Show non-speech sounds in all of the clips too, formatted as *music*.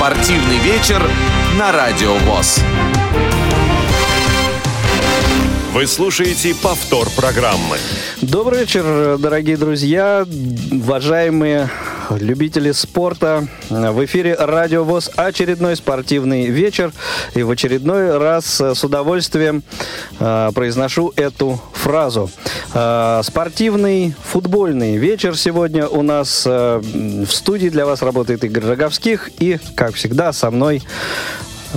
Спортивный вечер на Радио ВОЗ. Вы слушаете повтор программы. Добрый вечер, дорогие друзья, уважаемые любители спорта. В эфире Радио ВОЗ очередной спортивный вечер. И в очередной раз с удовольствием э, произношу эту фразу. Э, спортивный футбольный вечер сегодня у нас э, в студии для вас работает Игорь Роговских. И, как всегда, со мной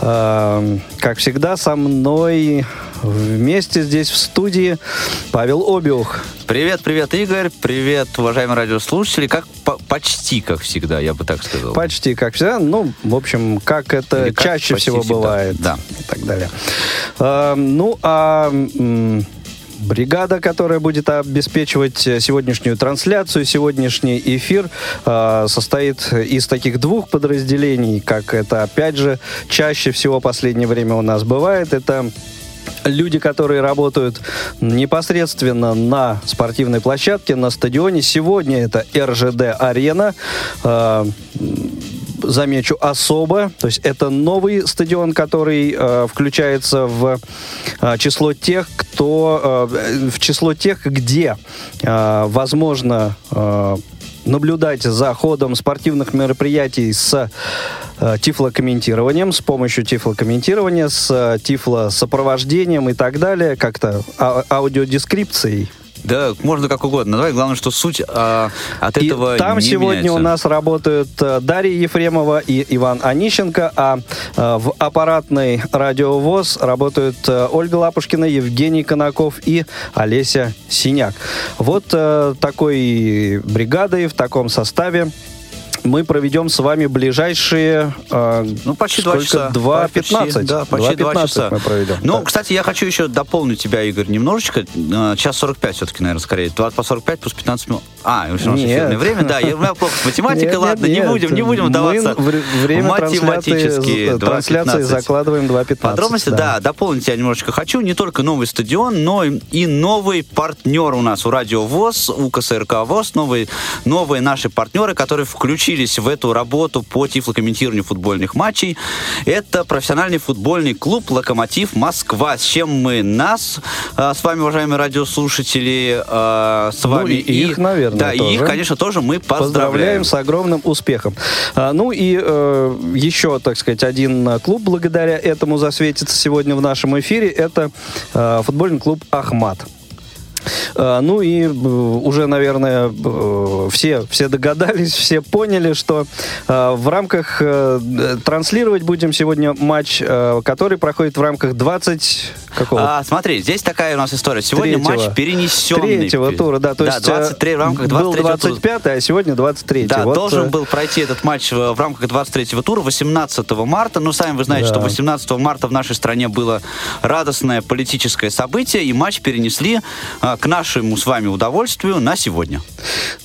э, как всегда, со мной вместе здесь в студии Павел Обиух. Привет, привет, Игорь. Привет, уважаемые радиослушатели. Как по почти как всегда, я бы так сказал. Почти как всегда. Ну, в общем, как это Или как чаще всего всегда. бывает. Да. И так далее. А, ну, а бригада, которая будет обеспечивать э, сегодняшнюю трансляцию, сегодняшний эфир, а, состоит из таких двух подразделений, как это, опять же, чаще всего в последнее время у нас бывает. Это люди, которые работают непосредственно на спортивной площадке, на стадионе. Сегодня это РЖД-арена. Э, замечу особо, то есть это новый стадион, который э, включается в э, число тех, кто э, в число тех, где э, возможно э, наблюдать за ходом спортивных мероприятий с э, тифлокомментированием, с помощью тифлокомментирования, с э, тифлосопровождением и так далее, как-то а- аудиодескрипцией. Да, можно как угодно. Давай, главное, что суть а, от И этого там не сегодня меняется. у нас работают э, Дарья Ефремова и Иван Онищенко, а э, в аппаратной радиовоз работают э, Ольга Лапушкина, Евгений Конаков и Олеся Синяк. Вот такой бригадой, в таком составе мы проведем с вами ближайшие... э, Ну, почти два часа. 2.15. Почти, Да, почти два 2.15 часа. мы проведем. Ну, Так. кстати, я хочу еще дополнить тебя, Игорь, немножечко. Э, Час 45 все-таки, наверное, скорее. 20 по 45 плюс 15 минут. А, у нас эфирное время, да. Я, у меня плохо с математикой, Нет, ладно, нет, не будем, не будем вдаваться вре- время математические трансляции, 2.15. закладываем 2.15. Подробности, да. дополнить я немножечко хочу. Не только новый стадион, но и новый партнер у нас у Радио ВОЗ, у КСРК ВОЗ, новые, новые наши партнеры, которые включились в эту работу по тифлокомментированию футбольных матчей. Это профессиональный футбольный клуб «Локомотив Москва», с чем мы нас, а, с вами, уважаемые радиослушатели, а, с Ну, вами и их, наверное, Да, и их, тоже. конечно, тоже мы поздравляем. Поздравляем с огромным успехом. А, ну и э, еще, так сказать, один клуб благодаря этому засветится сегодня в нашем эфире. Это э, футбольный клуб «Ахмат». А, Ну и э, уже, наверное, э, все, все догадались, *laughs* все поняли, что э, в рамках транслировать будем сегодня матч, который проходит в рамках 20 какого? А, смотри, здесь такая у нас история. Сегодня Третьего. матч перенесенный. Третьего тура, да. То да, есть э, 23 в рамках был 23 тура. 25 а сегодня 23 Да, Вот, должен э, был пройти этот матч в, в рамках 23-го тура 18 марта. Но сами вы знаете, Да. что 18 марта в нашей стране было радостное политическое событие, и матч перенесли а, к нашему с вами удовольствию на сегодня.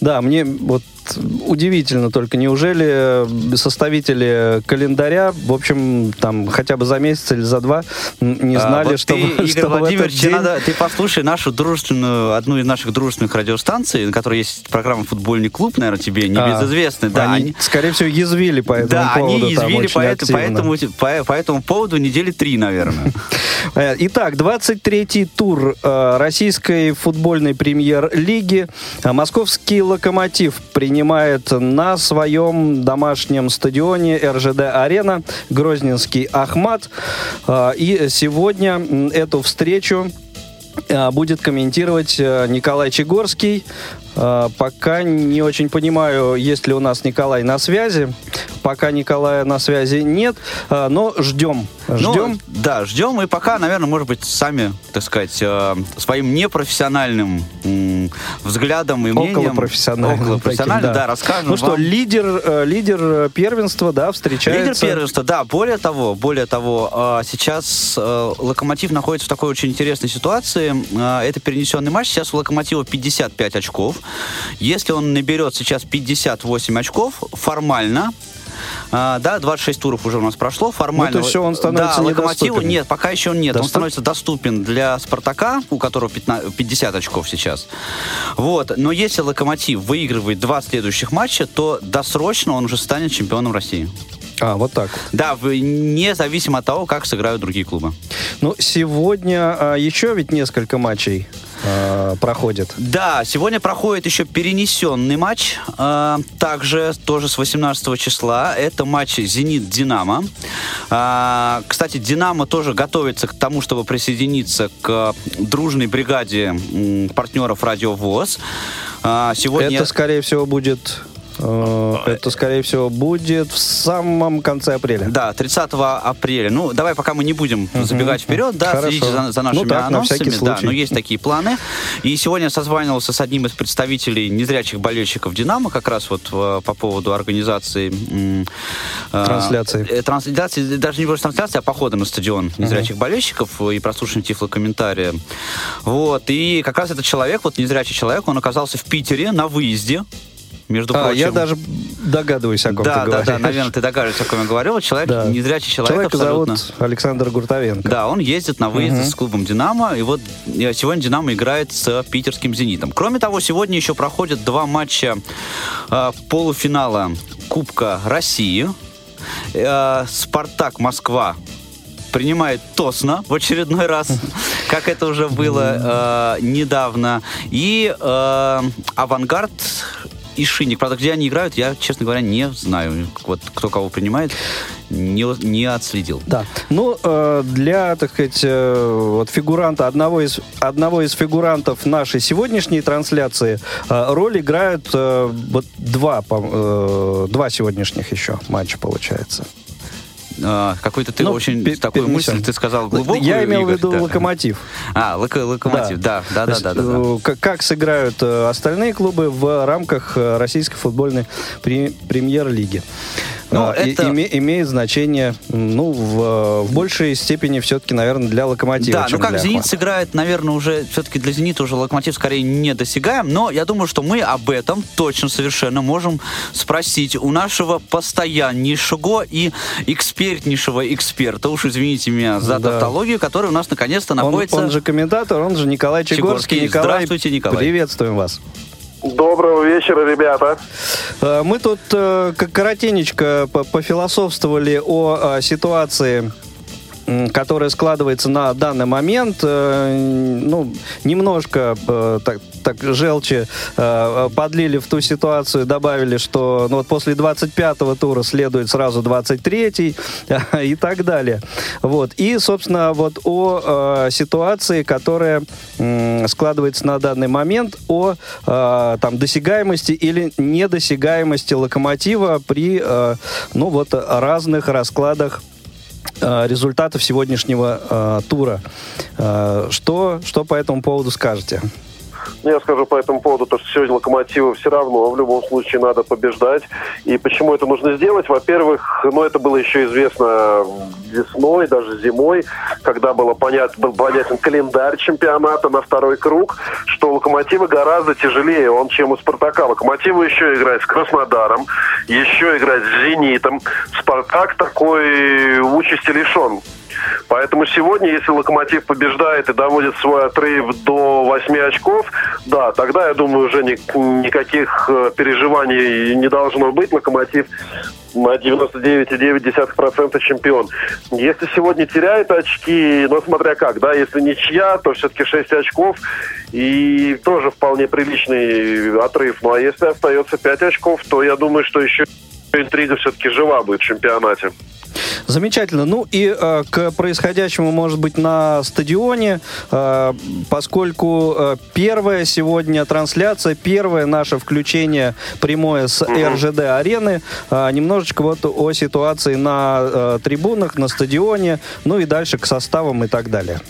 Да, мне вот удивительно только, неужели э, составители календаря, в общем, там хотя бы за месяц или за два не А, знали, вот что, ты, *laughs* Игорь что Владимирович, день- надо, ты послушай нашу дружественную, одну из наших дружественных радиостанций, на которой есть программа «Футбольный клуб», наверное, тебе небезызвестный. да, они, скорее всего, язвили по этому Да, поводу. они там извили очень по, это- по активно. этому, по, по этому поводу недели три, наверное. *laughs* Э, Итак, 23-й тур э, российской футбольной премьер-лиги. Московский «Локомотив» принимает на своем домашнем стадионе РЖД-арена Грозненский «Ахмат». Э, И сегодня эту встречу э, будет комментировать э, Николай Чегорский. Э, Пока не очень понимаю, есть ли у нас Николай на связи. Пока Николая на связи нет, э, но ждем. Ждем. Ну, да, ждем. И пока, наверное, может быть, сами, так сказать, э, своим непрофессиональным взглядом и мнением... Околопрофессиональным Около профессиональным, таким, да, расскажем Ну что, вам. лидер, э, лидер первенства, да, встречается. Лидер первенства, да. Более того, более того, сейчас Локомотив находится в такой очень интересной ситуации. Это перенесенный матч. Сейчас у Локомотива 55 очков. Если он наберет сейчас 58 очков, формально а, да, 26 туров уже у нас прошло, формально. Ну, то всё, он становится да, Локомотиву недоступен. нет, пока еще нет. Он Доступ- становится доступен для Спартака, у которого 15 50 очков сейчас. Вот. Но если Локомотив выигрывает два следующих матча, то досрочно он уже станет чемпионом России. А, вот так. Да, независимо от того, как сыграют другие клубы. Ну, сегодня а, еще ведь несколько матчей а, проходит. Да, сегодня проходит еще перенесенный матч, э, также тоже с 18 числа. Это матч «Зенит-Динамо». А, кстати, «Динамо» тоже готовится к тому, чтобы присоединиться к дружной бригаде партнеров «Радио ВОЗ». А, сегодня... Это, скорее всего, будет... э, это, скорее всего, будет в самом конце апреля. Да, 30 апреля. Ну, давай, пока мы не будем забегать вперед, да, Хорошо. следите за, за нашими Ну так, на анонсами. всякий да, случай. но есть такие планы. И сегодня я созванивался с одним из представителей незрячих болельщиков «Динамо», как раз вот э, по поводу организации... э, Трансляции. э, трансляции, даже не больше трансляции, а похода на стадион незрячих болельщиков и прослушивания тифлокомментария. Вот, и как раз этот человек, вот незрячий человек, он оказался в Питере на выезде, между А, прочим. я даже догадываюсь, о ком да, ты да, говоришь. да, наверное, ты догадываешься, о ком я говорил. Человек, Да. незрячий человек, Человека абсолютно. зовут Александр Гуртовенко. Да, он ездит на выезды с клубом «Динамо», и вот э, сегодня «Динамо» играет с питерским «Зенитом». Кроме того, сегодня еще проходят два матча э, полуфинала Кубка России. Э, «Спартак Москва» принимает Тосно в очередной раз, *laughs* как это уже было э, недавно. И э, «Авангард» и «Шинник». Правда, где они играют, я, честно говоря, не знаю. Вот кто кого принимает, не, не отследил. Да. Ну, э, для, так сказать, э, вот фигуранта, одного из, одного из фигурантов нашей сегодняшней трансляции э, роль играют э, вот два, по- э, два сегодняшних еще матча, получается. А, какой-то ты Ну, очень пе- такую перенесем. мысль ты сказал глубокую. Я имел в Игорь, виду да. локомотив. А, локо- локомотив, да, да, да, есть, да, да, да. э, Как, как сыграют э, остальные клубы в рамках э, российской футбольной пре- премьер-лиги? Ну, А, это- име- имеет значение, ну, в, э, в большей степени все-таки, наверное, для локомотива. Да, ну как «Зенит» «Ахмата». сыграет, наверное, уже все-таки для «Зенита» уже «Локомотив» скорее не досягаем, но я думаю, что мы об этом точно совершенно можем спросить у нашего постояннейшего и экспертнейшего эксперта, уж извините меня за Да. тавтологию, который у нас наконец-то Он, находится... он же комментатор, он же Николай Чегорский. Чегорский. Николай, Здравствуйте, Николай. Приветствуем вас. Доброго вечера, ребята. Э, Мы тут э, как коротенечко по- пофилософствовали о э, ситуации которая складывается на данный момент, э, ну, немножко э, так, так желчи э, подлили в ту ситуацию, добавили, что ну, вот после 25-го тура следует сразу 23-й *laughs* и так далее. Вот. И, собственно, вот о ситуации, которая складывается на данный момент, о там, досягаемости или недосягаемости локомотива при ну, вот, разных раскладах результатов сегодняшнего э, тура. Э, что, что по этому поводу скажете? Ну, Я скажу по этому поводу, то, что сегодня Локомотиву все равно в любом случае надо побеждать. И почему это нужно сделать? Во-первых, ну это было еще известно весной, даже зимой, когда было понят, был понятен календарь чемпионата на второй круг, что у Локомотива гораздо тяжелее он, чем у Спартака. Локомотиву еще играть с Краснодаром, еще играть с Зенитом. Спартак такой участи лишен. Поэтому сегодня, если Локомотив побеждает и доводит свой отрыв до 8 очков, да, тогда, я думаю, уже ни- никаких э, переживаний не должно быть. Локомотив на 99,9% чемпион. Если сегодня теряет очки, ну, смотря как, да, если ничья, то все-таки 6 очков и тоже вполне приличный отрыв. Ну, а если остается 5 очков, то я думаю, что еще интрига все-таки жива будет в чемпионате. Замечательно. Ну и э, к происходящему, может быть, на стадионе, э, поскольку э, первая сегодня трансляция, первое наше включение прямое с РЖД арены, э, немножечко вот о ситуации на э, трибунах, на стадионе, ну и дальше к составам и так далее.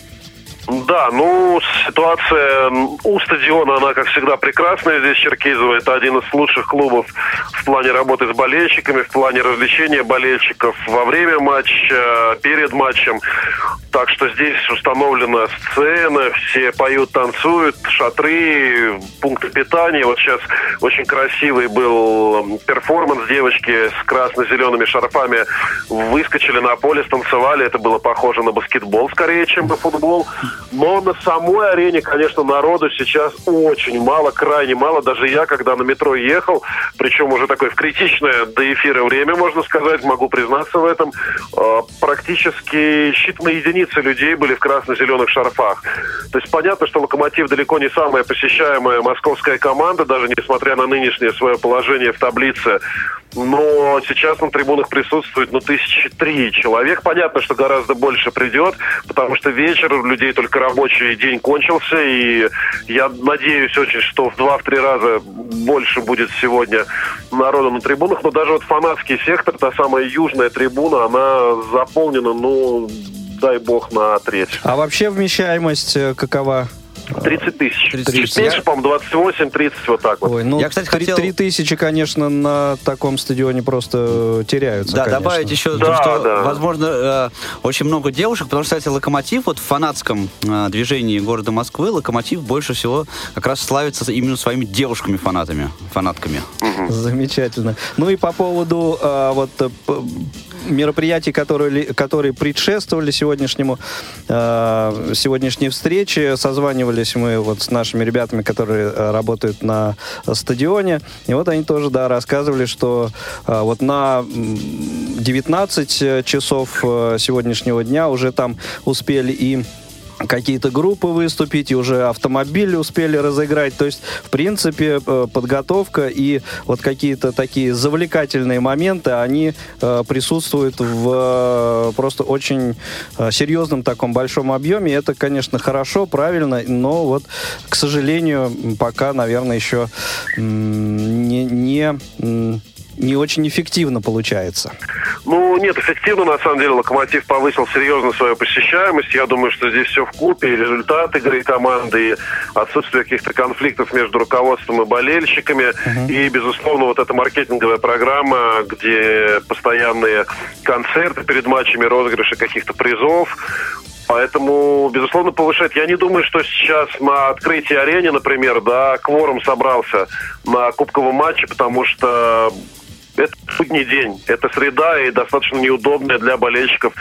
Да, ну, ситуация у стадиона, она, как всегда, прекрасная. Здесь Черкизово это один из лучших клубов в плане работы с болельщиками, в плане развлечения болельщиков во время матча, перед матчем. Так что здесь установлена сцена, все поют, танцуют, шатры, пункты питания. Вот сейчас очень красивый был перформанс. Девочки с красно-зелеными шарфами выскочили на поле, станцевали. Это было похоже на баскетбол скорее, чем на футбол. Но на самой арене, конечно, народу сейчас очень мало, крайне мало. Даже я, когда на метро ехал, причем уже такое в критичное до эфира время, можно сказать, могу признаться в этом, э, практически считанные единицы людей были в красно-зеленых шарфах. То есть понятно, что «Локомотив» далеко не самая посещаемая московская команда, даже несмотря на нынешнее свое положение в таблице. Но сейчас на трибунах присутствует, ну, тысячи три человек. Понятно, что гораздо больше придет, потому что вечер у людей только рабочий день кончился, и я надеюсь очень, что в два-три раза больше будет сегодня народу на трибунах. Но даже вот фанатский сектор, та самая южная трибуна, она заполнена, ну, дай бог, на треть. А вообще вмещаемость э, какова? 30 тысяч. 30 Чуть тысяч. меньше, по-моему, 28, 30, вот так вот. Ой, ну, Я, кстати, хотел- три тысячи, конечно, на таком стадионе просто теряются, Да, конечно. добавить еще, Да, то, что, да. возможно, э, очень много девушек, потому что, кстати, Локомотив, вот в фанатском э, движении города Москвы, Локомотив больше всего как раз славится именно своими девушками-фанатками. Фанатками. Замечательно. Ну и по поводу а, вот э, мероприятий, которые, которые предшествовали сегодняшнему а, сегодняшней встрече, созванивались мы вот с нашими ребятами, которые а, работают на стадионе, и вот они тоже, да, рассказывали, что а, вот на м, 19 часов э, сегодняшнего дня уже там успели и какие-то группы выступить, и уже автомобили успели разыграть. То есть, в принципе, э, подготовка и вот какие-то такие завлекательные моменты, они э, присутствуют в э, просто очень серьезном таком большом объеме. Это, конечно, хорошо, правильно, но вот, к сожалению, пока, наверное, еще не, не, не очень эффективно получается. Ну, нет, эффективно, на самом деле, Локомотив повысил серьезно свою посещаемость. Я думаю, что здесь все в купе, и результат игры команды, и отсутствие каких-то конфликтов между руководством и болельщиками. И, безусловно, вот эта маркетинговая программа, где постоянные концерты перед матчами, розыгрыши каких-то призов. Поэтому, безусловно, повышать. Я не думаю, что сейчас на открытии арене, например, да, кворум собрался на кубковом матче, потому что это будний день, это среда и достаточно неудобное для болельщиков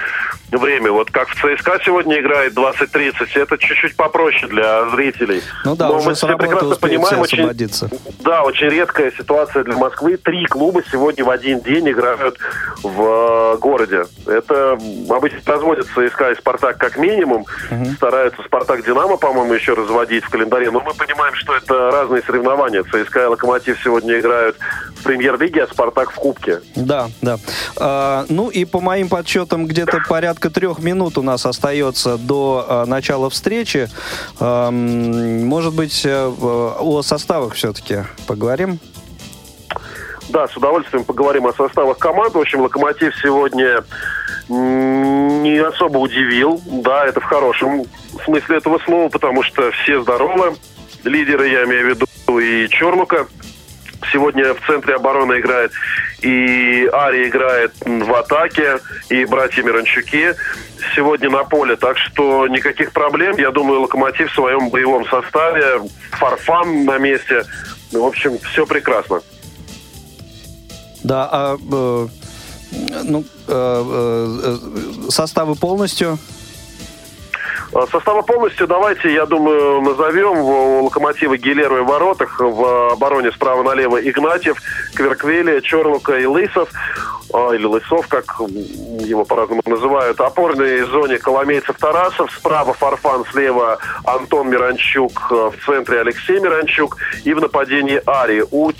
время. Вот как в ЦСКА сегодня играет 20-30, это чуть-чуть попроще для зрителей. Ну да, Но уже мы все прекрасно понимаем, очень, да, очень редкая ситуация для Москвы. Три клуба сегодня в один день играют в э, городе. Это обычно разводят ЦСКА и Спартак как минимум. Стараются Спартак Динамо, по-моему, еще разводить в календаре. Но мы понимаем, что это разные соревнования. ЦСКА и Локомотив сегодня играют в премьер-лиге, а Спартак в Кубке. Да, да. А, ну и по моим подсчетам, где-то порядка трех минут у нас остается до а, начала встречи. Ам, может быть, э, о составах все-таки поговорим? Да, с удовольствием поговорим о составах команд. В общем, Локомотив сегодня не особо удивил. Да, это в хорошем смысле этого слова, потому что все здоровы. Лидеры, я имею в виду, и Чернука. Сегодня в центре обороны играет и Ари играет в атаке, и братья Миранчуки сегодня на поле. Так что никаких проблем. Я думаю, Локомотив в своем боевом составе, Фарфан на месте. В общем, все прекрасно. Да, а э, ну, э, э, э, составы полностью? А, Состава полностью давайте, я думаю, назовем. У Локомотива Гилеру и воротах. В обороне справа налево Игнатьев, Кверквели, Чернука и Лысов. А, Или Лысов, как его по-разному называют. Опорной зоне Коломейцев Тарасов. Справа Фарфан, слева Антон Миранчук. э, В центре Алексей Миранчук. И в нападении Ари. У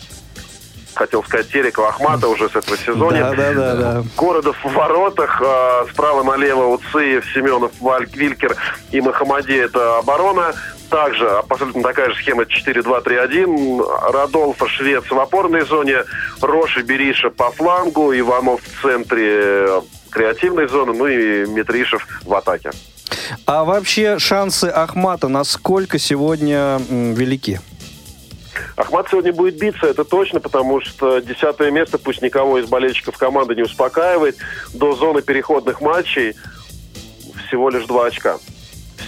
хотел сказать, Терекова Ахмата уже с этого сезона. Да, да, да, да. Городов в воротах, а, справа налево Уциев, Семенов, Валь, Вилькер и Махамади – это оборона. Также абсолютно такая же схема 4-2-3-1. Радолфа, Швец в опорной зоне, Роши, Бериша по флангу, Иванов в центре креативной зоны, ну и Митришев в атаке. А вообще шансы Ахмата насколько сегодня велики? Ахмат сегодня будет биться, это точно, потому что десятое место пусть никого из болельщиков команды не успокаивает. До зоны переходных матчей всего лишь два очка.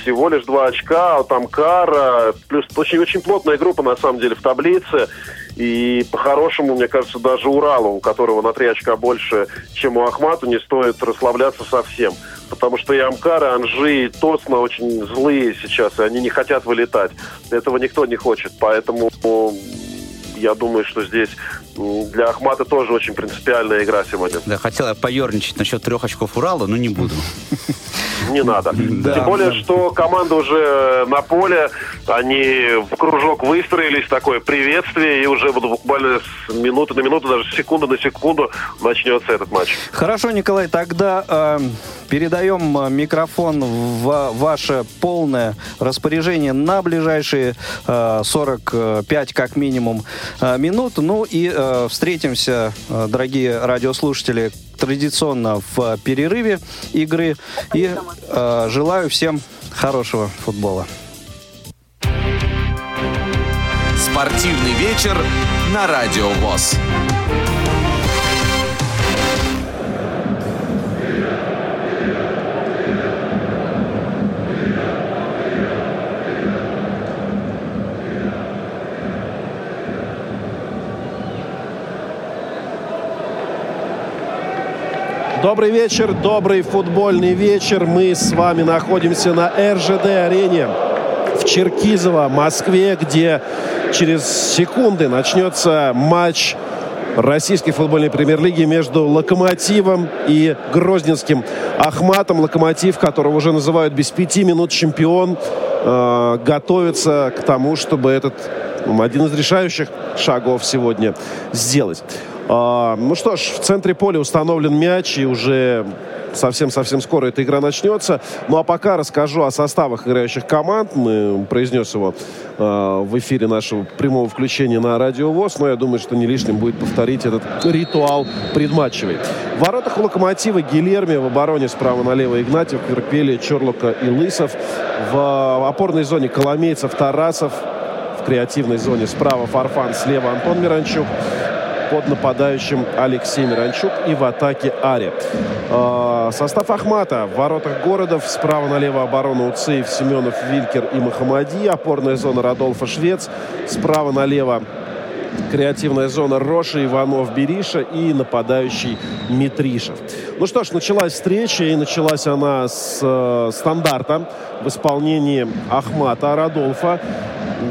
Всего лишь два очка, а там кара, плюс очень-очень плотная группа на самом деле в таблице. И по-хорошему, мне кажется, даже Уралу, у которого на три очка больше, чем у Ахмату, не стоит расслабляться совсем. Потому что и Амкар, и Анжи, и Тосно очень злые сейчас, и они не хотят вылетать. Этого никто не хочет, поэтому я думаю, что здесь для Ахмата тоже очень принципиальная игра сегодня. Да, хотел я поерничать насчет трех очков Урала, но не буду. Не надо. Тем более, что команда уже на поле, они в кружок выстроились, такое приветствие, и уже буду буквально с минуты на минуту, даже с секунды на секунду начнется этот матч. Хорошо, Николай, тогда э, передаем э, микрофон в ваше полное распоряжение на ближайшие э, 45 как минимум э, минут. Ну и э, встретимся, э, дорогие радиослушатели, традиционно в перерыве игры. И э, желаю всем хорошего футбола. Спортивный вечер на Радио ВОЗ. Добрый вечер, добрый футбольный вечер. Мы с вами находимся на РЖД-арене в Черкизово, Москве, где через секунды начнется матч российской футбольной премьер-лиги между «Локомотивом» и Грозненским Ахматом. «Локомотив», которого уже называют без пяти минут чемпион, э, готовится к тому, чтобы этот ну, один из решающих шагов сегодня сделать. А, ну что ж, в центре поля установлен мяч, и уже совсем-совсем скоро эта игра начнется. Ну а пока расскажу о составах играющих команд. Мы произнес его э, в эфире нашего прямого включения на Радио ВОЗ, но я думаю, что не лишним будет повторить этот ритуал предматчевый. В воротах у Локомотива Гильерми, в обороне справа налево Игнатьев, Кверквели, Чорлока и Лысов. В опорной зоне Коломейцев, Тарасов. В креативной зоне справа Фарфан, слева Антон Миранчук под нападающим Алексей Миранчук и в атаке Ари. Э, состав Ахмата. В воротах городов справа налево оборона Уцеев, Семенов, Вилькер и Махамади. Опорная зона Радолфа Швец. Справа налево креативная зона Роша, Иванов, Бериша и нападающий Митришев. Ну что ж, началась встреча, и началась она с э, стандарта в исполнении Ахмата Радолфа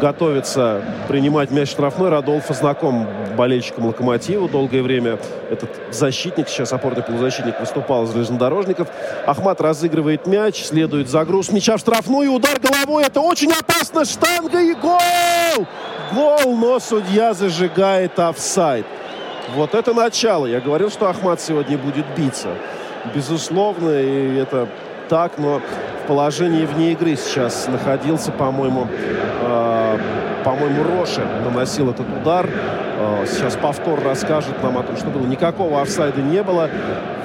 готовится принимать мяч штрафной. Радолфа знаком болельщикам Локомотива. Долгое время этот защитник, сейчас опорный полузащитник, выступал за железнодорожников. Ахмат разыгрывает мяч, следует загруз мяча в штрафную. Удар головой. Это очень опасно. Штанга и гол! Гол, но судья зажигает офсайд. Вот это начало. Я говорил, что Ахмат сегодня будет биться. Безусловно, и это так, но в положении вне игры сейчас находился, по-моему, э, по-моему, Роши наносил этот удар. Э, сейчас повтор расскажет нам о том, что было. Никакого офсайда не было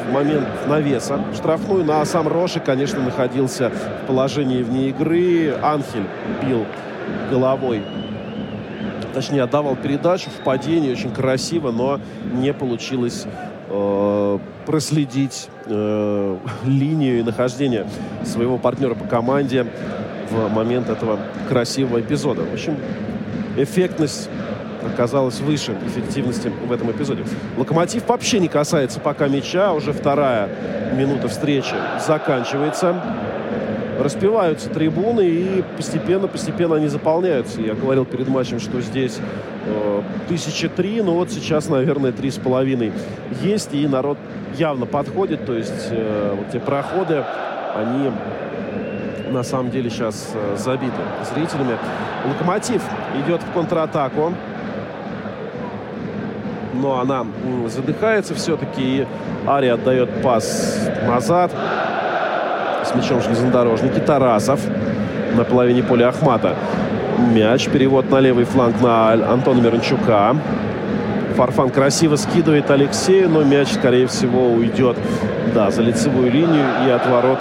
в момент навеса штрафную. Ну, а сам Роши, конечно, находился в положении вне игры. Анхель бил головой точнее, отдавал передачу в падении очень красиво, но не получилось э, проследить э, *laughs* линию и нахождение своего партнера по команде в момент этого красивого эпизода. В общем, эффектность оказалась выше эффективности в этом эпизоде. Локомотив вообще не касается пока мяча. Уже вторая минута встречи заканчивается. Распиваются трибуны и постепенно-постепенно они заполняются. Я говорил перед матчем, что здесь э, тысячи три, но вот сейчас, наверное, три с половиной есть. И народ явно подходит. То есть э, вот те проходы, они на самом деле сейчас э, забиты зрителями. Локомотив идет в контратаку. Но она задыхается все-таки. И Ари отдает пас назад. С мячом железнодорожники. Тарасов на половине поля Ахмата. Мяч. Перевод на левый фланг на Антона Миранчука. Фарфан красиво скидывает Алексею, но мяч, скорее всего, уйдет да, за лицевую линию и от ворот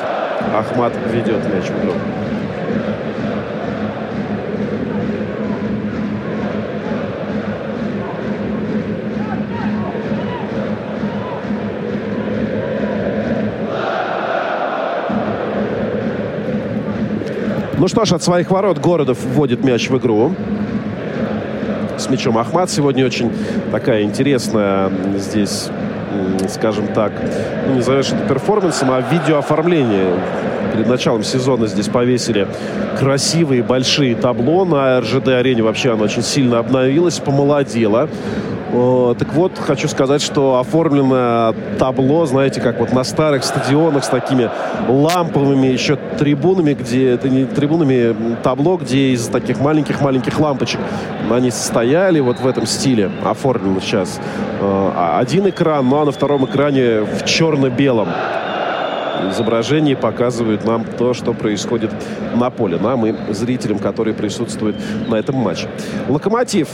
Ахмат ведет мяч в игру. Ну что ж, от своих ворот Городов вводит мяч в игру. С мячом Ахмат. Сегодня очень такая интересная здесь скажем так, не назовешь это перформансом, а видеооформление. Перед началом сезона здесь повесили красивые большие табло. На РЖД-арене вообще оно очень сильно обновилось, помолодело. Так вот, хочу сказать, что оформлено табло, знаете, как вот на старых стадионах с такими ламповыми еще трибунами, где это не трибунами, табло, где из таких маленьких-маленьких лампочек они стояли вот в этом стиле, оформлено сейчас. А, один экран, ну а на втором экране в черно-белом изображении показывают нам то, что происходит на поле. Нам и зрителям, которые присутствуют на этом матче. Локомотив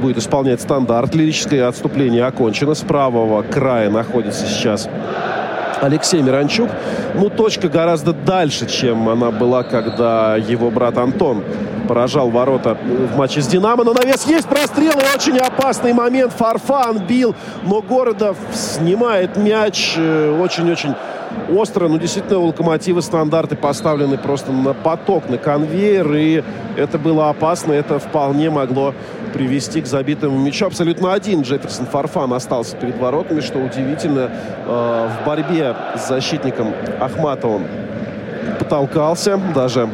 будет исполнять стандарт. Лирическое отступление окончено. С правого края находится сейчас Алексей Миранчук. Ну, точка гораздо дальше, чем она была, когда его брат Антон поражал ворота в матче с «Динамо». Но навес есть прострел очень опасный момент. Фарфан бил, но Городов снимает мяч. Э, очень-очень остро. Ну, действительно, у «Локомотива» стандарты поставлены просто на поток, на конвейер. И это было опасно. Это вполне могло привести к забитому мячу. Абсолютно один Джефферсон Фарфан остался перед воротами, что удивительно. Э, в борьбе с защитником Ахматовым потолкался. Даже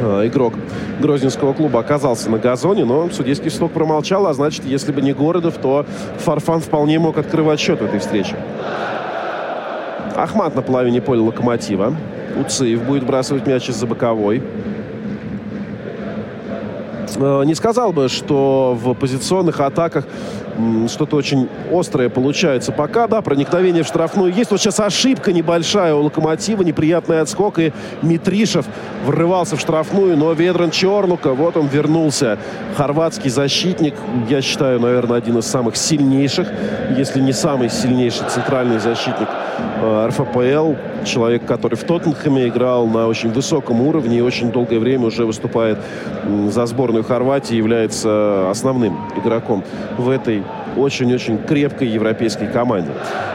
э, игрок Грозненского клуба оказался на газоне, но судейский сток промолчал, а значит, если бы не Городов, то Фарфан вполне мог открывать счет в этой встрече. Ахмат на половине поля Локомотива. Уциев будет бросать мяч из-за боковой. Э, не сказал бы, что в позиционных атаках что-то очень острое получается пока, да, проникновение в штрафную есть. Вот сейчас ошибка небольшая у Локомотива, неприятный отскок, и Митришев врывался в штрафную, но Ведран Чорлука, вот он вернулся. Хорватский защитник, я считаю, наверное, один из самых сильнейших, если не самый сильнейший центральный защитник э, РФПЛ. Человек, который в Тоттенхэме играл на очень высоком уровне и очень долгое время уже выступает за сборную Хорватии, является основным игроком в этой очень-очень крепкой европейской команде.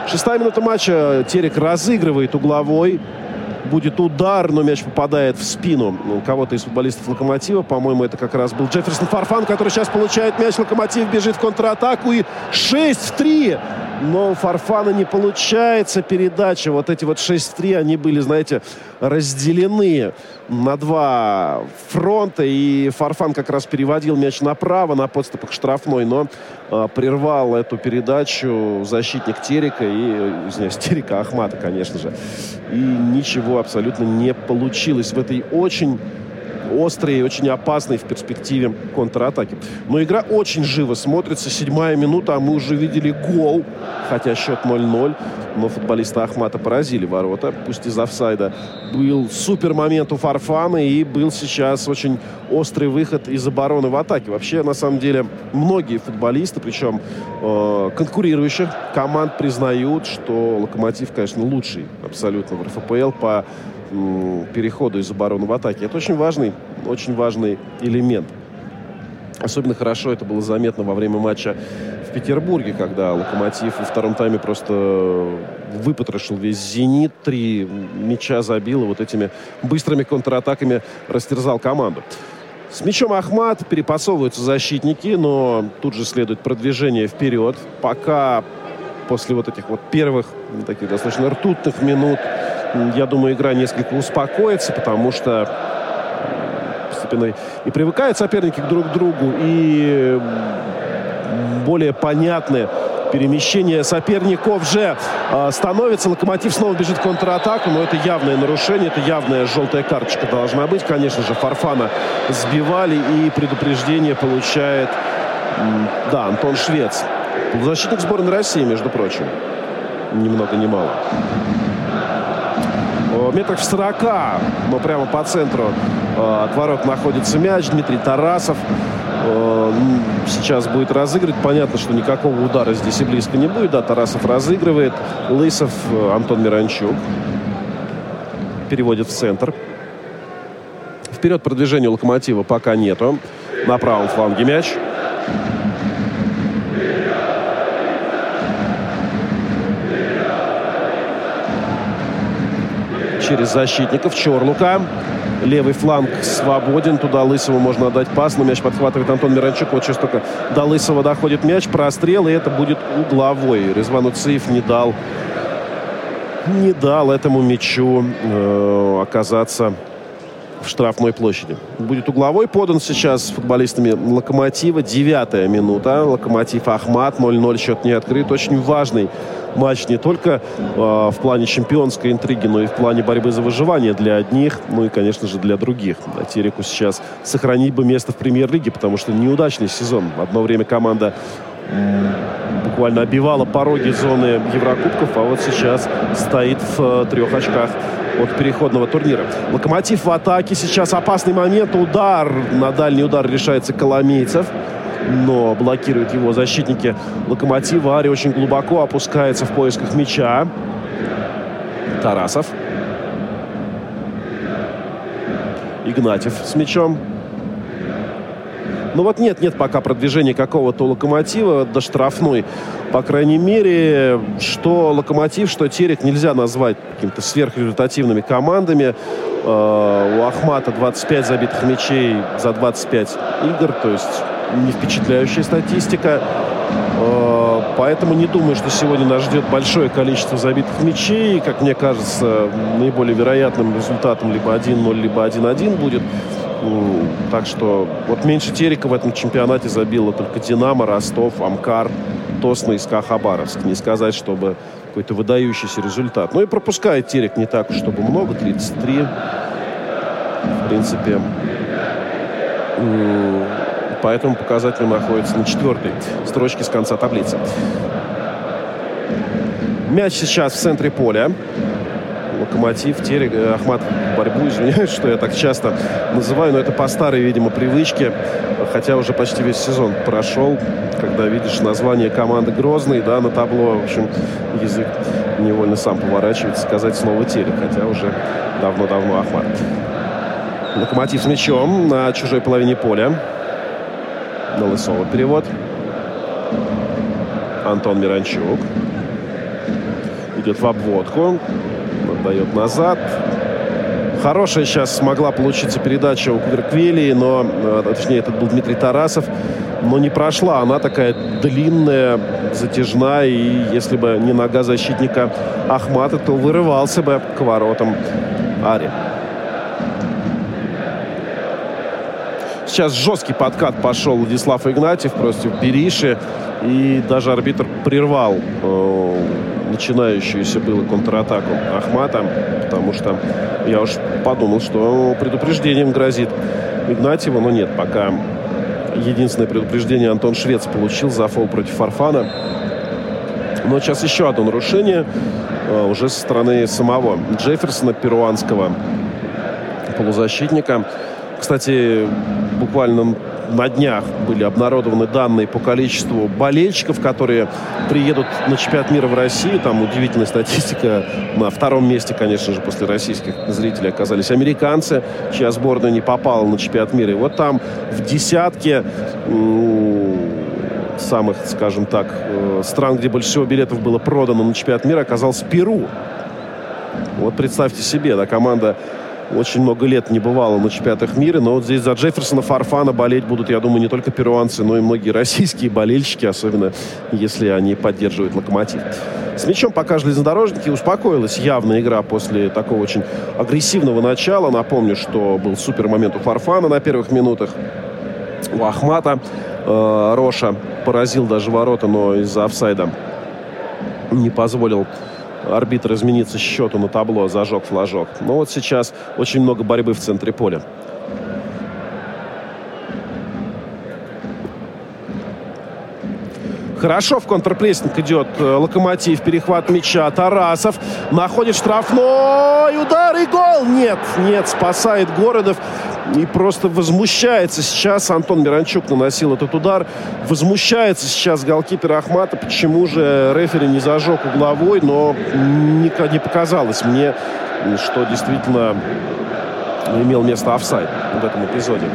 Шестая минута матча. Терек разыгрывает угловой. Будет удар, но мяч попадает в спину кого-то из футболистов «Локомотива». По-моему, это как раз был Джефферсон Фарфан, который сейчас получает мяч. «Локомотив» бежит в контратаку и 6 в 3 но у Фарфана не получается передача. Вот эти вот 6-3, они были, знаете, разделены на два фронта. И Фарфан как раз переводил мяч направо, на подступах штрафной, но прервал эту передачу защитник Терека и, э, извиняюсь, *laughs* Терека Ахмата, конечно же. И ничего абсолютно не получилось в этой очень острый и очень опасный в перспективе контратаки. Но игра очень живо смотрится. Седьмая минута, а мы уже видели гол, хотя счет 0-0. Но футболисты Ахмата поразили ворота, пусть из офсайда. Был супер момент у Фарфана и был сейчас очень острый выход из обороны в атаке. Вообще, на самом деле, многие футболисты, причем э, конкурирующих команд, признают, что Локомотив, конечно, лучший абсолютно в РФПЛ по переходу из обороны в атаке. Это очень важный, очень важный элемент. Особенно хорошо это было заметно во время матча в Петербурге, когда Локомотив во втором тайме просто выпотрошил весь «Зенит», три мяча забил и вот этими быстрыми контратаками растерзал команду. С мячом Ахмат перепасовываются защитники, но тут же следует продвижение вперед. Пока после вот этих вот первых таких достаточно ртутных минут я думаю, игра несколько успокоится, потому что постепенно и привыкают соперники друг к другу, и более понятны перемещение соперников же э, становится. Локомотив снова бежит в контратаку, но это явное нарушение, это явная желтая карточка должна быть. Конечно же, Фарфана сбивали и предупреждение получает, да, Антон Швец. Защитник сборной России, между прочим. Ни много ни мало метрах в 40, но прямо по центру э, от ворот находится мяч. Дмитрий Тарасов э, сейчас будет разыгрывать. Понятно, что никакого удара здесь и близко не будет. Да, Тарасов разыгрывает. Лысов, э, Антон Миранчук переводит в центр. Вперед продвижения Локомотива пока нету. На правом фланге мяч. Через защитников. Чорлука. Левый фланг свободен. Туда Лысову можно отдать пас. Но мяч подхватывает Антон Миранчук. Вот сейчас только до Лысого доходит мяч. Прострел. И это будет угловой. Резван Уциев не дал не дал этому мячу э, оказаться в штрафной площади. Будет угловой подан сейчас футболистами Локомотива. Девятая минута. Локомотив Ахмат. 0-0 счет не открыт. Очень важный матч не только э, в плане чемпионской интриги, но и в плане борьбы за выживание для одних, ну и, конечно же, для других. Тереку сейчас сохранить бы место в премьер-лиге, потому что неудачный сезон. Одно время команда буквально обивала пороги зоны Еврокубков, а вот сейчас стоит в э, трех очках от переходного турнира. Локомотив в атаке. Сейчас опасный момент. Удар. На дальний удар решается Коломейцев но блокируют его защитники Локомотива. Ари очень глубоко опускается в поисках мяча. Тарасов. Игнатьев с мячом. Ну вот нет, нет пока продвижения какого-то локомотива до штрафной. По крайней мере, что локомотив, что Терек нельзя назвать какими-то сверхрезультативными командами. Э, у Ахмата 25 забитых мячей за 25 игр. То есть не впечатляющая статистика. Э, поэтому не думаю, что сегодня нас ждет большое количество забитых мячей. Как мне кажется, наиболее вероятным результатом либо 1-0, либо 1-1 будет. Так что вот меньше Терека в этом чемпионате забило только Динамо, Ростов, Амкар, Тосна и СКА Хабаровск. Не сказать, чтобы какой-то выдающийся результат. Ну и пропускает Терек не так, чтобы много, 33. В принципе, Поэтому показатель находится на четвертой строчке с конца таблицы. Мяч сейчас в центре поля. Локомотив, Терек, э, Ахмат борьбу. Извиняюсь, *laughs* что я так часто называю, но это по старой, видимо, привычке. Хотя уже почти весь сезон прошел, когда видишь название команды Грозный, да, на табло. В общем, язык невольно сам поворачивается сказать снова Терек, хотя уже давно-давно Ахмат. Локомотив с мячом на чужой половине поля на Лысова перевод. Антон Миранчук. Идет в обводку. Отдает назад. Хорошая сейчас смогла получиться передача у Кверквелии, но, э, точнее, это был Дмитрий Тарасов, но не прошла. Она такая длинная, затяжная, и если бы не нога защитника Ахмата, то вырывался бы к воротам Ари. Сейчас жесткий подкат пошел Владислав Игнатьев против Бериши. И даже арбитр прервал э, начинающуюся было контратаку Ахмата, потому что я уж подумал, что предупреждением грозит Игнатьеву, но нет, пока единственное предупреждение Антон Швец получил за фол против Фарфана. Но сейчас еще одно нарушение э, уже со стороны самого Джефферсона, перуанского полузащитника. Кстати, буквально на днях были обнародованы данные по количеству болельщиков, которые приедут на чемпионат мира в Россию. Там удивительная статистика. На втором месте, конечно же, после российских зрителей оказались американцы, чья сборная не попала на чемпионат мира. И вот там в десятке самых, скажем так, э, стран, где больше всего билетов было продано на чемпионат мира, оказался Перу. Вот представьте себе, да, команда очень много лет не бывало на чемпионатах мира, но вот здесь за Джефферсона Фарфана болеть будут, я думаю, не только перуанцы, но и многие российские болельщики, особенно если они поддерживают «Локомотив». С мячом пока железнодорожники успокоилась явная игра после такого очень агрессивного начала. Напомню, что был супер момент у Фарфана на первых минутах. У Ахмата э, Роша поразил даже ворота, но из-за офсайда не позволил арбитр измениться счету на табло, зажег флажок. Но вот сейчас очень много борьбы в центре поля. Хорошо в контрпрессинг идет э, Локомотив. Перехват мяча. Тарасов находит штрафной удар и гол. Нет, нет, спасает Городов. И просто возмущается сейчас. Антон Миранчук наносил этот удар. Возмущается сейчас голкипер Ахмата. Почему же рефери не зажег угловой. Но не, показалось мне, что действительно имел место офсайд в этом эпизоде.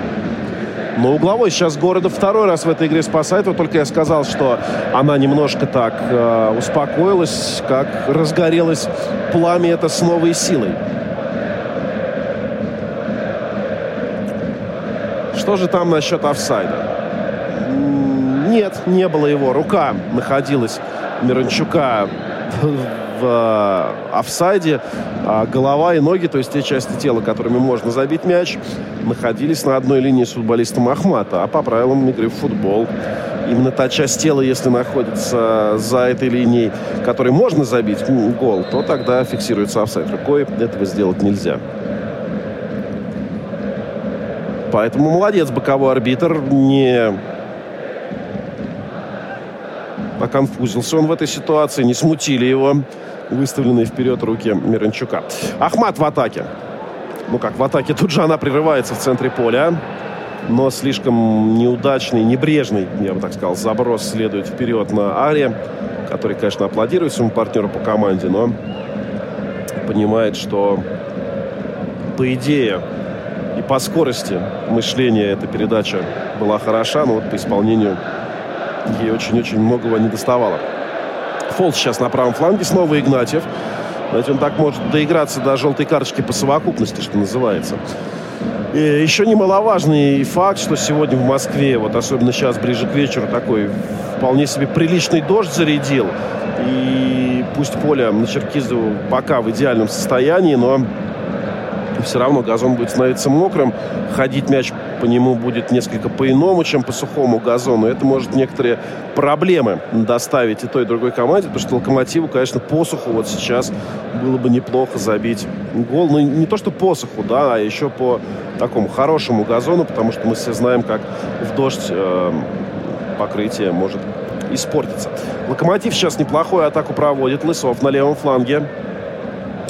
Но угловой сейчас города второй раз в этой игре спасает. Вот только я сказал, что она немножко так э, успокоилась, как разгорелось пламя это с новой силой. Что же там насчет офсайда? Нет, не было его. Рука находилась Миранчука в э, офсайде, а голова и ноги, то есть те части тела, которыми можно забить мяч, находились на одной линии с футболистом Ахмата. А по правилам игры в футбол именно та часть тела, если находится за этой линией, которой можно забить гол, то тогда фиксируется офсайд. Рукой этого сделать нельзя. Поэтому молодец боковой арбитр. Не оконфузился он в этой ситуации, не смутили его выставленные вперед руки Миранчука. Ахмат в атаке. Ну как, в атаке тут же она прерывается в центре поля. Но слишком неудачный, небрежный, я бы так сказал, заброс следует вперед на Аре, который, конечно, аплодирует своему партнеру по команде, но понимает, что по идее и по скорости мышления эта передача была хороша, но вот по исполнению ей очень-очень многого не доставало. Фол сейчас на правом фланге, снова Игнатьев. Знаете, он так может доиграться до желтой карточки по совокупности, что называется. И еще немаловажный факт, что сегодня в Москве, вот особенно сейчас, ближе к вечеру, такой вполне себе приличный дождь зарядил. И пусть поле на Черкизову пока в идеальном состоянии, но все равно газон будет становиться мокрым. Ходить мяч по нему будет несколько по-иному, чем по сухому газону. Это может некоторые проблемы доставить и той, и другой команде, потому что Локомотиву, конечно, посуху вот сейчас было бы неплохо забить гол. Ну, не то, что посуху, да, а еще по такому хорошему газону, потому что мы все знаем, как в дождь э, покрытие может испортиться. Локомотив сейчас неплохую атаку проводит. Лысов на левом фланге.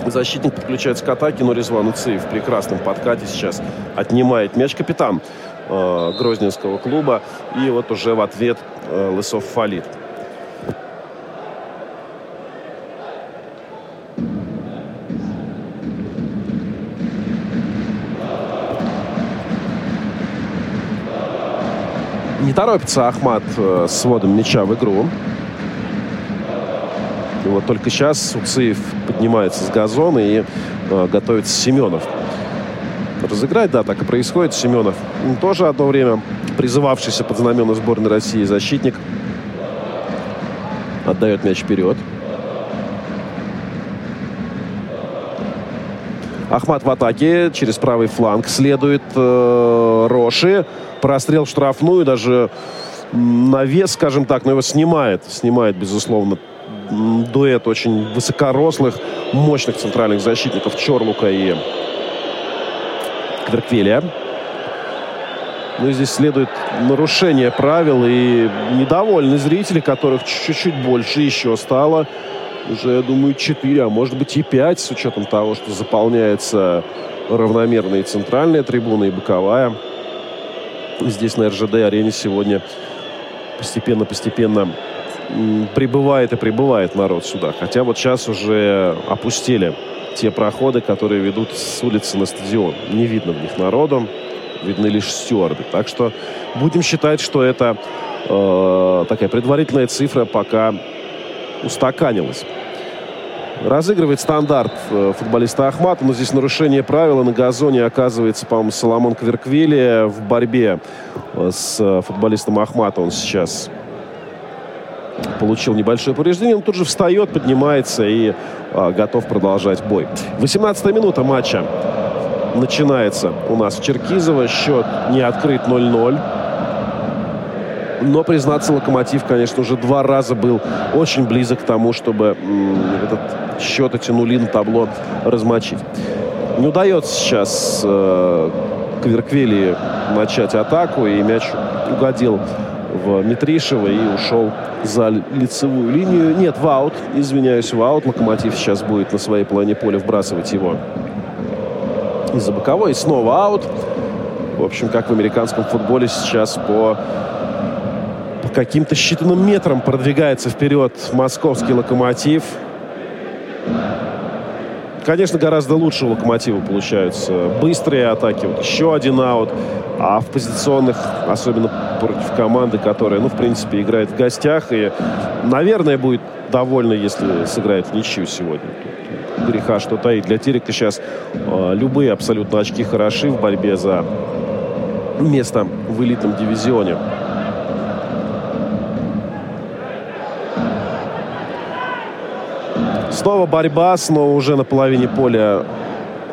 Защитник подключается к атаке, но Резван Уцеев в прекрасном подкате сейчас отнимает мяч капитан э, Грозненского клуба. И вот уже в ответ э, Лысов фалит. Не торопится Ахмат э, с вводом мяча в игру. И вот только сейчас Уциев поднимается с газона и э, готовится Семенов. Разыграть, да, так и происходит. Семенов тоже одно время призывавшийся под знамена сборной России защитник. Отдает мяч вперед. Ахмат в атаке. Через правый фланг следует э, Роши. Прострел в штрафную. Даже навес, скажем так, но его снимает. Снимает, безусловно, дуэт очень высокорослых, мощных центральных защитников Чорлука и Кверквеля. Ну и здесь следует нарушение правил и недовольны зрители, которых чуть-чуть больше еще стало. Уже, я думаю, 4, а может быть и 5, с учетом того, что заполняется равномерно и центральная трибуна, и боковая. Здесь на РЖД-арене сегодня постепенно-постепенно прибывает и прибывает народ сюда. Хотя вот сейчас уже опустили те проходы, которые ведут с улицы на стадион. Не видно в них народу, видны лишь стюарды. Так что будем считать, что это э, такая предварительная цифра пока устаканилась. Разыгрывает стандарт э, футболиста Ахмата, но здесь нарушение правила. На газоне оказывается, по-моему, Соломон Кверквели в борьбе э, с э, футболистом Ахмата. Он сейчас получил небольшое повреждение. Он тут же встает, поднимается и а, готов продолжать бой. 18 минута матча начинается у нас в Черкизово. Счет не открыт 0-0. Но, признаться, Локомотив, конечно, уже два раза был очень близок к тому, чтобы этот счет, эти нули на табло размочить. Не удается сейчас э, Кверквели начать атаку, и мяч угодил в Митришева и ушел за лицевую линию. Нет, в аут. Извиняюсь, в аут. Локомотив сейчас будет на своей половине поля вбрасывать его из-за боковой. И снова аут. В общем, как в американском футболе сейчас по, по каким-то считанным метрам продвигается вперед московский локомотив. Конечно, гораздо лучше у Локомотива получаются быстрые атаки. Вот еще один аут. А в позиционных, особенно против команды, которая, ну, в принципе, играет в гостях. И, наверное, будет довольна, если сыграет в ничью сегодня. Тут греха что-то и Для Терека сейчас э, любые абсолютно очки хороши в борьбе за место в элитном дивизионе. Снова борьба, снова уже на половине поля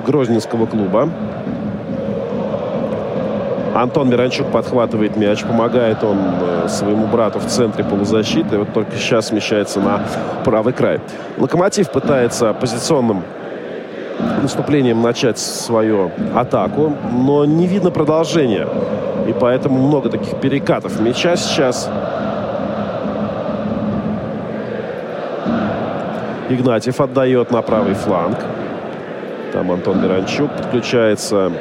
Грозненского клуба. Антон Миранчук подхватывает мяч, помогает он э, своему брату в центре полузащиты. Вот только сейчас смещается на правый край. Локомотив пытается позиционным наступлением начать свою атаку, но не видно продолжения. И поэтому много таких перекатов мяча сейчас. Игнатьев отдает на правый фланг. Там Антон Миранчук подключается.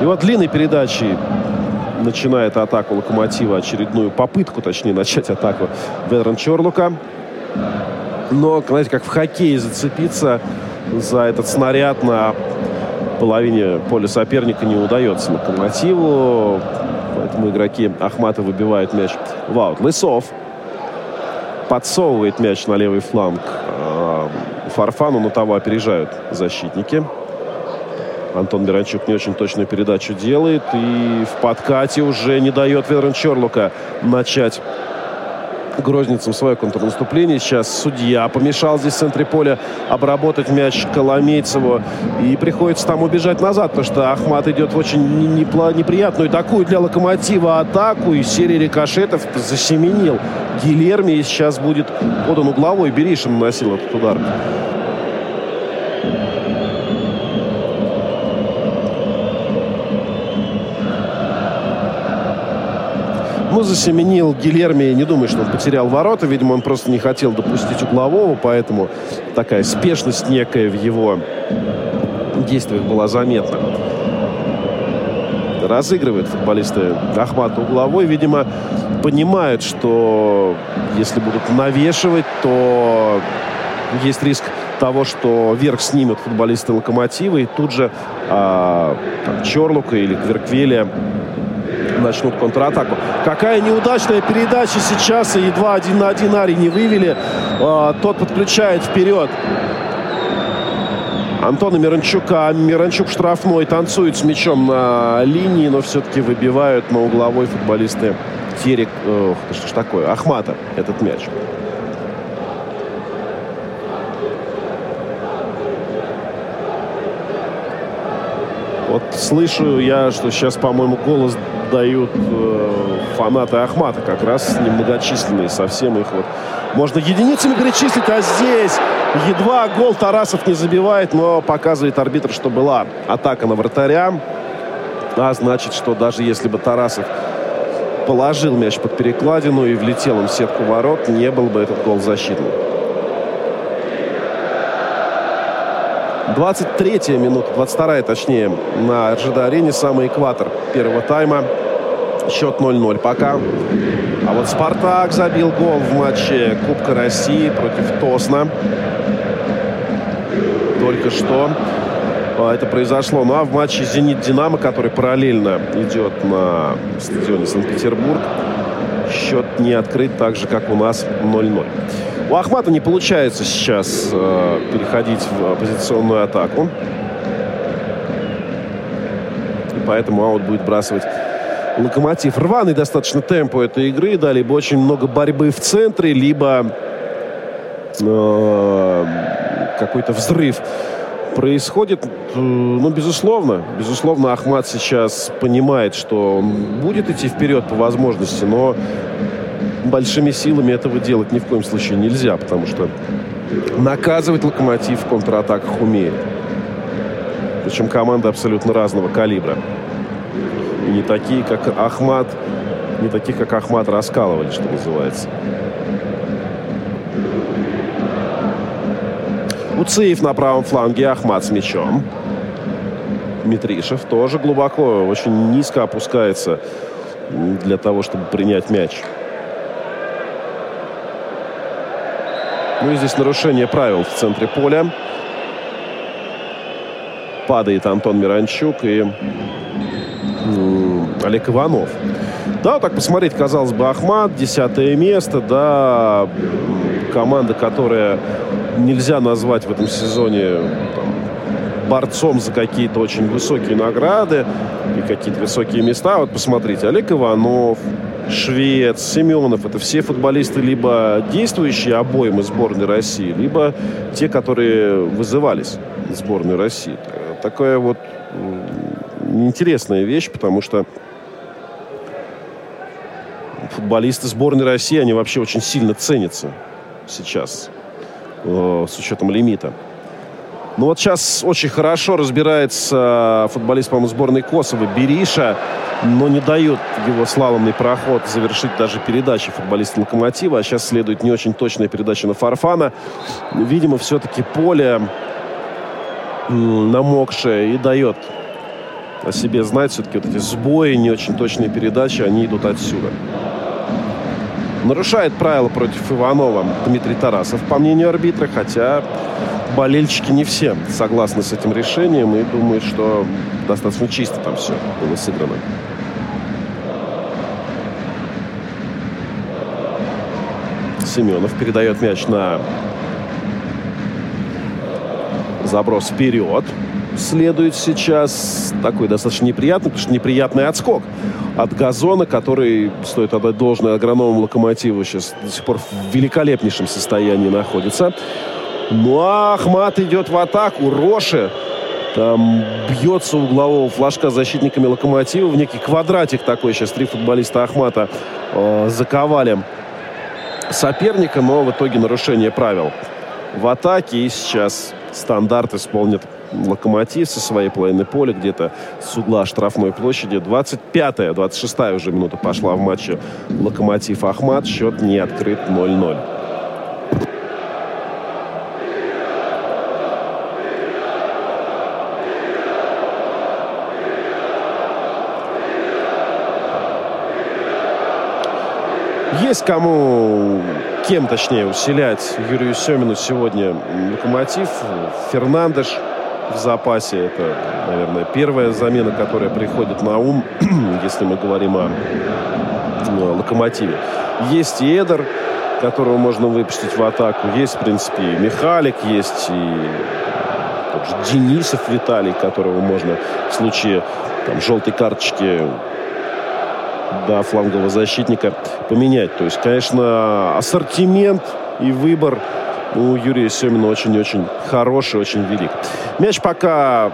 И вот длинной передачей начинает атаку Локомотива, очередную попытку, точнее, начать атаку Ведран Чорлука. Но, знаете, как в хоккее зацепиться за этот снаряд на половине поля соперника не удается Локомотиву. Поэтому игроки Ахмата выбивают мяч в. Лысов подсовывает мяч на левый фланг а, Фарфану, но того опережают защитники. Антон Миранчук не очень точную передачу делает. И в подкате уже не дает Ведран Чорлука начать Грозницам свое контрнаступление. Сейчас судья помешал здесь в центре поля обработать мяч Коломейцеву. И приходится там убежать назад, потому что Ахмат идет в очень неприятную такую для Локомотива атаку. И серия рикошетов засеменил Гилерми. И сейчас будет подан угловой. Беришин наносил этот удар. Ну, засеменил Гильерми. Не думаю, что он потерял ворота. Видимо, он просто не хотел допустить углового, поэтому такая спешность некая в его действиях была заметна. Разыгрывают футболисты Ахмата угловой. Видимо, понимают, что если будут навешивать, то есть риск того, что верх снимет футболисты Локомотива, и тут же а, там, Чорлука или Кверквеля начнут контратаку. Какая неудачная передача сейчас. И едва один на один Ари не вывели. А, тот подключает вперед. Антона Миранчука. Миранчук штрафной. Танцует с мячом на линии, но все-таки выбивают на угловой футболисты Терек. Ох, что ж такое? Ахмата этот мяч. Вот слышу я, что сейчас, по-моему, голос дают э, фанаты Ахмата, как раз немногочисленные, совсем их вот можно единицами перечислить, а здесь едва гол Тарасов не забивает, но показывает арбитр, что была атака на вратаря, а значит, что даже если бы Тарасов положил мяч под перекладину и влетел им в сетку ворот, не был бы этот гол защитным. 23 минута, 22 точнее, на РЖД-арене, самый экватор первого тайма. Счет 0-0 пока. А вот «Спартак» забил гол в матче Кубка России против Тосна. Только что а, это произошло. Ну а в матче «Зенит-Динамо», который параллельно идет на стадионе Санкт-Петербург, счет не открыт так же, как у нас 0-0. У Ахмата не получается сейчас э, переходить в оппозиционную атаку. И поэтому аут будет бросать Локомотив. Рваный достаточно темп у этой игры, да, либо очень много борьбы в центре, либо э, какой-то взрыв происходит. Ну, безусловно, безусловно, Ахмат сейчас понимает, что он будет идти вперед по возможности, но большими силами этого делать ни в коем случае нельзя, потому что наказывать локомотив в контратаках умеет. Причем команды абсолютно разного калибра. И не такие, как Ахмат, не таких, как Ахмат, раскалывали, что называется. Уцеев на правом фланге, Ахмат с мячом. Митришев тоже глубоко, очень низко опускается для того, чтобы принять мяч. Ну и здесь нарушение правил в центре поля. Падает Антон Миранчук и Олег Иванов. Да, так посмотреть, казалось бы, Ахмат, десятое место, да, команда, которая нельзя назвать в этом сезоне там, борцом за какие-то очень высокие награды и какие-то высокие места. Вот посмотрите, Олег Иванов, Швец, Семенов, это все футболисты либо действующие обоим сборной России, либо те, которые вызывались в сборную России. Такая вот интересная вещь, потому что футболисты сборной России, они вообще очень сильно ценятся сейчас э, с учетом лимита. Ну вот сейчас очень хорошо разбирается футболист, по-моему, сборной Косово Бериша, но не дает его слаломный проход завершить даже передачи футболиста Локомотива. А сейчас следует не очень точная передача на Фарфана. Видимо, все-таки поле намокшее и дает о себе знать. Все-таки вот эти сбои, не очень точные передачи, они идут отсюда. Нарушает правила против Иванова Дмитрий Тарасов, по мнению арбитра, хотя болельщики не все согласны с этим решением и думают, что достаточно чисто там все было сыграно. Семенов передает мяч на заброс вперед следует сейчас такой достаточно неприятный, потому что неприятный отскок от газона, который, стоит отдать должное агроному локомотиву, сейчас до сих пор в великолепнейшем состоянии находится. Ну а Ахмат идет в атаку. Роши там бьется углового флажка защитниками локомотива. В некий квадратик такой сейчас три футболиста Ахмата э, заковали соперника, но в итоге нарушение правил в атаке. И сейчас стандарт исполнит Локомотив со своей половины поля, где-то с угла штрафной площади. 25-я, 26-я уже минута пошла в матче Локомотив-Ахмат. Счет не открыт 0-0. Есть кому кем, точнее, усилять Юрию Семину сегодня локомотив. Фернандеш в запасе. Это, наверное, первая замена, которая приходит на ум, *clears throat* если мы говорим о ну, локомотиве. Есть и Эдер, которого можно выпустить в атаку. Есть, в принципе, и Михалик, есть и тот же Денисов Виталий, которого можно в случае там, желтой карточки до флангового защитника поменять. То есть, конечно, ассортимент и выбор у Юрия Семина очень-очень хороший, очень велик. Мяч пока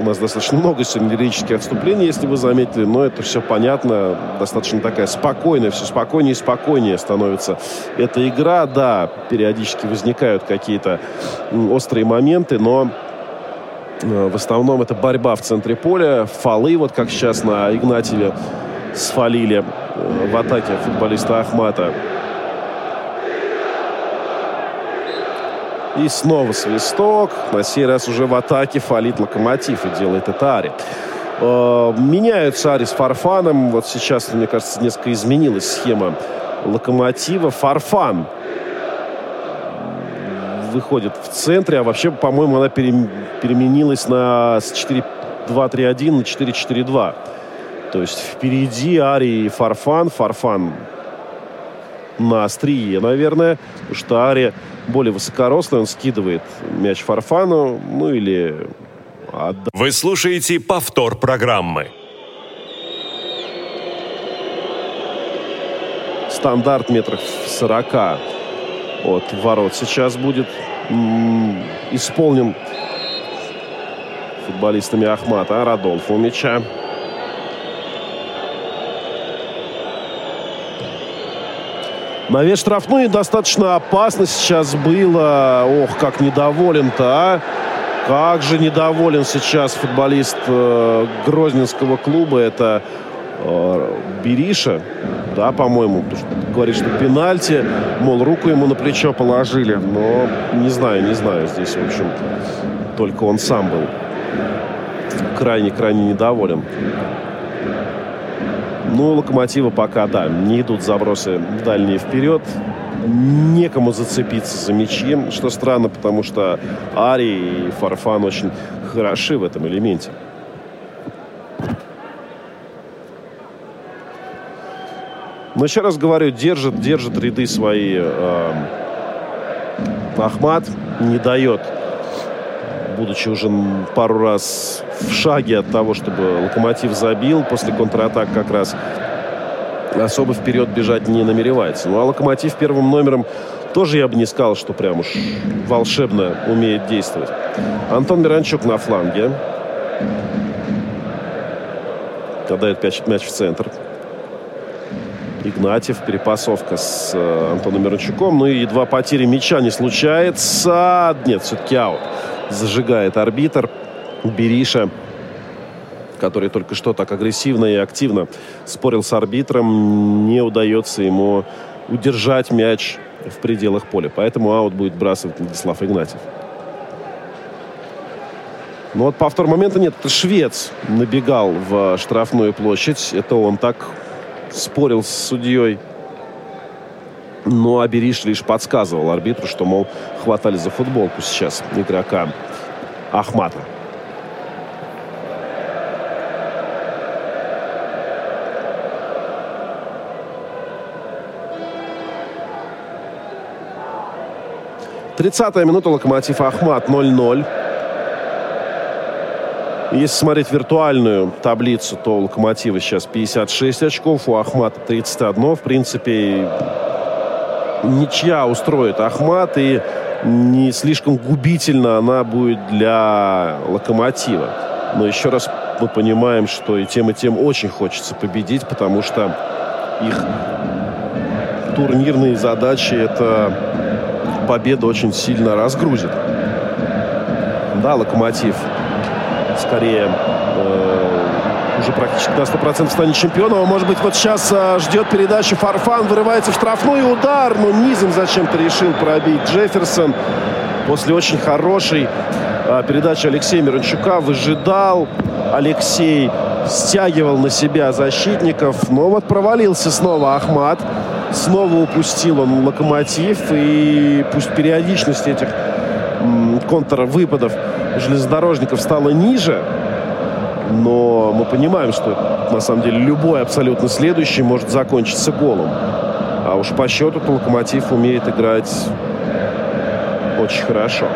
у нас достаточно много сегодня лирических отступлений, если вы заметили, но это все понятно, достаточно такая спокойная, все спокойнее и спокойнее становится эта игра. Да, периодически возникают какие-то острые моменты, но э, в основном это борьба в центре поля, фолы, вот как сейчас на Игнатьеве сфалили в атаке футболиста Ахмата. И снова свисток. На сей раз уже в атаке фалит локомотив и делает это Ари. Э, меняются Ари с Фарфаном. Вот сейчас, мне кажется, несколько изменилась схема локомотива. Фарфан выходит в центре, а вообще, по-моему, она переменилась на с 4-2-3-1 на 4-4-2. То есть впереди Ари и Фарфан. Фарфан на острие, наверное, потому что Ари более высокорослый, он скидывает мяч Фарфану, ну или... Вы слушаете повтор программы. Стандарт метров 40 от ворот сейчас будет исполнен футболистами Ахмата. Радольф у мяча. Навес штрафной достаточно опасно сейчас было. Ох, как недоволен-то, а. Как же недоволен сейчас футболист э, Грозненского клуба. Это э, Бериша, да, по-моему. Говорит, что пенальти. Мол, руку ему на плечо положили. Но не знаю, не знаю. Здесь, в общем, только он сам был крайне-крайне недоволен. Ну, Локомотива пока, да, не идут забросы дальние вперед. Некому зацепиться за мячи, что странно, потому что Ари и Фарфан очень хороши в этом элементе. Но еще раз говорю, держит, держит ряды свои э, Ахмат не дает, будучи уже пару раз в шаге от того, чтобы Локомотив забил, после контратак как раз особо вперед бежать не намеревается. Ну а Локомотив первым номером тоже я бы не сказал, что прям уж волшебно умеет действовать. Антон Миранчук на фланге. Мяч, мяч в центр. Игнатьев, перепасовка с э, Антоном Миранчуком. Ну и едва потери мяча не случается. Нет, все-таки аут. Зажигает арбитр. Бериша, который только что так агрессивно и активно спорил с арбитром, не удается ему удержать мяч в пределах поля. Поэтому аут будет бросать Владислав Игнатьев. Но вот повтор момента нет. Это швец набегал в штрафную площадь. Это он так спорил с судьей. Но Абериш лишь подсказывал арбитру, что, мол, хватали за футболку сейчас игрока Ахмата. Тридцатая минута. Локомотив Ахмат 0-0. Если смотреть виртуальную таблицу, то у Локомотива сейчас 56 очков, у Ахмата 31. В принципе, ничья устроит Ахмат, и не слишком губительно она будет для Локомотива. Но еще раз мы понимаем, что и тем, и тем очень хочется победить, потому что их турнирные задачи это победа очень сильно разгрузит. Да, Локомотив скорее э, уже практически на 100% станет чемпионом. А может быть, вот сейчас э, ждет передачу Фарфан, вырывается в штрафной удар, но низом зачем-то решил пробить Джефферсон. После очень хорошей э, передачи Алексея Мирончука выжидал Алексей, стягивал на себя защитников, но вот провалился снова Ахмат. Снова упустил он локомотив, и пусть периодичность этих контрвыпадов железнодорожников стала ниже, но мы понимаем, что на самом деле любой абсолютно следующий может закончиться голом. А уж по счету Локомотив умеет играть очень хорошо.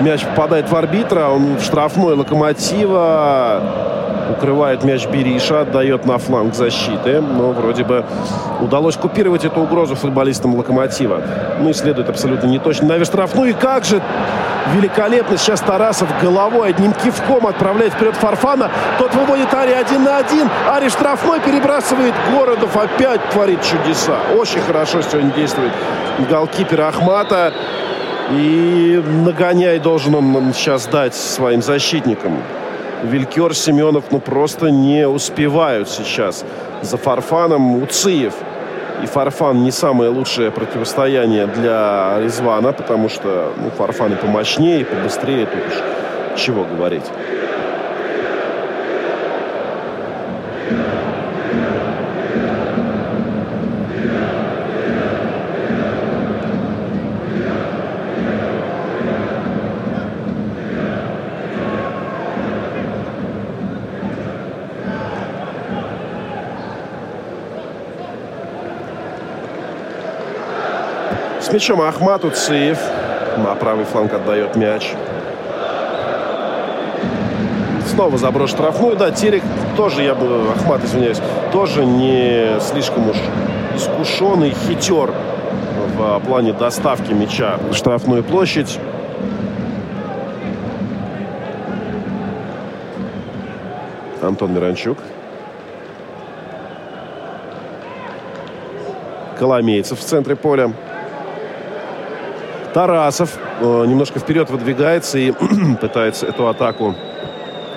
Мяч попадает в арбитра, он в штрафной Локомотива укрывает мяч Бериша, отдает на фланг защиты. Но вроде бы удалось купировать эту угрозу футболистам Локомотива. Ну, исследует абсолютно не точно. Навер штрафную. И как же великолепно сейчас Тарасов головой одним кивком отправляет вперед Фарфана. Тот выводит Ари один на один. Ари штрафной перебрасывает Городов. Опять творит чудеса. Очень хорошо сегодня действует голкипер Ахмата. И нагоняй должен он сейчас дать своим защитникам. Вилькер, Семенов, ну просто не успевают сейчас за Фарфаном. Уциев и Фарфан не самое лучшее противостояние для Резвана, потому что ну, Фарфан и помощнее, и побыстрее, тут уж чего говорить. С мячом Ахмат Уциев. На правый фланг отдает мяч. Снова заброс штрафную. Да, Терек тоже, я бы, Ахмат, извиняюсь, тоже не слишком уж искушенный хитер в плане доставки мяча в штрафную площадь. Антон Миранчук. Коломейцев в центре поля. Тарасов э, немножко вперед выдвигается и *clears throat* пытается эту атаку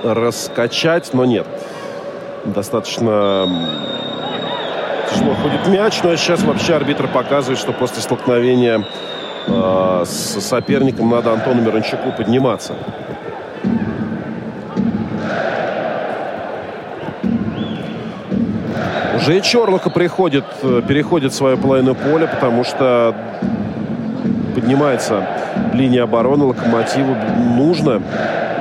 раскачать, но нет. Достаточно тяжело ходит мяч, но сейчас вообще арбитр показывает, что после столкновения э, с соперником надо Антону Мирончуку подниматься. Уже и Чорлока приходит, э, переходит свою половину поля, потому что поднимается линия обороны Локомотиву. Нужно,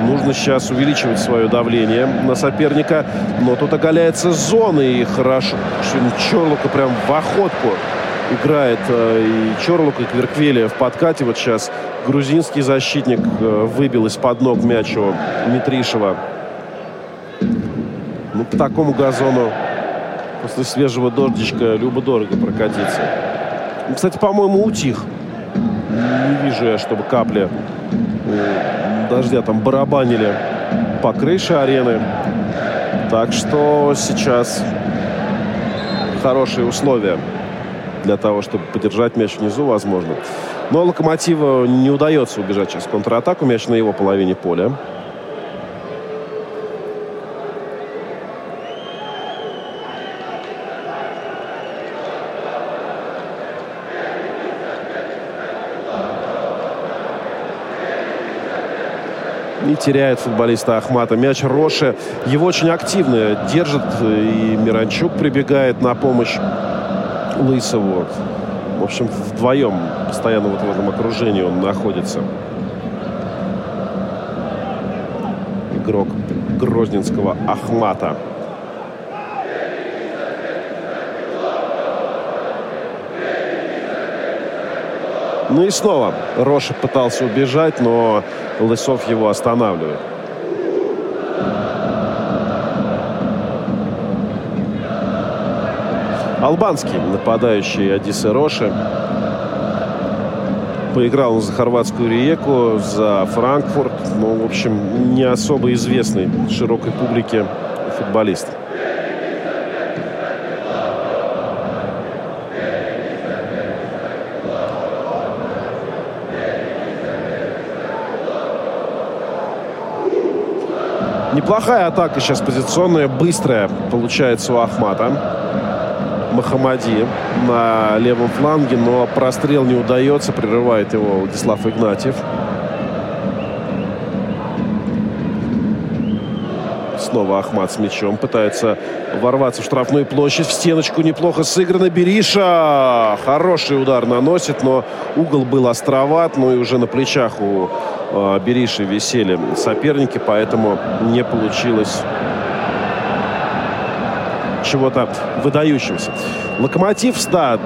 нужно сейчас увеличивать свое давление на соперника. Но тут оголяется зона и хорошо. Чорлока прям в охотку играет э, и Чорлук, и Кверквели в подкате. Вот сейчас грузинский защитник э, выбил из-под ног мяч у Митришева. Ну, по такому газону после свежего дождичка любо-дорого прокатиться. Кстати, по-моему, утих. Не вижу я, чтобы капли э, дождя там барабанили по крыше арены. Так что сейчас хорошие условия для того, чтобы подержать мяч внизу, возможно. Но Локомотиву не удается убежать через контратаку. Мяч на его половине поля. И теряет футболиста Ахмата. Мяч Роши. Его очень активно держит. И Миранчук прибегает на помощь Лысову. В общем, вдвоем постоянно вот в этом окружении он находится. Игрок Грозненского Ахмата. Ну и снова Роша пытался убежать, но Лысов его останавливает. Албанский нападающий Адисы Роши. Поиграл он за хорватскую Риеку, за Франкфурт. Ну, в общем, не особо известный широкой публике футболист. Неплохая атака сейчас позиционная, быстрая получается у Ахмата. Махамади на левом фланге, но прострел не удается, прерывает его Владислав Игнатьев. Снова Ахмат с мячом. Пытается ворваться в штрафную площадь. В стеночку неплохо сыграно. Бериша. Хороший удар наносит, но угол был островат. Ну и уже на плечах у э, Бериши висели соперники, поэтому не получилось чего-то выдающегося. Локомотив, да,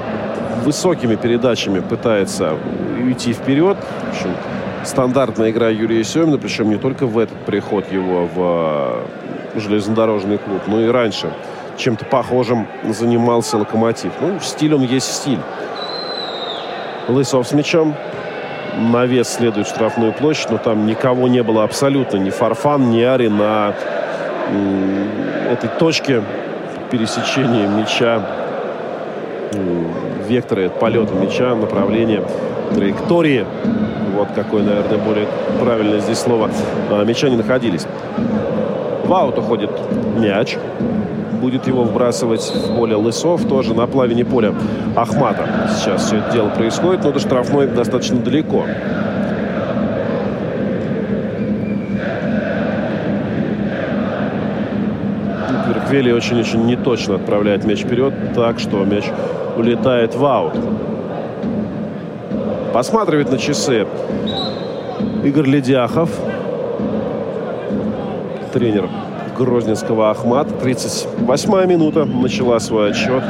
высокими передачами пытается уйти вперед. В общем, стандартная игра Юрия Семина, причем не только в этот приход его в э, железнодорожный клуб, но и раньше. Чем-то похожим занимался Локомотив. Ну, стиль он есть стиль. Лысов с мячом. Навес следует в штрафную площадь, но там никого не было абсолютно. Ни Фарфан, ни Ари на этой точке пересечения мяча, вектора полета мяча, направления, траектории. Вот какое, наверное, более правильное здесь слово. А, мяча не находились. В аут уходит мяч. Будет его вбрасывать в поле Лысов, тоже на плавине поля Ахмата. Сейчас все это дело происходит, но до штрафной достаточно далеко. Квели очень-очень неточно отправляет мяч вперед, так что мяч улетает в аут. Посматривает на часы Игорь Ледяхов. Тренер Грозненского Ахмат. 38-я минута. Начала свой отсчет.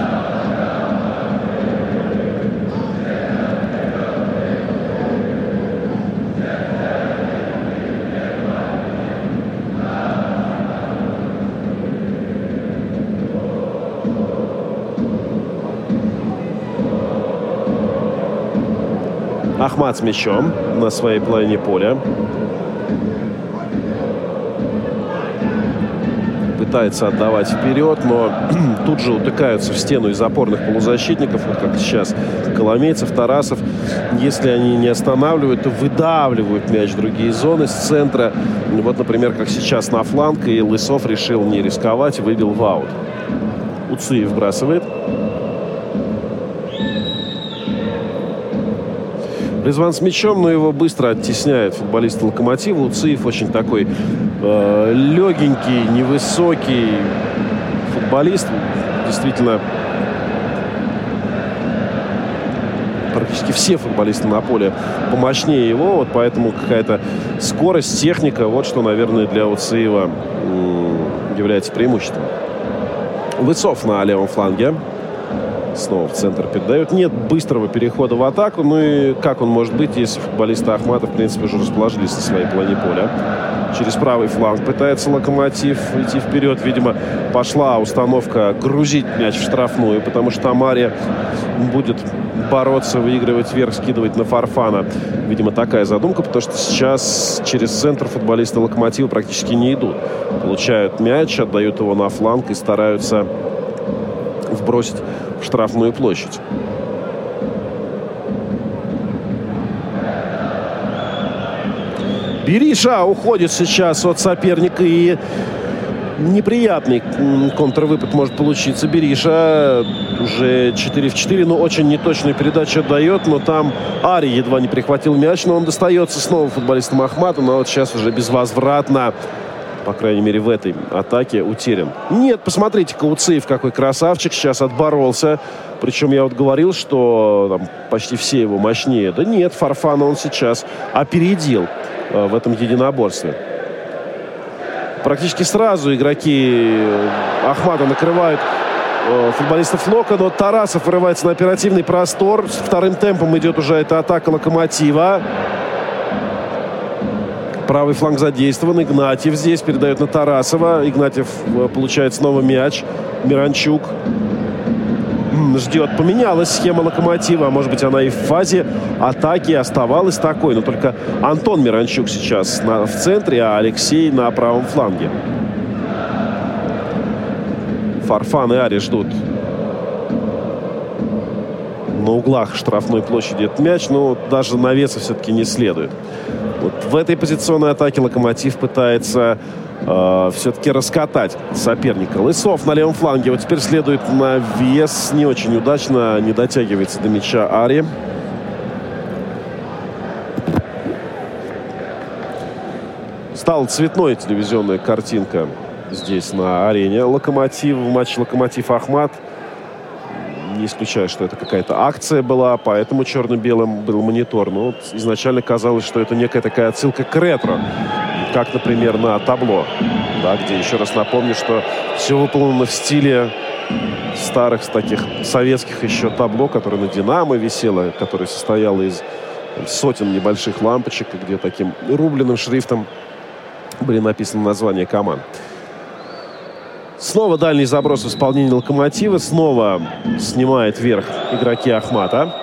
Ахмат с мячом на своей половине поля. Пытается отдавать вперед, но *clears throat* тут же утыкаются в стену из опорных полузащитников, вот как сейчас Коломейцев, Тарасов. Если они не останавливают, то выдавливают мяч в другие зоны с центра. Вот, например, как сейчас на фланг, и Лысов решил не рисковать, выбил в аут. Уциев вбрасывает. Резван с мячом, но его быстро оттесняет футболист Локомотива. Уциев очень такой э, легенький, невысокий футболист. Действительно, практически все футболисты на поле помощнее его, вот поэтому какая-то скорость, техника, вот что, наверное, для Уциева является преимуществом. Лысов на левом фланге. Снова в центр передает. Нет быстрого перехода в атаку. Ну и как он может быть, если футболисты Ахмата, в принципе, уже расположились на своей половине поля. Через правый фланг пытается Локомотив идти вперед. Видимо, пошла установка грузить мяч в штрафную, потому что Амария будет бороться, выигрывать вверх, скидывать на Фарфана. Видимо, такая задумка, потому что сейчас через центр футболисты Локомотива практически не идут. Получают мяч, отдают его на фланг и стараются вбросить штрафную площадь. Бериша уходит сейчас от соперника и неприятный контрвыпад может получиться. Бериша уже 4 в 4, но очень неточную передачу отдает. Но там Ари едва не прихватил мяч, но он достается снова футболистам Ахмату. Но вот сейчас уже безвозвратно, по крайней мере в этой атаке, утерян. Нет, посмотрите, Кауцеев какой красавчик. Сейчас отборолся. Причем я вот говорил, что там, почти все его мощнее. Да нет, Фарфана он сейчас опередил э, в этом единоборстве. Практически сразу игроки Ахмата накрывают э, футболистов Лока, но Тарасов вырывается на оперативный простор. С вторым темпом идет уже эта атака Локомотива. Правый фланг задействован. Игнатьев здесь передает на Тарасова. Игнатьев э, получает снова мяч. Миранчук ждет. Поменялась схема Локомотива. Может быть, она и в фазе атаки оставалась такой. Но только Антон Миранчук сейчас на, в центре, а Алексей на правом фланге. Фарфан и Ари ждут на углах штрафной площади этот мяч, но даже навеса все-таки не следует. Вот в этой позиционной атаке Локомотив пытается э, все-таки раскатать соперника. Лысов на левом фланге. Вот теперь следует на вес. Не очень удачно. Не дотягивается до мяча Ари. Стала цветной телевизионная картинка здесь на арене. Локомотив, матч Локомотив Ахмат. Не исключаю, что это какая-то акция была, поэтому черно-белым был монитор. Но вот изначально казалось, что это некая такая отсылка к ретро как, например, на табло, да, где, еще раз напомню, что все выполнено в стиле старых таких советских еще табло, которое на «Динамо» висело, которое состояло из сотен небольших лампочек, где таким рубленым шрифтом были написаны названия команд. Снова дальний заброс в исполнении «Локомотива». Снова снимает вверх игроки Ахмата.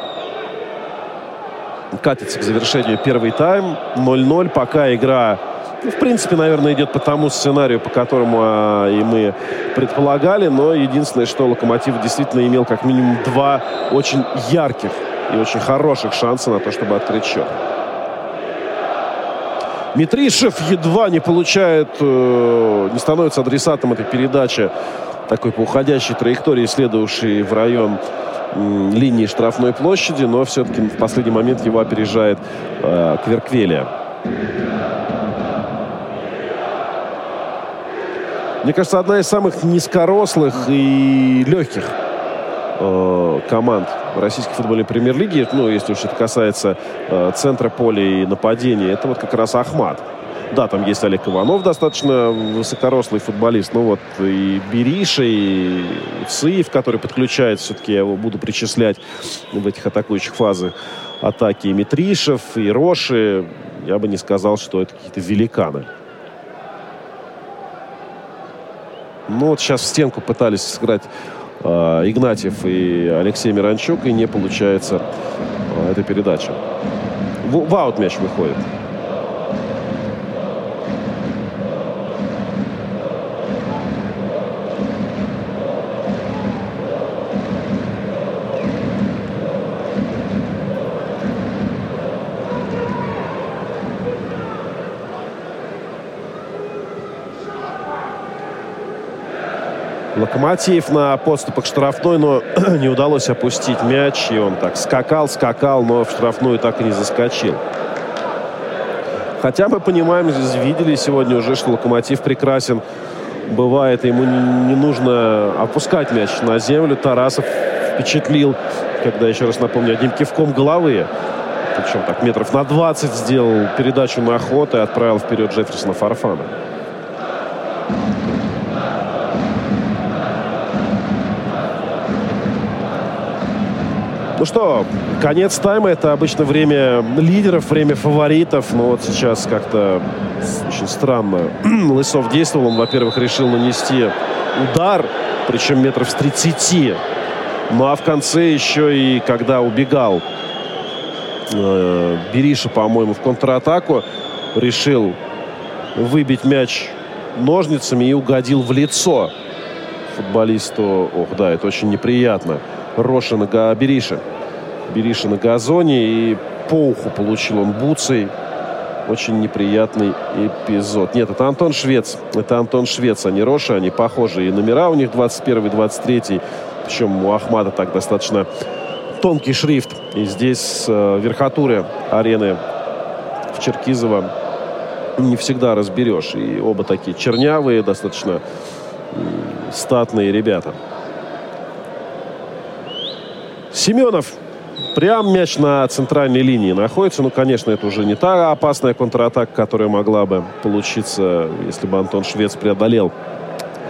Катится к завершению первый тайм. 0-0. Пока игра ну, в принципе, наверное, идет по тому сценарию, по которому а, и мы предполагали. Но единственное, что Локомотив действительно имел как минимум два очень ярких и очень хороших шанса на то, чтобы открыть счет. Митришев едва не получает, э, не становится адресатом этой передачи, такой по уходящей траектории, следовавшей в район линии штрафной площади, но все-таки в последний момент его опережает э, Кверквелия. Мне кажется, одна из самых низкорослых и легких э, команд российской футбольной премьер-лиги, ну, если уж это касается э, центра поля и нападения, это вот как раз Ахмат. Да, там есть Олег Иванов, достаточно высокорослый футболист. Ну вот и Бериша, и Сыев, который подключает, все-таки я его буду причислять в этих атакующих фазах атаки. И Митришев, и Роши. Я бы не сказал, что это какие-то великаны. Ну вот сейчас в стенку пытались сыграть Игнатьев и Алексей Миранчук, и не получается э, эта передача. В, в аут мяч выходит. Локомотив на подступах штрафной, но *clears throat* не удалось опустить мяч. И он так скакал, скакал, но в штрафную так и не заскочил. Хотя мы понимаем, видели сегодня уже, что Локомотив прекрасен. Бывает, ему не нужно опускать мяч на землю. Тарасов впечатлил, когда, еще раз напомню, одним кивком головы. Причем так метров на 20 сделал передачу на ход и отправил вперед Джефферсона Фарфана. Ну что, конец тайма это обычно время лидеров, время фаворитов. Но вот сейчас как-то очень странно. *clears throat* Лысов действовал. Он, во-первых, решил нанести удар, причем метров с 30. Ну а в конце еще и когда убегал э, Бериша, по-моему, в контратаку, решил выбить мяч ножницами и угодил в лицо футболисту. Ох, да, это очень неприятно. Роша на Бериша. Бериша на газоне и по уху получил он буцей. Очень неприятный эпизод. Нет, это Антон Швец. Это Антон Швец, а не Роша. Они похожи. И номера у них 21 23 Причем у Ахмада так достаточно тонкий шрифт. И здесь э, верхотуры арены в Черкизово не всегда разберешь. И оба такие чернявые, достаточно статные ребята. Семенов прям мяч на центральной линии находится. Ну, конечно, это уже не та опасная контратака, которая могла бы получиться, если бы Антон Швец преодолел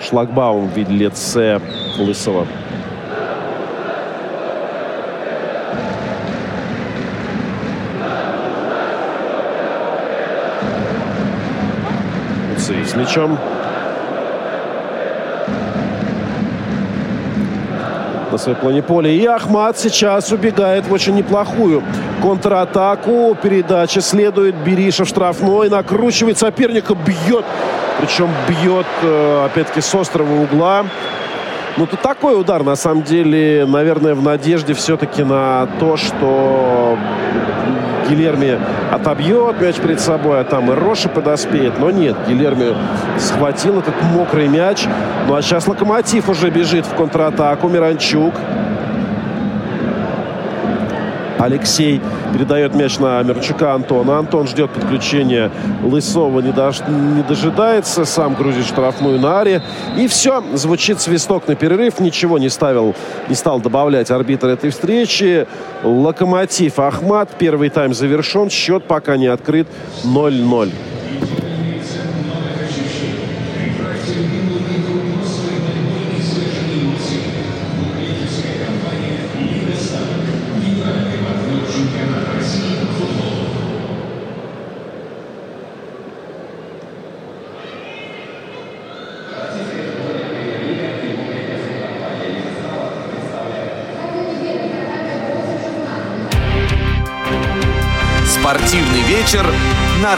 шлагбаум в виде лице Лысого. с мячом. Своей плане поля. И Ахмат сейчас убегает в очень неплохую контратаку. Передача следует. Бериша в штрафной. Накручивает соперника. Бьет. Причем бьет, э, опять-таки, с острого угла. Ну, тут такой удар, на самом деле, наверное, в надежде все-таки на то, что Гилерми отобьет мяч перед собой, а там и Роши подоспеет. Но нет, Гилерми схватил этот мокрый мяч. Ну а сейчас Локомотив уже бежит в контратаку. Миранчук. Алексей передает мяч на Мерчука Антона. Антон ждет подключения Лысова, не, дож... не дожидается. Сам грузит штрафную на аре. И все, звучит свисток на перерыв. Ничего не ставил, не стал добавлять арбитр этой встречи. Локомотив Ахмат. Первый тайм завершен. Счет пока не открыт 0-0.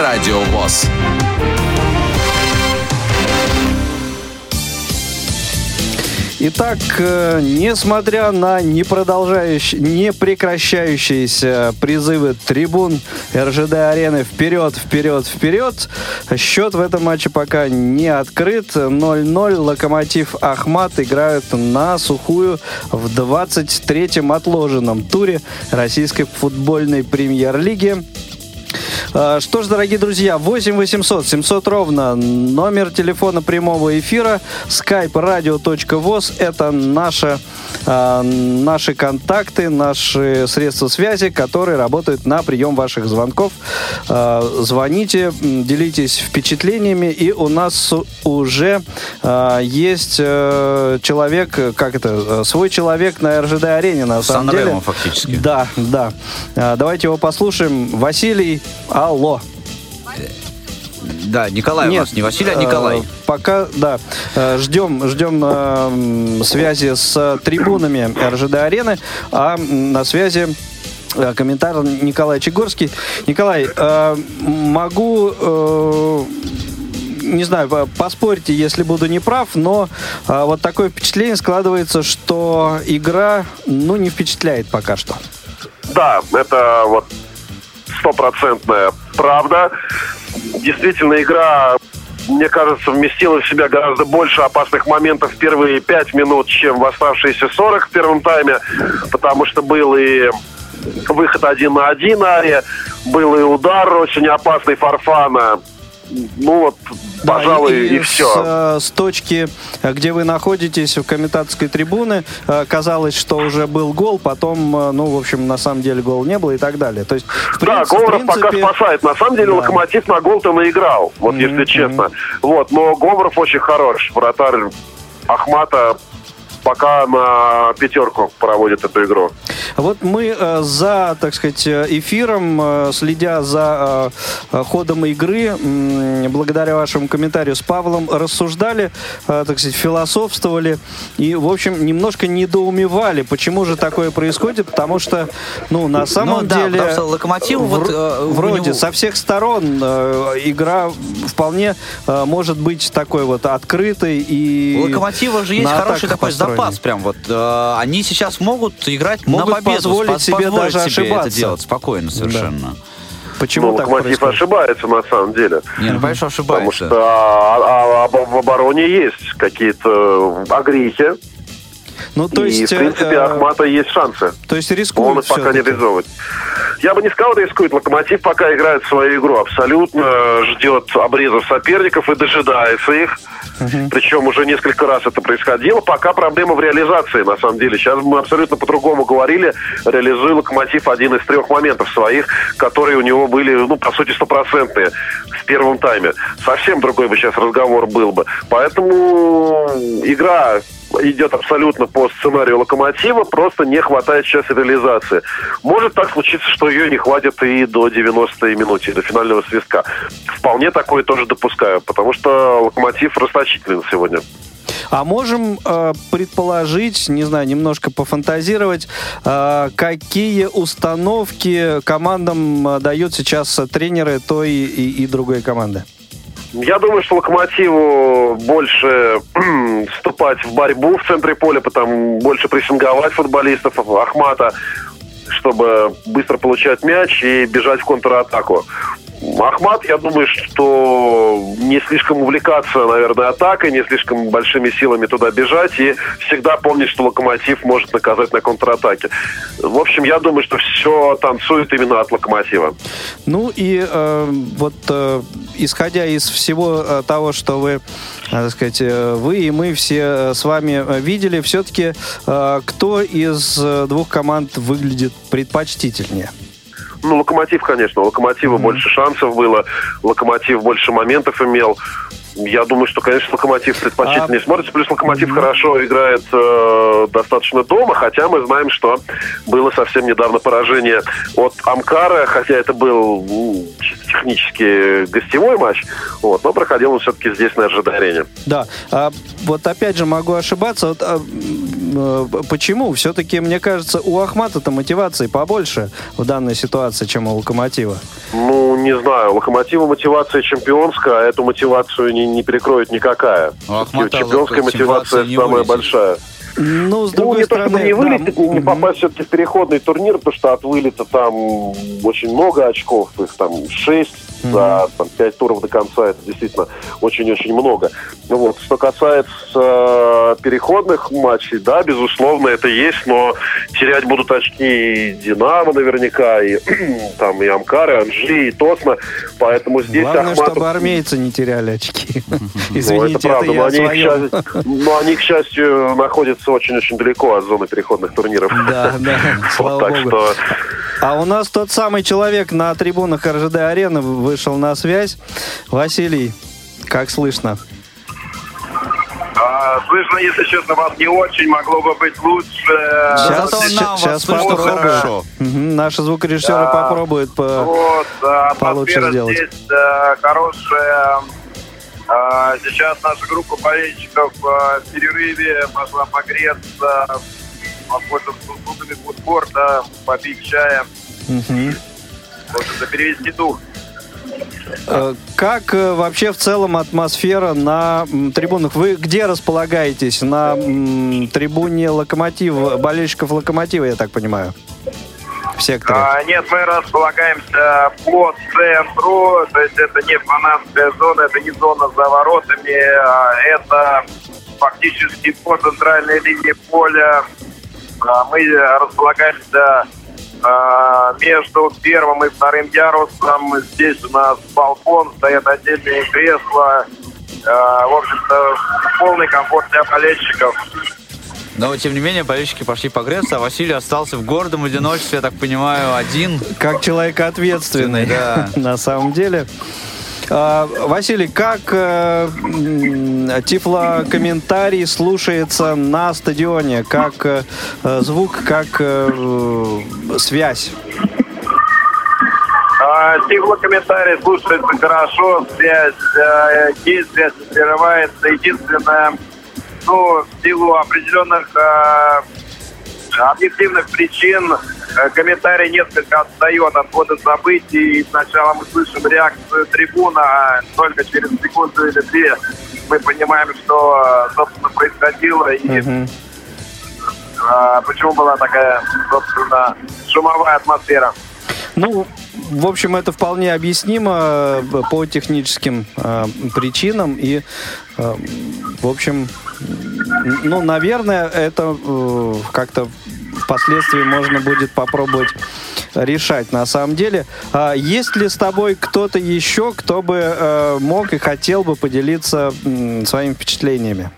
Радио ВОЗ. Итак, э, несмотря на не, продолжающие, не прекращающиеся призывы трибун РЖД-арены вперед, вперед, вперед, счет в этом матче пока не открыт. 0-0. Локомотив Ахмат играют на сухую в 23-м отложенном туре российской футбольной премьер-лиги. А, что ж, дорогие друзья, 8 800 700 ровно номер телефона прямого эфира, skype radio.voz, это наша, э, наши контакты, наши средства связи, которые работают на прием ваших звонков. Э, звоните, делитесь впечатлениями, и у нас уже э, есть э, человек, как это, свой человек на РЖД-арене, на самом Сан деле. фактически. Да, да. Давайте его послушаем. Василий, Алло. Да, Николай Нет, у нас, не Василий, а Николай. Э, пока, да. Э, ждем, ждем э, связи с трибунами РЖД-арены, а на связи комментарий Николай Чегорский. Николай, э, могу... Э, не знаю, поспорьте, если буду неправ, но э, вот такое впечатление складывается, что игра, ну, не впечатляет пока что. Да, это вот стопроцентная правда. Действительно, игра мне кажется, вместила в себя гораздо больше опасных моментов в первые пять минут, чем в оставшиеся 40 в первом тайме, потому что был и выход один на один Ария, был и удар очень опасный Фарфана, ну вот, да, пожалуй, и, и, и все. С, э, с точки, где вы находитесь, в комментаторской трибуны, э, казалось, что уже был гол, потом, э, ну, в общем, на самом деле гол не было и так далее. То есть, в принципе, да, Говоров принципе... пока спасает. На самом деле, да. Локомотив на гол-то наиграл, вот mm-hmm. если честно. Вот, но Говоров очень хорош. Вратарь Ахмата пока на пятерку проводит эту игру. Вот мы э, за, так сказать, э, эфиром, э, следя за э, ходом игры, благодаря вашему комментарию с Павлом, рассуждали, э, так сказать, философствовали и, в общем, немножко недоумевали, почему же такое происходит, потому что, ну, на самом Ну да, деле... потому что «Локомотиву» вот, вр- э, вроде него- со всех сторон э, игра вполне э, может быть такой вот открытой и... У Локомотива же есть хороший такой построенной. Запас, прям вот. э, они сейчас могут играть Могут на победу, позволить себе позволить даже себе ошибаться. это делать спокойно совершенно. Почему ну, так Локомотив происходит? ошибается на самом деле. Не, ну, конечно, Потому ошибается. что а, а, а, в обороне есть какие-то огрехи. Ну, то и, есть, в принципе, э, Ахмата есть шансы. то есть Он рискует их пока не реализовывает. Я бы не сказал, рискует. Локомотив пока играет свою игру. Абсолютно ждет обрезов соперников и дожидается их. Причем уже несколько раз это происходило. Пока проблема в реализации, на самом деле. Сейчас мы абсолютно по-другому говорили. Реализуя Локомотив один из трех моментов своих, которые у него были, ну, по сути, стопроцентные в первом тайме. Совсем другой бы сейчас разговор был бы. Поэтому игра идет абсолютно по сценарию Локомотива, просто не хватает сейчас реализации. Может так случиться, что ее не хватит и до 90-й минуты, до финального свистка. Вполне такое тоже допускаю, потому что Локомотив расточителен сегодня. А можем э, предположить, не знаю, немножко пофантазировать, э, какие установки командам э, дают сейчас тренеры той и, и другой команды? Я думаю, что Локомотиву больше *clears throat* вступать в борьбу в центре поля, потому больше прессинговать футболистов Ахмата, чтобы быстро получать мяч и бежать в контратаку. Ахмат, я думаю, что не слишком увлекаться, наверное, атакой, не слишком большими силами туда бежать и всегда помнить, что Локомотив может наказать на контратаке. В общем, я думаю, что все танцует именно от Локомотива. Ну и э, вот э, исходя из всего э, того, что вы, э, так сказать, э, вы и мы все с вами видели, все-таки э, кто из двух команд выглядит предпочтительнее? Ну, Локомотив, конечно. У Локомотива больше шансов было, Локомотив больше моментов имел. Я думаю, что, конечно, Локомотив предпочтительнее А- смотрится. Плюс Локомотив хорошо играет э, достаточно дома, хотя мы знаем, что было совсем недавно поражение от Амкара, хотя это был ну, технически гостевой матч, вот, но проходил он все-таки здесь, на РЖД-арене. Да, а, вот опять же могу ошибаться. Вот, а, э, почему? Все-таки, мне кажется, у Ахмата-то мотивации побольше в данной ситуации, чем у Локомотива. Ну, не знаю, Локомотива мотивация чемпионская, а эту мотивацию не, не перекроет никакая. У Ахмата Чемпионская мотивация не самая вылетит. большая. Ну, с Ну, другой не то, стороны... чтобы не да, вылететь, не, не попасть все-таки в переходный турнир, потому что от вылета там очень много очков, их там 6 за там, 5 туров до конца, это действительно очень-очень много. Ну вот, что касается э, переходных матчей, да, безусловно, это есть, но терять будут очки и Динамо наверняка, и *clears throat* там и Амкар, и Анжи, и Тосна, поэтому здесь Главное, Ахматов- чтобы армейцы не теряли очки. *laughs* ну, Извините, это правда, это но я о они, к счастью, но они, к счастью, находятся очень-очень далеко от зоны переходных турниров. Да, да, *laughs* Вот, слава так богу. что А у нас тот самый человек на трибунах РЖД-арены вышел на связь. Василий, как слышно? А, слышно, если честно, вас не очень, могло бы быть лучше. Сейчас, зато нам вас щас слышно хорошо. Мгм, Наши звукорежиссеры Да. попробуют по... Вот, а, получше сделать. здесь э, хорошая. А, сейчас наша группа болельщиков э, в перерыве пошла погреться, воспользоваться услугами фудкорта, попить чая, Мгм. просто перевести дух. Э, Как э, вообще в целом атмосфера на трибунах? Вы где располагаетесь? На трибуне локомотива, болельщиков локомотива, я так понимаю? В секторе. А, нет, мы располагаемся по центру, то есть это не фанатская зона, это не зона за воротами, а это фактически по центральной линии поля. А, мы располагаемся между первым и вторым ярусом. Здесь у нас балкон, стоят отдельные кресла. А, в общем-то, полный комфорт для болельщиков. Но, тем не менее, болельщики пошли погреться, а Василий остался в гордом одиночестве, я так понимаю, один. Как человек ответственный, Да. *laughs* на самом деле. А, Василий, как э, тифлокомментарий слушается на стадионе? Как э, звук, как э, связь? А, Тифлокомментарий слушается хорошо, связь есть, связь. Единственное, ну, в силу определенных объективных причин э, комментарий несколько отстает от хода событий. И сначала мы слышим реакцию трибуна, а только через секунду или две мы понимаем, что, э, собственно, происходило и э, почему была такая, собственно, шумовая атмосфера. Ну, в общем, это вполне объяснимо э, по техническим э, причинам. И, э, в общем, ну, наверное, это э, как-то впоследствии можно будет попробовать решать. На самом деле, А есть ли с тобой кто-то еще, кто бы э, мог и хотел бы поделиться м, своими впечатлениями?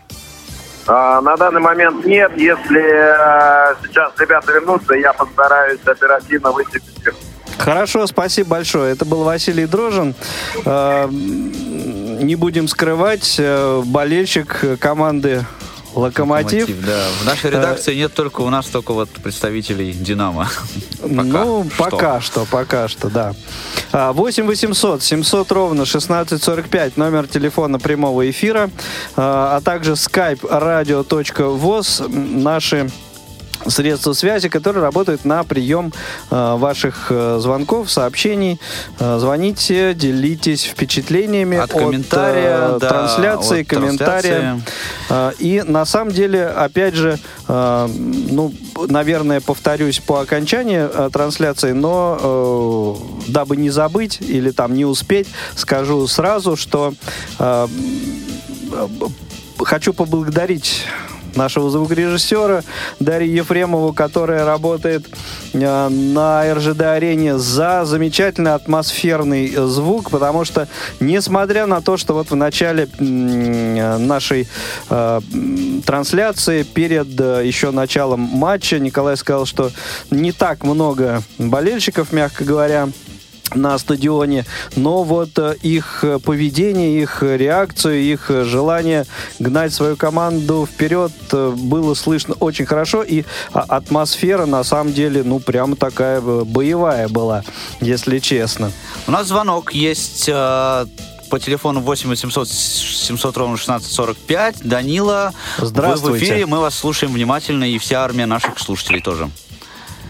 А, На данный момент нет. Если э, сейчас ребята вернутся, я постараюсь оперативно выйти в эфир. Хорошо, спасибо большое. Это был Василий Дрожин. Э, Не будем скрывать, э, болельщик команды «Локомотив». да. В нашей редакции нет только у нас только вот представителей Динамо. *laughs* Пока ну, что. пока что, пока что, да. А, 8 800 700 ровно 1645, номер телефона прямого эфира, а также skype radio.voz, наши средства связи, которые работают на прием э, ваших э, звонков, сообщений. Э, звоните, делитесь впечатлениями От комментария, э, да, трансляции, от комментария. Э, И на самом деле, опять же, э, ну, наверное, повторюсь по окончании э, трансляции, но э, дабы не забыть или там не успеть, скажу сразу, что э, хочу поблагодарить нашего звукорежиссера Дарью Ефремову, которая работает э, на РЖД-арене за замечательный атмосферный э, звук, потому что, несмотря на то, что вот в начале э, нашей э, трансляции, перед э, еще началом матча, Николай сказал, что не так много болельщиков, мягко говоря, на стадионе, но вот э, их э, поведение, их э, реакцию, их желание гнать свою команду вперед было слышно очень хорошо, и а, атмосфера на самом деле, ну, прямо такая боевая была, если честно. У нас звонок есть э, по телефону 8 800 700 ровно 1645. Данила, вы в Здравствуйте. эфире, мы вас слушаем внимательно, и вся армия наших слушателей тоже.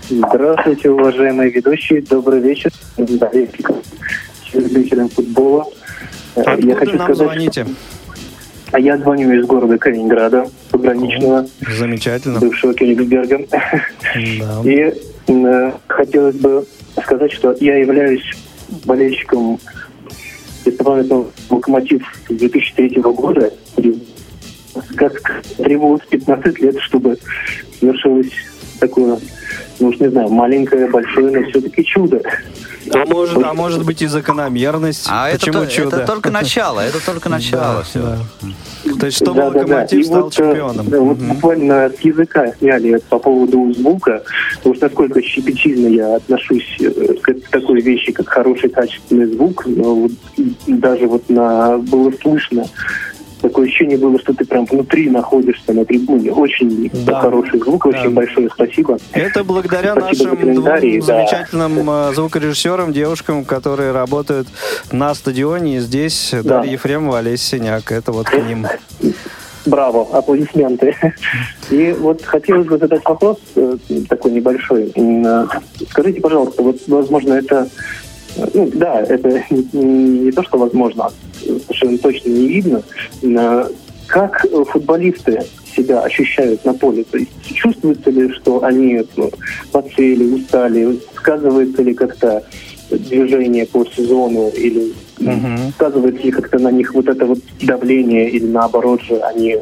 Здравствуйте, уважаемые ведущие. Добрый вечер. любителям футбола. Э, Откуда нам звоните? А я звоню из города Калининграда, пограничного, Замечательно. бывшего Кенигсберга. Да. *laughs* И э, хотелось бы сказать, что я являюсь болельщиком преснопамятного локомотив 2003 года. И как требовалось 15 лет, чтобы совершилось такое, ну уж не знаю, маленькое, большое, но все-таки чудо. А может, а может быть и закономерность. А это, Почему то- чудо? это только начало, это только *laughs* начало. Да, всё. да. То есть, чтобы Да-да-да. локомотив И стал вот, э, чемпионом. да, вот Мгм. буквально с языка сняли по поводу звука, потому что насколько щепетильно я отношусь э, к такой вещи, как хороший качественный звук, но вот даже вот на было слышно. Такое ощущение было, что ты прям внутри находишься на трибуне. Очень Да. хороший звук, Да. очень большое спасибо. Это благодаря Спасибо нашим двум да. замечательным э, звукорежиссерам, девушкам, которые работают на стадионе. И здесь Да. Дарья Ефремова, Олеся Синяк. Это вот к ним. Браво, аплодисменты. И вот хотелось бы задать вопрос э, такой небольшой. Э, Скажите, пожалуйста, вот, возможно, это... Ну, да, это не, то, что возможно, а совершенно точно не видно. Как футболисты себя ощущают на поле? То есть чувствуется ли, что они ну, подсели, устали? Сказывается ли как-то движение по сезону или Мгм. сказывается ли как-то на них вот это вот давление или наоборот же они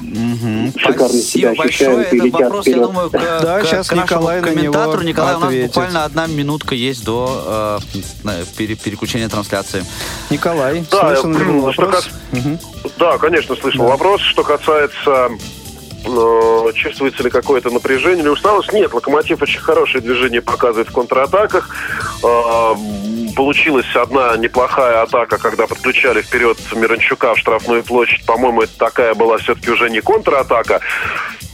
Мгм. Шикарно Спасибо себя большое. Это вопрос, я вперед. думаю, к, *laughs* Да, к- щас к нашему Николай на него комментатору. Николай, у нас ответит. буквально одна минутка есть до э, на- пере- переключения трансляции. Николай, Да, слышен ли вопрос? кас- Мгм. Да, конечно, слышал вопрос. Что касается чувствуется ли какое-то напряжение или усталость? Нет, Локомотив очень хорошее движение показывает в контратаках. Э, получилась одна неплохая атака, когда подключали вперед Миранчука в штрафную площадь. По-моему, это такая была все-таки уже не контратака.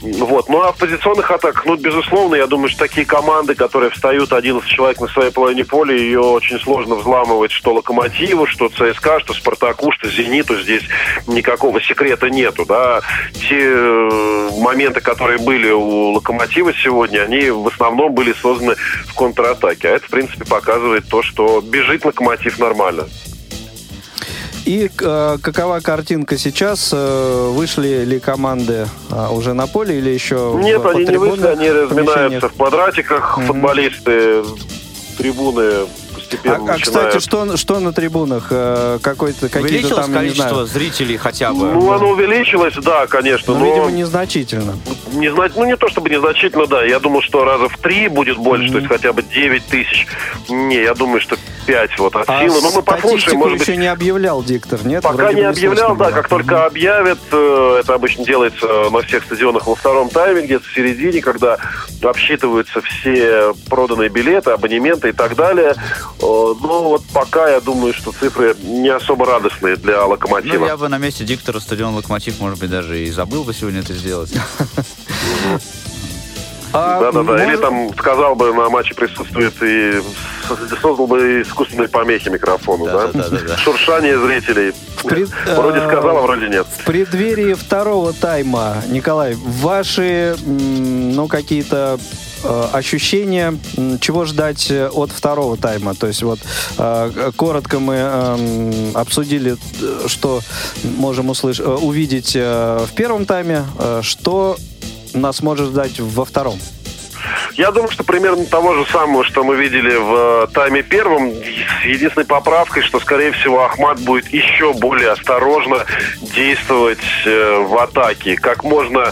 Вот. Ну а в позиционных атаках, ну, безусловно, я думаю, что такие команды, которые встают 11 человек на своей половине поля, ее очень сложно взламывать что Локомотиву, что ЦСКА, что Спартаку, что Зениту. Здесь никакого секрета нету, да. Те э, моменты, которые были у Локомотива сегодня, они в основном были созданы в контратаке. А это, в принципе, показывает то, что бежит Локомотив нормально. И э, какова картинка сейчас? Э, вышли ли команды э, уже на поле или еще Нет, в, они не вышли, они разминаются в квадратиках. Mm-hmm. Футболисты, трибуны постепенно а, а кстати, что, что на трибунах? Э, какой-то, какие-то там, количество не знаю. зрителей хотя бы? Ну, оно увеличилось, да, конечно. Но, но... видимо, незначительно. Не, ну, не то чтобы незначительно, да. Я думал, что раза в три будет больше, mm-hmm. то есть хотя бы 9 тысяч. Не, я думаю, что 5 вот от а силы. Но мы послушаем, может еще не объявлял диктор, нет? Пока Вроде не объявлял, да. Как только объявят, э, это обычно делается на всех стадионах во втором тайме, где-то в середине, когда обсчитываются все проданные билеты, абонементы и так далее. Но вот вот пока я думаю, что цифры не особо радостные для Локомотива. Ну, я бы на месте диктора стадиона Локомотив, может быть, даже и забыл бы сегодня это сделать. *laughs* Да-да-да. Или там сказал бы на матче присутствует и создал бы искусственные помехи микрофону, да? Шуршание зрителей. Вроде сказал, а вроде нет. В преддверии второго тайма, Николай, ваши, ну, какие-то Э, ощущение, чего ждать э, от второго тайма. То есть вот э, коротко мы обсудили, что можем услышать, увидеть в первом тайме, что нас может ждать во втором. Я думаю, что примерно того же самого, что мы видели в тайме первом, с единственной поправкой, что, скорее всего, Ахмат будет еще более осторожно действовать в атаке. Как можно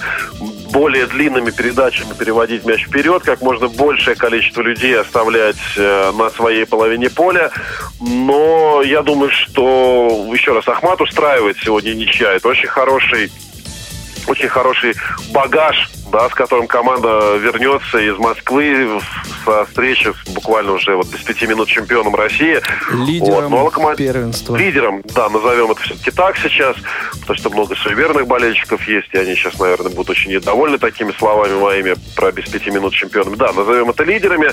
более длинными передачами переводить мяч вперед, как можно большее количество людей оставлять э, на своей половине поля. Но я думаю, что, еще раз, Ахмат устраивает сегодня ничья. Это очень хороший очень хороший багаж да, с которым команда вернется из Москвы со встречи буквально уже вот без пяти минут чемпионом России. Лидером вот, локомо... первенства. Лидером, да, назовем это все-таки так сейчас, потому что много суеверных болельщиков есть, и они сейчас, наверное, будут очень недовольны такими словами моими про без пяти минут чемпионом. Да, назовем это лидерами.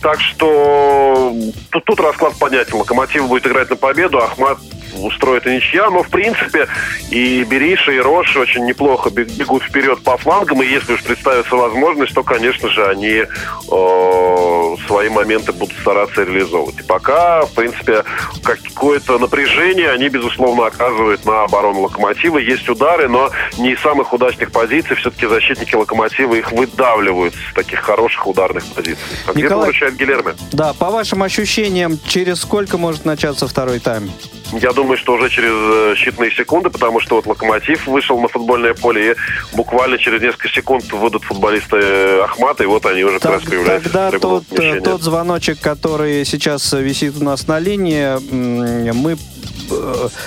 Так что тут, тут расклад понятен. Локомотив будет играть на победу, Ахмат устроит и ничья, но в принципе и Бериша, и Рош очень неплохо бегут вперед по флангам, и если уж представится возможность, то, конечно же, они э, свои моменты будут стараться реализовывать. И пока, в принципе, какое-то напряжение они, безусловно, оказывают на оборону Локомотива. Есть удары, но не из самых удачных позиций. Все-таки защитники Локомотива их выдавливают с таких хороших ударных позиций. А Николай, где получает Гилерме? Да, по вашим ощущениям, через сколько может начаться второй тайм? Я думаю, что уже через э, считанные секунды, потому что вот Локомотив вышел на футбольное поле, и буквально через несколько секунд выйдут футболисты э, Ахмата, и вот они уже так, как раз появляются. Тогда тот, э, тот звоночек, который сейчас висит у нас на линии, мы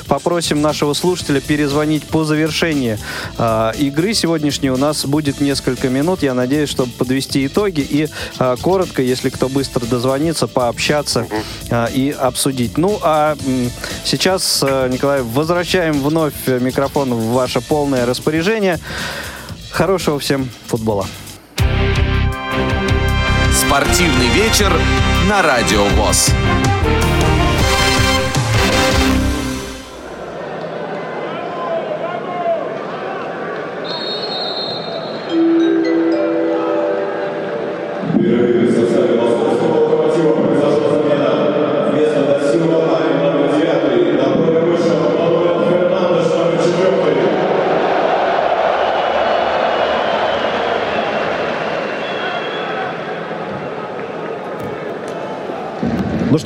попросим нашего слушателя перезвонить по завершении э, игры сегодняшней. У нас будет несколько минут, я надеюсь, чтобы подвести итоги и э, коротко, если кто быстро дозвонится, пообщаться э, и обсудить. Ну, а э, сейчас, э, Николай, возвращаем вновь микрофон в ваше полное распоряжение. Хорошего всем футбола. Спортивный вечер на Радио ВОЗ.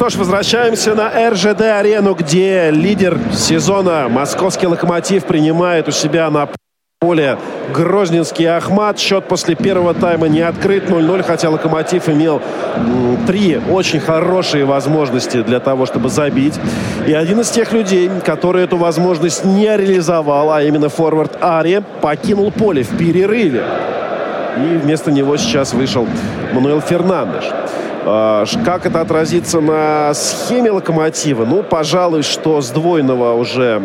Что ж, возвращаемся на РЖД-арену, где лидер сезона московский «Локомотив» принимает у себя на поле Грозненский Ахмат. Счет после первого тайма не открыт 0-0, хотя Локомотив имел три очень хорошие возможности для того, чтобы забить. И один из тех людей, который эту возможность не реализовал, а именно форвард Ари, покинул поле в перерыве. И вместо него сейчас вышел Мануэл Фернандеш. А, Как это отразится на схеме локомотива? Ну, пожалуй, что сдвоенного уже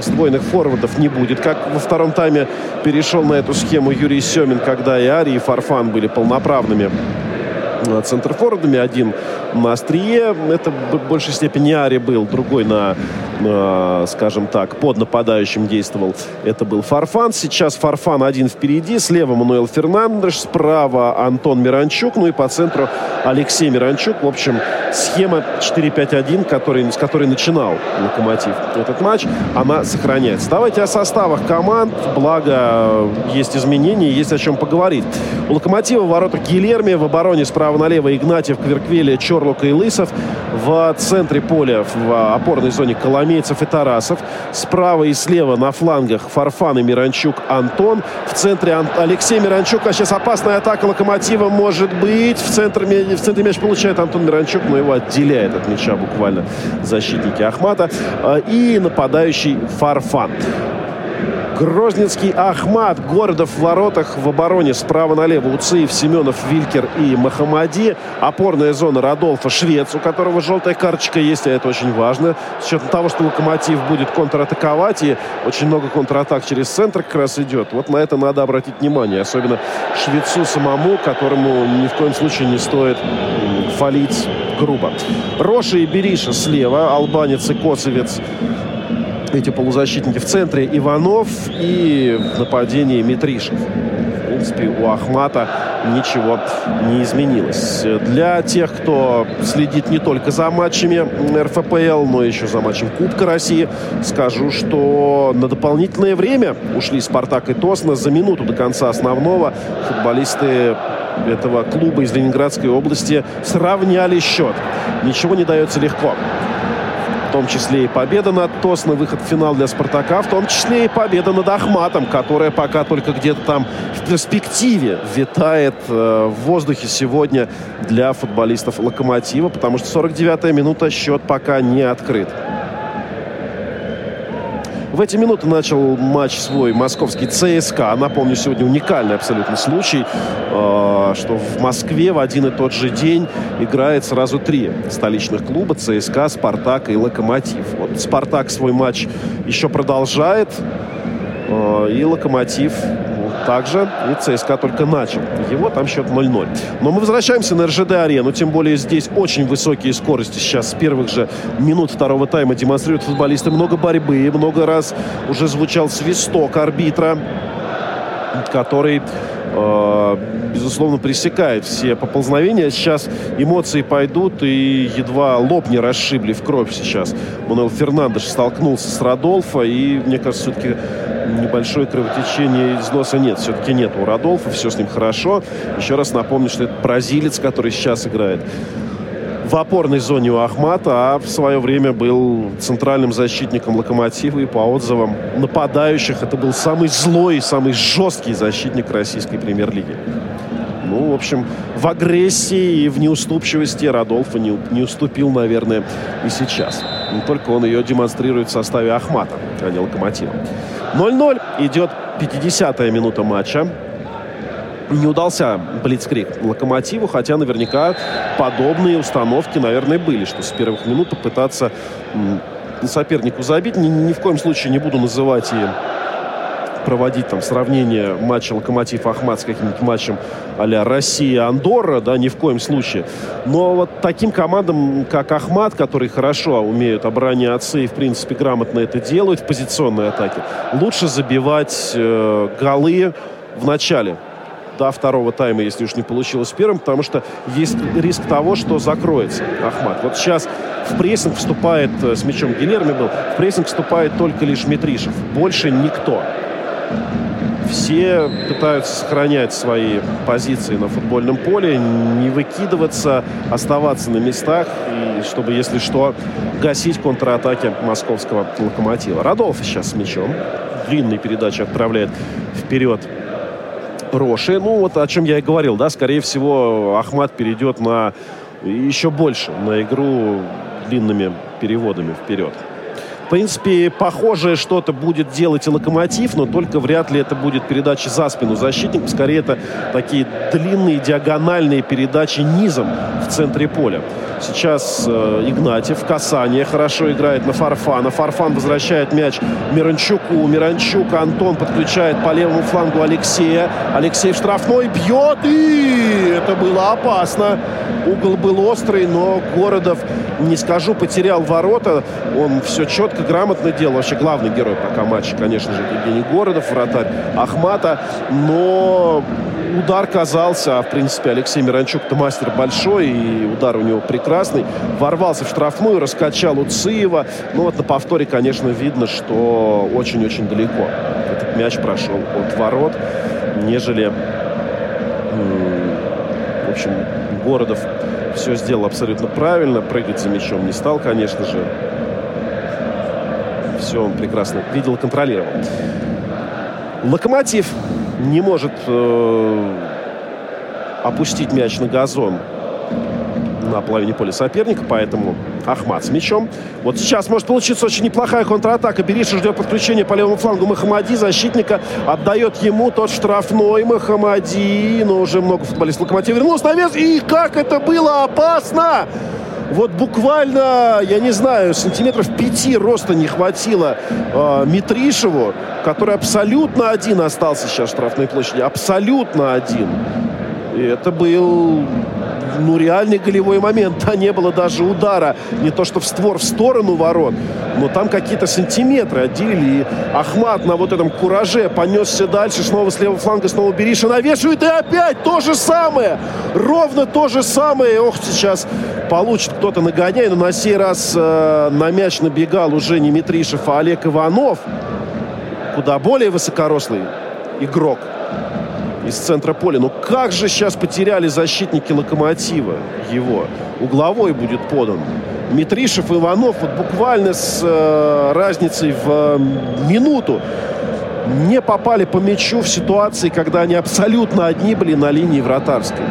сдвоенных форвардов не будет. Как во втором тайме перешел на эту схему Юрий Семин, когда и Ари, и Фарфан были полноправными э, центрфорвардами. Один острие, это в большей степени Ари был, другой на, э, скажем так, под нападающим действовал. Это был Фарфан. Сейчас Фарфан один впереди, слева Мануэл Фернандеш, справа Антон Миранчук, ну и по центру Алексей Миранчук. В общем, схема 4-5-1, который, с которой начинал Локомотив этот матч, она сохраняется. Давайте о составах команд. Благо, есть изменения, есть о чем поговорить. У Локомотива в воротах Гилерми, в обороне справа налево Игнатьев, Кверквели, Чорлук и Лысов. В центре поля, в опорной зоне Коломейцев и Тарасов. Справа и слева на флангах Фарфан и Миранчук, Антон. В центре Ан- Алексей Миранчук. А сейчас опасная атака Локомотива может быть. В центре, мя- в центре мяч получает Антон Миранчук, но его отделяет от мяча буквально защитники Ахмата. А, И нападающий Фарфан. Грозненский Ахмат, Городов в воротах в обороне справа налево Уцеев, Семенов, Вилькер и Махамади. Опорная зона Радолфа, Швец, у которого желтая карточка есть, а это очень важно. С учетом того, что Локомотив будет контратаковать, и очень много контратак через центр как раз идет. Вот на это надо обратить внимание. Особенно Швецу самому, которому ни в коем случае не стоит фалить грубо. Роша и Бериша слева, албанец и Косовец эти полузащитники в центре Иванов и в нападении Митришев. В принципе, у Ахмата ничего не изменилось. Для тех, кто следит не только за матчами РФПЛ, но еще за матчем Кубка России, скажу, что на дополнительное время ушли Спартак и Тосна. За минуту до конца основного футболисты этого клуба из Ленинградской области сравняли счет. Ничего не дается легко том числе и победа над ТОС на выход в финал для «Спартака», в том числе и победа над Ахматом, которая пока только где-то там в перспективе витает э, в воздухе сегодня для футболистов «Локомотива», потому что 49-я минута, счет пока не открыт. В эти минуты начал матч свой московский ЦСКА. Напомню, сегодня уникальный абсолютно случай, э, что в Москве в один и тот же день играет сразу три столичных клуба. ЦСКА, Спартак и Локомотив. Вот Спартак свой матч еще продолжает. э, И Локомотив также. И ЦСКА только начал. Его там счет 0-0. Но мы возвращаемся на РЖД-арену. Тем более здесь очень высокие скорости. Сейчас с первых же минут второго тайма демонстрируют футболисты много борьбы. Много раз уже звучал свисток арбитра, который безусловно, пресекает все поползновения. Сейчас эмоции пойдут, и едва лоб не расшибли в кровь сейчас. Мануэл Фернандеш столкнулся с Радолфа, и, мне кажется, все-таки небольшое кровотечение из носа нет. Все-таки нет у Радолфа, все с ним хорошо. Еще раз напомню, что это бразилец, который сейчас играет в опорной зоне у Ахмата, а в свое время был центральным защитником Локомотива и по отзывам нападающих это был самый злой, самый жесткий защитник российской премьер-лиги. Ну, в общем, в агрессии и в неуступчивости Радолфа не, не уступил, наверное, и сейчас. Не только он ее демонстрирует в составе Ахмата, а не Локомотива. 0-0 идет 50-я минута матча не удался блицкрик Локомотиву, хотя наверняка подобные установки, наверное, были, что с первых минут попытаться сопернику забить. Ни, ни в коем случае не буду называть и проводить там сравнение матча Локомотив-Ахмат с каким-нибудь матчем а-ля Россия-Андорра, да, ни в коем случае. Но вот таким командам, как Ахмат, которые хорошо умеют обороняться и, в принципе, грамотно это делают в позиционной атаке, лучше забивать э, голы в начале до второго тайма, если уж не получилось первым, потому что есть риск того, что закроется Ахмат. Вот сейчас в прессинг вступает, э, с мячом Гилерми был, в прессинг вступает только лишь Митришев. Больше никто. Все пытаются сохранять свои позиции на футбольном поле, не выкидываться, оставаться на местах, и чтобы, если что, гасить контратаки московского локомотива. Радолф сейчас с мячом. Длинной передачи отправляет вперед Роши. Ну, вот о чем я и говорил, да, скорее всего, Ахмат перейдет на еще больше, на игру длинными переводами вперед. Принципе, похожее что-то будет делать и Локомотив, но только вряд ли это будет передача за спину защитников. Скорее, это такие длинные диагональные передачи низом в центре поля. Сейчас э, Игнатьев, касание, хорошо играет на Фарфана. Фарфан возвращает мяч Миранчуку. Миранчук Антон подключает по левому флангу Алексея. Алексей в штрафной бьет, и это было опасно. Угол был острый, но Городов, не скажу, потерял ворота. Он все четко, грамотно делал. Вообще главный герой пока матча, конечно же, Евгений Городов, вратарь Ахмата. Но удар казался, а в принципе Алексей Миранчук-то мастер большой, и удар у него прекрасный. Ворвался в штрафную, раскачал Уциева. Ну вот на повторе, конечно, видно, что очень-очень далеко этот мяч прошел от ворот, нежели, в общем, Городов все сделал абсолютно правильно. Прыгать за мячом не стал, конечно же. Все он прекрасно видел и контролировал. Локомотив не может э, опустить мяч на газон на половине поля соперника, поэтому Ахмат с мячом. Вот сейчас может получиться очень неплохая контратака. Бериша ждет подключения по левому флангу Махамади. Защитника отдает ему тот штрафной Махамади. Но уже много футболистов Локомотива вернулся на вес. И как это было опасно! Вот буквально, я не знаю, сантиметров пяти роста не хватило э, Митришеву, который абсолютно один остался сейчас в штрафной площади. Абсолютно один. И это был ну, реальный голевой момент. Да не было даже удара. Не то, что в створ, в сторону ворот. Но там какие-то сантиметры отделили. И Ахмат на вот этом кураже понесся дальше. Снова с левого фланга, снова Бериша навешивает. И опять то же самое. Ровно то же самое. Ох, сейчас получит кто-то нагоняй. Но на сей раз э, на мяч набегал уже не Митришев, а Олег Иванов. Куда более высокорослый игрок из центра поля. Но как же сейчас потеряли защитники Локомотива его. Угловой будет подан. Митришев Иванов вот буквально с э, разницей в э, минуту не попали по мячу в ситуации, когда они абсолютно одни были на линии вратарской.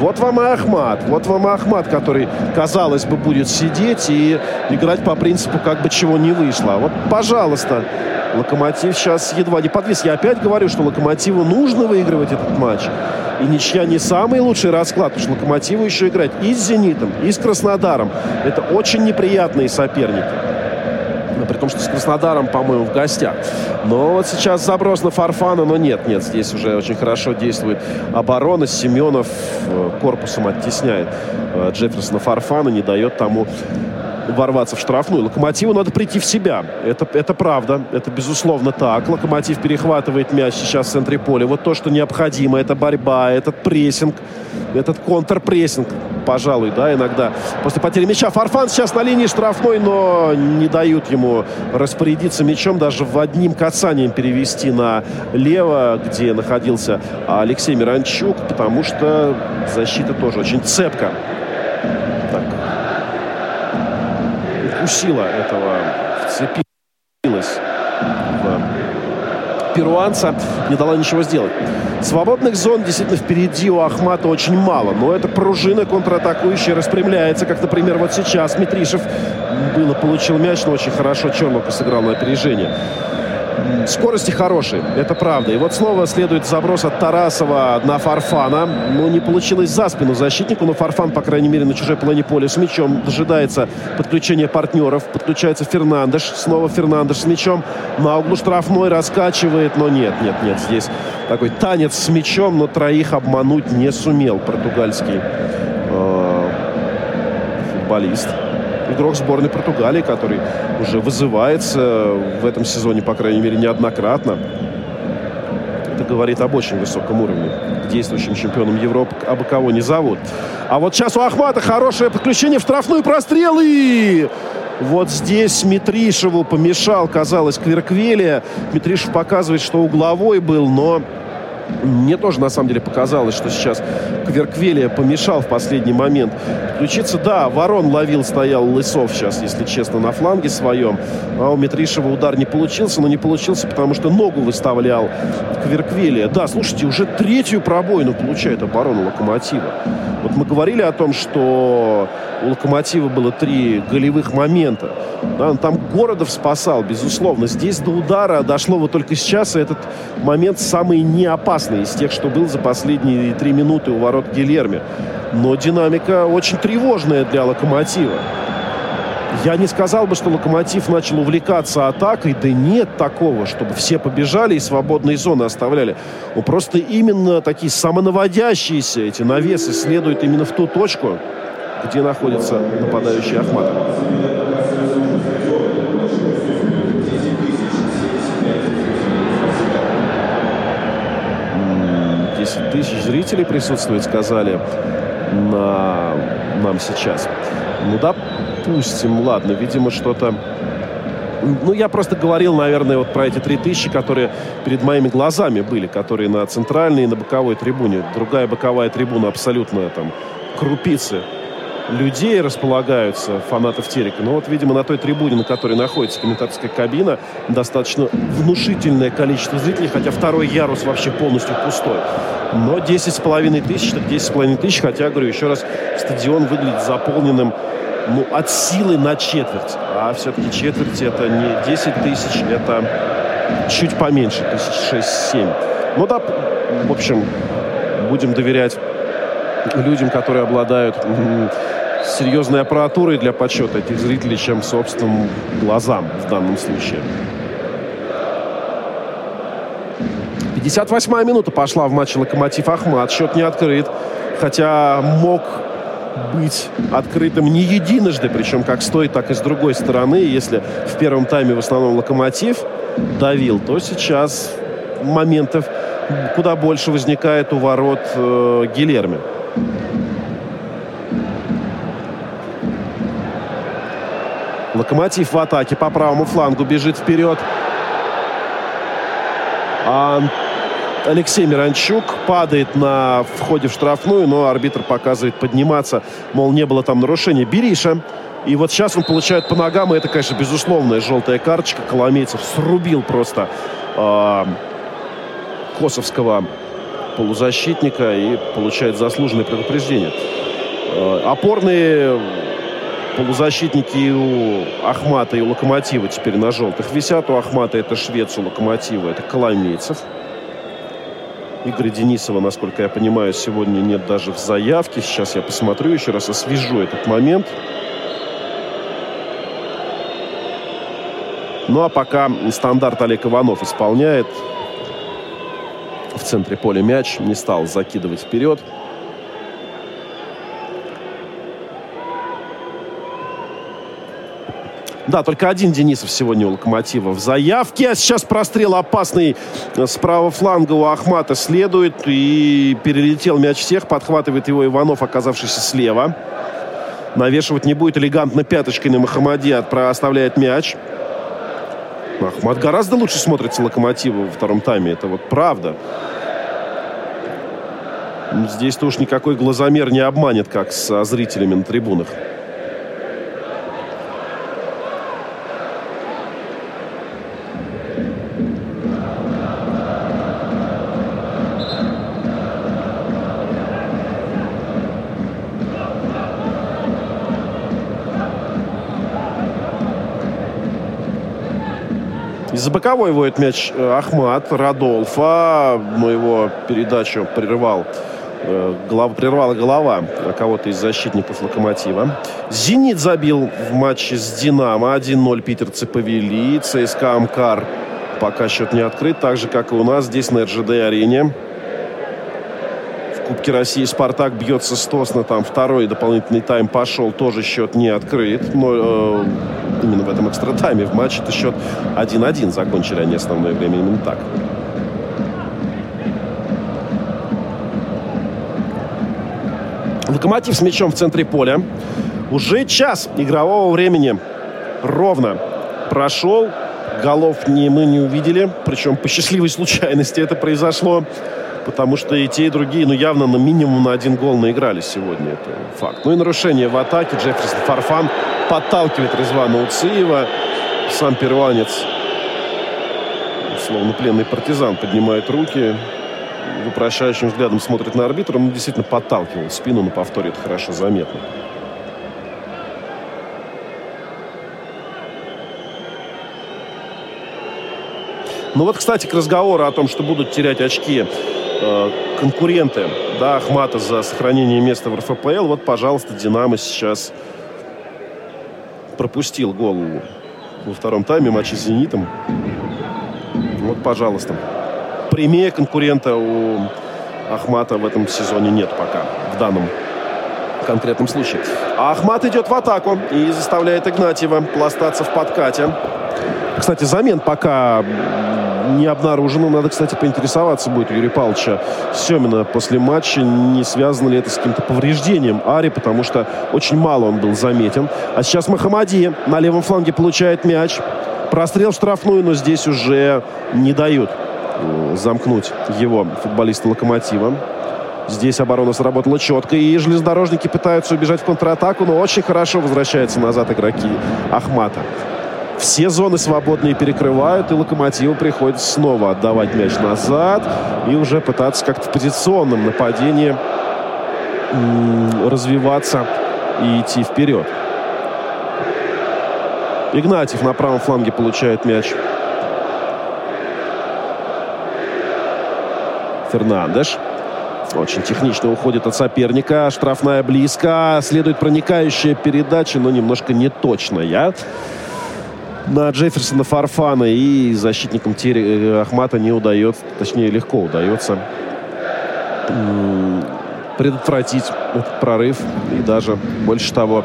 Вот вам и Ахмат. Вот вам и Ахмат, который, казалось бы, будет сидеть и играть по принципу, как бы чего не вышло. Вот, пожалуйста, Локомотив сейчас едва не подвис. Я опять говорю, что Локомотиву нужно выигрывать этот матч. И ничья не самый лучший расклад, потому что Локомотиву еще играть и с «Зенитом», и с Краснодаром. Это очень неприятные соперники. Но при том, что с Краснодаром, по-моему, в гостях. Но вот сейчас заброс на Фарфана, но нет, нет, здесь уже очень хорошо действует оборона. Семенов э, корпусом оттесняет э, Джефферсона Фарфана, не дает тому ворваться в штрафную. Локомотиву надо прийти в себя. Это, это правда. Это безусловно так. Локомотив перехватывает мяч сейчас в центре поля. Вот то, что необходимо. Это борьба, этот прессинг, этот контрпрессинг. Пожалуй, да, иногда. После потери мяча Фарфан сейчас на линии штрафной, но не дают ему распорядиться мячом, даже в одним касанием перевести на лево, где находился Алексей Миранчук, потому что защита тоже очень цепка укусила этого, вцепилась в перуанца, не дала ничего сделать. Свободных зон действительно впереди у Ахмата очень мало, но эта пружина контратакующая распрямляется, как, например, вот сейчас Митришев. Было, получил мяч, но очень хорошо Чернока сыграл на опережение скорости хорошие, это правда. И вот снова следует заброс от Тарасова на Фарфана. Ну, не получилось за спину защитнику, но Фарфан, по крайней мере, на чужой половине поля с мячом дожидается подключения партнеров. Подключается Фернандеш. Снова Фернандеш с мячом. На углу штрафной раскачивает, но нет, нет, нет. Здесь такой танец с мячом, но троих обмануть не сумел португальский э, футболист игрок сборной Португалии, который уже вызывается в этом сезоне, по крайней мере, неоднократно. Это говорит об очень высоком уровне. Действующим чемпионом Европы абы кого не зовут. А вот сейчас у Ахмата хорошее подключение в штрафную прострел и... Вот здесь Митришеву помешал, казалось, Кверквелия. Митришев показывает, что угловой был, но Мне тоже, на самом деле, показалось, что сейчас Кверквелия помешал в последний момент включиться. Да, Ворон ловил, стоял Лысов сейчас, если честно, на фланге своем. А у Митришева удар не получился, но не получился, потому что ногу выставлял Кверквелия. Да, слушайте, уже третью пробоину получает оборона Локомотива. Вот мы говорили о том, что у Локомотива было три голевых момента. Да, там Городов спасал, безусловно. Здесь до удара дошло вот только сейчас, и этот момент самый неопасный из тех, что был за последние три минуты у ворот Гильерми. Но динамика очень тревожная для Локомотива. Я не сказал бы, что Локомотив начал увлекаться атакой. Да нет такого, чтобы все побежали и свободные зоны оставляли. Ну, просто именно такие самонаводящиеся эти навесы следуют именно в ту точку, где находится нападающий Ахмат. 10 тысяч зрителей присутствует, сказали на нам сейчас. Ну, допустим, ладно, видимо, что-то... Ну, я просто говорил, наверное, вот про эти три тысячи, которые перед моими глазами были, которые на центральной и на боковой трибуне. Другая боковая трибуна абсолютно там крупицы людей располагаются, фанатов Терека. Но вот, видимо, на той трибуне, на которой находится комментаторская кабина, достаточно внушительное количество зрителей, хотя второй ярус вообще полностью пустой. Но 10,5 тысяч, так 10,5 тысяч, хотя, говорю, еще раз, стадион выглядит заполненным ну, от силы на четверть. А все-таки четверть это не 10 тысяч, это чуть поменьше, тысяч 6-7. Ну да, в общем, будем доверять людям, которые обладают серьезной аппаратурой для подсчета этих зрителей, чем собственным глазам в данном случае. 58-я минута пошла в матче «Локомотив Ахмат». Счет не открыт, хотя мог быть открытым не единожды, причем как с той, так и с другой стороны. Если в первом тайме в основном «Локомотив» давил, то сейчас моментов куда больше возникает у ворот э, Гилерми. Локомотив в атаке по правому флангу бежит вперед. А Алексей Миранчук падает на входе в штрафную, но арбитр показывает подниматься, мол, не было там нарушения. Бериша. И вот сейчас он получает по ногам, и это, конечно, безусловная желтая карточка. Коломейцев срубил просто э, косовского полузащитника и получает заслуженное предупреждение. Э, опорные полузащитники у Ахмата и у Локомотива теперь на желтых висят. У Ахмата это швец, у Локомотива это Коломейцев. Игоря Денисова, насколько я понимаю, сегодня нет даже в заявке. Сейчас я посмотрю еще раз, освежу этот момент. Ну а пока стандарт Олег Иванов исполняет. В центре поля мяч. Не стал закидывать вперед. Да, только один Денисов сегодня у Локомотива в заявке. А сейчас прострел опасный с правого фланга у Ахмата следует. И перелетел мяч всех. Подхватывает его Иванов, оказавшийся слева. Навешивать не будет. Элегантно пяточкой на Махамади оставляет мяч. Ахмат гораздо лучше смотрится Локомотиву во втором тайме. Это вот правда. Здесь-то уж никакой глазомер не обманет, как с зрителями на трибунах. Боковой воет мяч э, Ахмат Радолфа. Но его передачу прервал э, голова, прервала голова кого-то из защитников «Локомотива». «Зенит» забил в матче с «Динамо». 1-0 питерцы повели. ЦСКА «Амкар» пока счет не открыт. Так же, как и у нас здесь на РЖД-арене. Кубке России «Спартак» бьется с Тосно. Там второй дополнительный тайм пошел. Тоже счет не открыт. Но э, именно в этом экстра-тайме в матче это счет 1-1. Закончили они основное время именно так. Локомотив с мячом в центре поля. Уже час игрового времени ровно прошел. Голов не, мы не увидели. Причем по счастливой случайности это произошло потому что и те, и другие, ну, явно на минимум на один гол наиграли сегодня. Это факт. Ну и нарушение в атаке. Джефферсон Фарфан подталкивает Резвана Уциева. Сам перуанец, словно пленный партизан, поднимает руки. Вопрошающим взглядом смотрит на арбитра. Он действительно подталкивал спину на повторе. Это хорошо заметно. Ну вот, кстати, к разговору о том, что будут терять очки э, конкуренты да, Ахмата за сохранение места в РФПЛ. Вот, пожалуйста, Динамо сейчас пропустил гол во втором тайме матча с «Зенитом». Вот, пожалуйста. Прямее конкурента у Ахмата в этом сезоне нет пока, в данном конкретном случае. А Ахмат идет в атаку и заставляет Игнатьева пластаться в подкате. Кстати, замен пока не обнаружено. Надо, кстати, поинтересоваться будет Юрия Павловича Семина после матча, не связано ли это с каким-то повреждением Ари, потому что очень мало он был заметен. А сейчас Махамади на левом фланге получает мяч. Прострел в штрафную, но здесь уже не дают э, замкнуть его футболисты «Локомотива». Здесь оборона сработала четко, и железнодорожники пытаются убежать в контратаку, но очень хорошо возвращаются назад игроки Ахмата. Все зоны свободные перекрывают, и Локомотиву приходится снова отдавать мяч назад и уже пытаться как-то в позиционном нападении развиваться и идти вперед. Игнатьев на правом фланге получает мяч. Фернандеш. Очень технично уходит от соперника. Штрафная близко. Следует проникающая передача, но немножко неточная на Джефферсона Фарфана и защитникам Терри э, Ахмата не удается, точнее легко удается предотвратить этот прорыв и даже, больше того,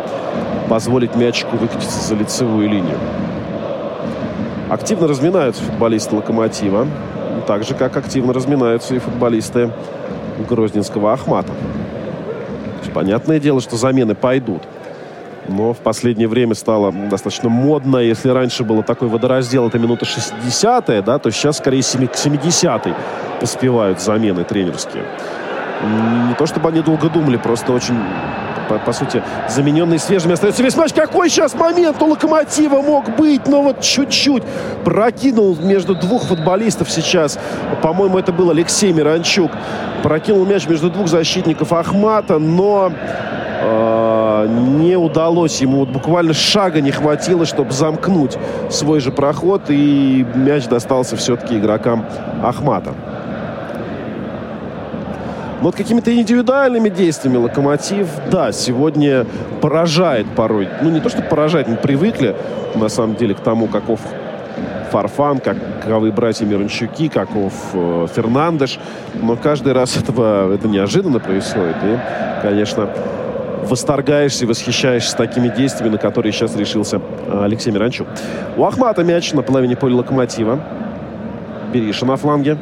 позволить мячику выкатиться за лицевую линию. Активно разминаются футболисты «Локомотива», так же, как активно разминаются и футболисты Грозненского «Ахмата». Понятное дело, что замены пойдут – но в последнее время стало достаточно модно. Если раньше было такой водораздел, это минута 60 да, то сейчас скорее 70-й поспевают замены тренерские. Не то чтобы они долго думали, просто очень по, по сути, замененный свежими остается весь матч. Какой сейчас момент у Локомотива мог быть? Но вот чуть-чуть прокинул между двух футболистов сейчас. По-моему, это был Алексей Миранчук. Прокинул мяч между двух защитников Ахмата, но э, не удалось ему. Вот буквально шага не хватило, чтобы замкнуть свой же проход. И мяч достался все-таки игрокам Ахмата. Вот какими-то индивидуальными действиями Локомотив, да, сегодня поражает порой. Ну, не то, что поражает, мы привыкли, на самом деле, к тому, каков Фарфан, как, каковы братья Мирончуки, каков э, Фернандеш. Но каждый раз *laughs* этого, это неожиданно происходит. И, конечно, восторгаешься и восхищаешься такими действиями, на которые сейчас решился э, Алексей Миранчук. У Ахмата мяч на половине поля Локомотива. Бериша на фланге.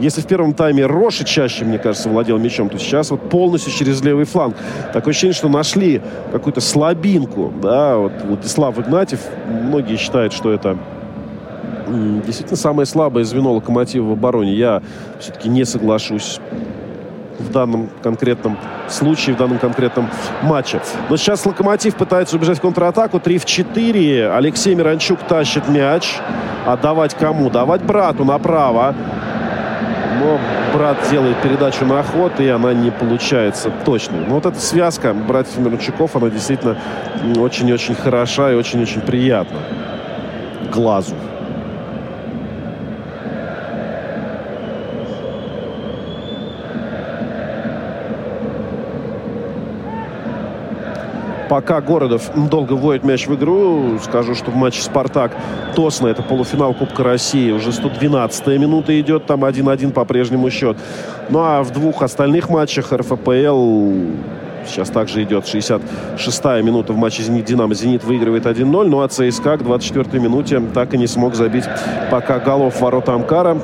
Если в первом тайме Роши чаще, мне кажется, владел мячом, то сейчас вот полностью через левый фланг. Такое ощущение, что нашли какую-то слабинку. Да, вот Владислав Игнатьев, многие считают, что это действительно самое слабое звено локомотива в обороне. Я все-таки не соглашусь в данном конкретном случае, в данном конкретном матче. Но сейчас Локомотив пытается убежать в контратаку. 3 в 4. Алексей Миранчук тащит мяч. Отдавать кому? Давать брату направо. Но брат делает передачу на ход, и она не получается точной. Но вот эта связка братьев Миранчуков, она действительно очень-очень хороша и очень-очень приятна глазу. Пока Городов долго вводит мяч в игру, скажу, что в матче «Спартак» Тосно, это полуфинал Кубка России, уже 112-я минута идет, там 1-1 по-прежнему счет. Ну а в двух остальных матчах РФПЛ Сейчас также идет 66-я минута в матче «Зенит-Динамо». «Зенит» выигрывает 1-0. Ну а ЦСКА к 24-й минуте так и не смог забить пока голов ворота Амкара.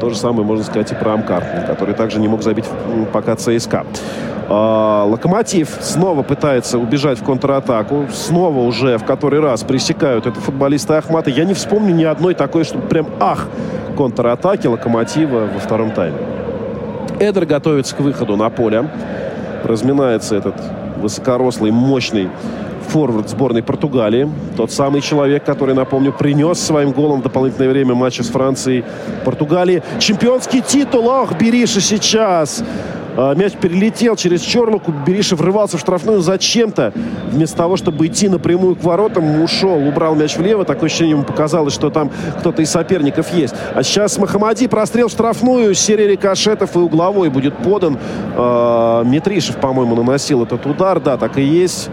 То же самое можно сказать и про Амкар, который также не мог забить пока ЦСКА. А, Локомотив снова пытается убежать в контратаку. Снова уже в который раз пресекают это футболисты Ахмата. Я не вспомню ни одной такой, что прям ах, контратаки Локомотива во втором тайме. Эдер готовится к выходу на поле. Разминается этот высокорослый, мощный форвард сборной Португалии. Тот самый человек, который, напомню, принес своим голом в дополнительное время матча с Францией Португалии. Чемпионский титул, ох, Бериша сейчас. А, мяч перелетел через Чорлуку. Бериша врывался в штрафную зачем-то. Вместо того, чтобы идти напрямую к воротам, ушел, убрал мяч влево. Такое ощущение ему показалось, что там кто-то из соперников есть. А сейчас Махамади прострел в штрафную. Серия рикошетов и угловой будет подан. А, Митришев, по-моему, наносил этот удар. Да, так и есть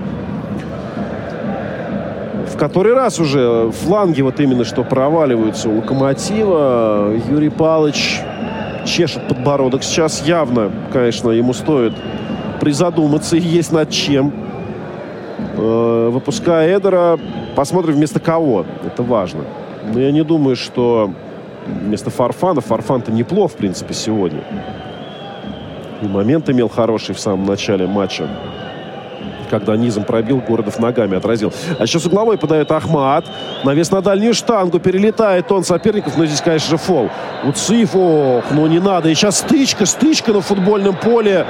который раз уже фланги вот именно что проваливаются у Локомотива. Юрий Палыч чешет подбородок. Сейчас явно, конечно, ему стоит призадуматься и есть над чем. Э, выпуская Эдера, посмотрим вместо кого. Это важно. Но я не думаю, что вместо Фарфана. Фарфан-то неплох, в принципе, сегодня. И момент имел хороший в самом начале матча когда низом пробил, Городов ногами отразил. А сейчас угловой подает Ахмат. Навес на дальнюю штангу. Перелетает он соперников. Но здесь, конечно же, фол. Уциф, ох, ну не надо. И сейчас стычка, стычка на футбольном поле.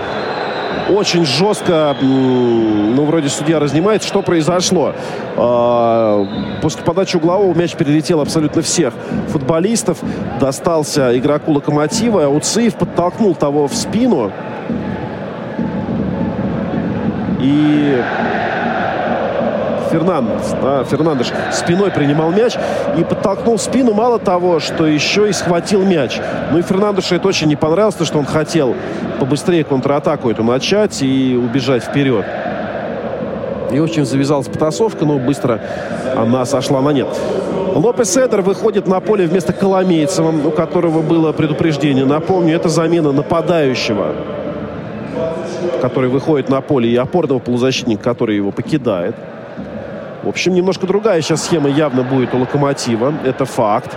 Очень жестко, ну, вроде судья разнимает. Что произошло? А, после подачи углового мяч перелетел абсолютно всех футболистов. Достался игроку Локомотива. Уциф подтолкнул того в спину. И Фернандес, да, Фернандеш спиной принимал мяч и подтолкнул спину. Мало того, что еще и схватил мяч. Ну и Фернандешу это очень не понравилось, то, что он хотел побыстрее контратаку эту начать и убежать вперед. И очень завязалась потасовка, но быстро она сошла на нет. Лопес Эдер выходит на поле вместо Коломейцева, у которого было предупреждение. Напомню, это замена нападающего который выходит на поле, и опорного полузащитника, который его покидает. В общем, немножко другая сейчас схема явно будет у Локомотива. Это факт.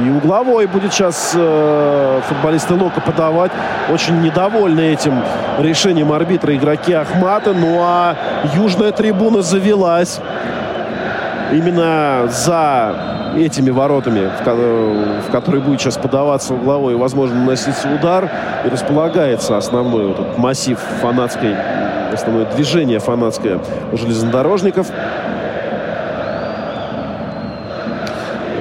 И угловой будет сейчас э, футболисты Лока подавать. Очень недовольны этим решением арбитра игроки Ахмата. Ну а южная трибуна завелась именно за этими воротами, в, в которые будет сейчас подаваться угловой возможно, наноситься удар, и располагается основной вот этот массив фанатской, основное движение фанатское железнодорожников.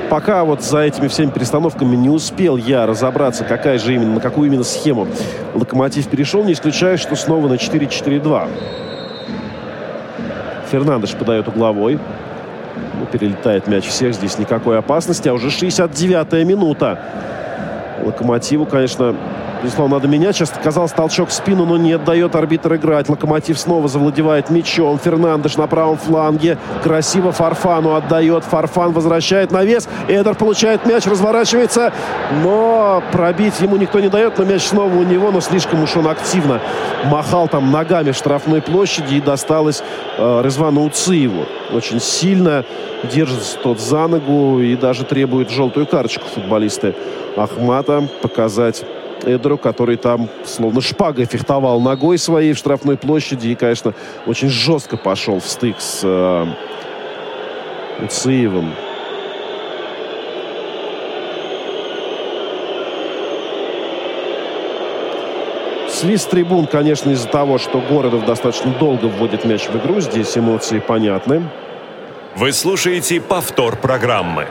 Пока вот за этими всеми перестановками не успел я разобраться, какая же именно, на какую именно схему Локомотив перешел, не исключаю, что снова на 4-4-2. Фернандеш подает угловой. Ну, перелетает мяч всех, здесь никакой опасности. А уже 69-я минута. Локомотиву, конечно, Безусловно, надо менять. Сейчас казалось толчок в спину, но не дает арбитр играть. Локомотив снова завладевает мячом. Фернандеш на правом фланге. Красиво Фарфану отдает. Фарфан возвращает на вес. Эдер получает мяч, разворачивается. Но пробить ему никто не дает. Но мяч снова у него, но слишком уж он активно махал там ногами в штрафной площади. И досталось э, Резвану Уциеву. Очень сильно держится тот за ногу и даже требует желтую карточку футболисты Ахмата показать Эдеру, который там словно шпагой фехтовал ногой своей в штрафной площади и, конечно, очень жестко пошел в стык с э, Уциевым. Свист трибун, конечно, из-за того, что Городов достаточно долго вводит мяч в игру. Здесь эмоции понятны. Вы слушаете повтор программы.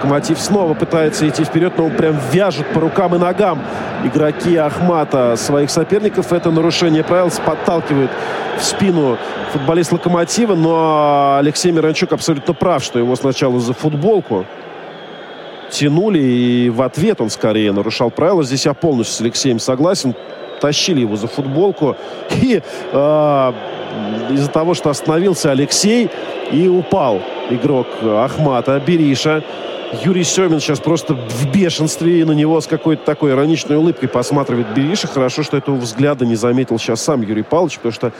Локомотив снова пытается идти вперед, но он прям вяжет по рукам и ногам игроки Ахмата своих соперников. Это нарушение правил подталкивает в спину футболист Локомотива, но Алексей Миранчук абсолютно прав, что его сначала за футболку тянули, и в ответ он скорее нарушал правила. Здесь я полностью с Алексеем согласен. Тащили его за футболку. *laughs* И э, из-за того, что остановился Алексей и упал игрок Ахмата, Бериша. Юрий Семин сейчас просто в бешенстве и на него с какой-то такой ироничной улыбкой посматривает Бериша. Хорошо, что этого взгляда не заметил сейчас сам Юрий Павлович, потому что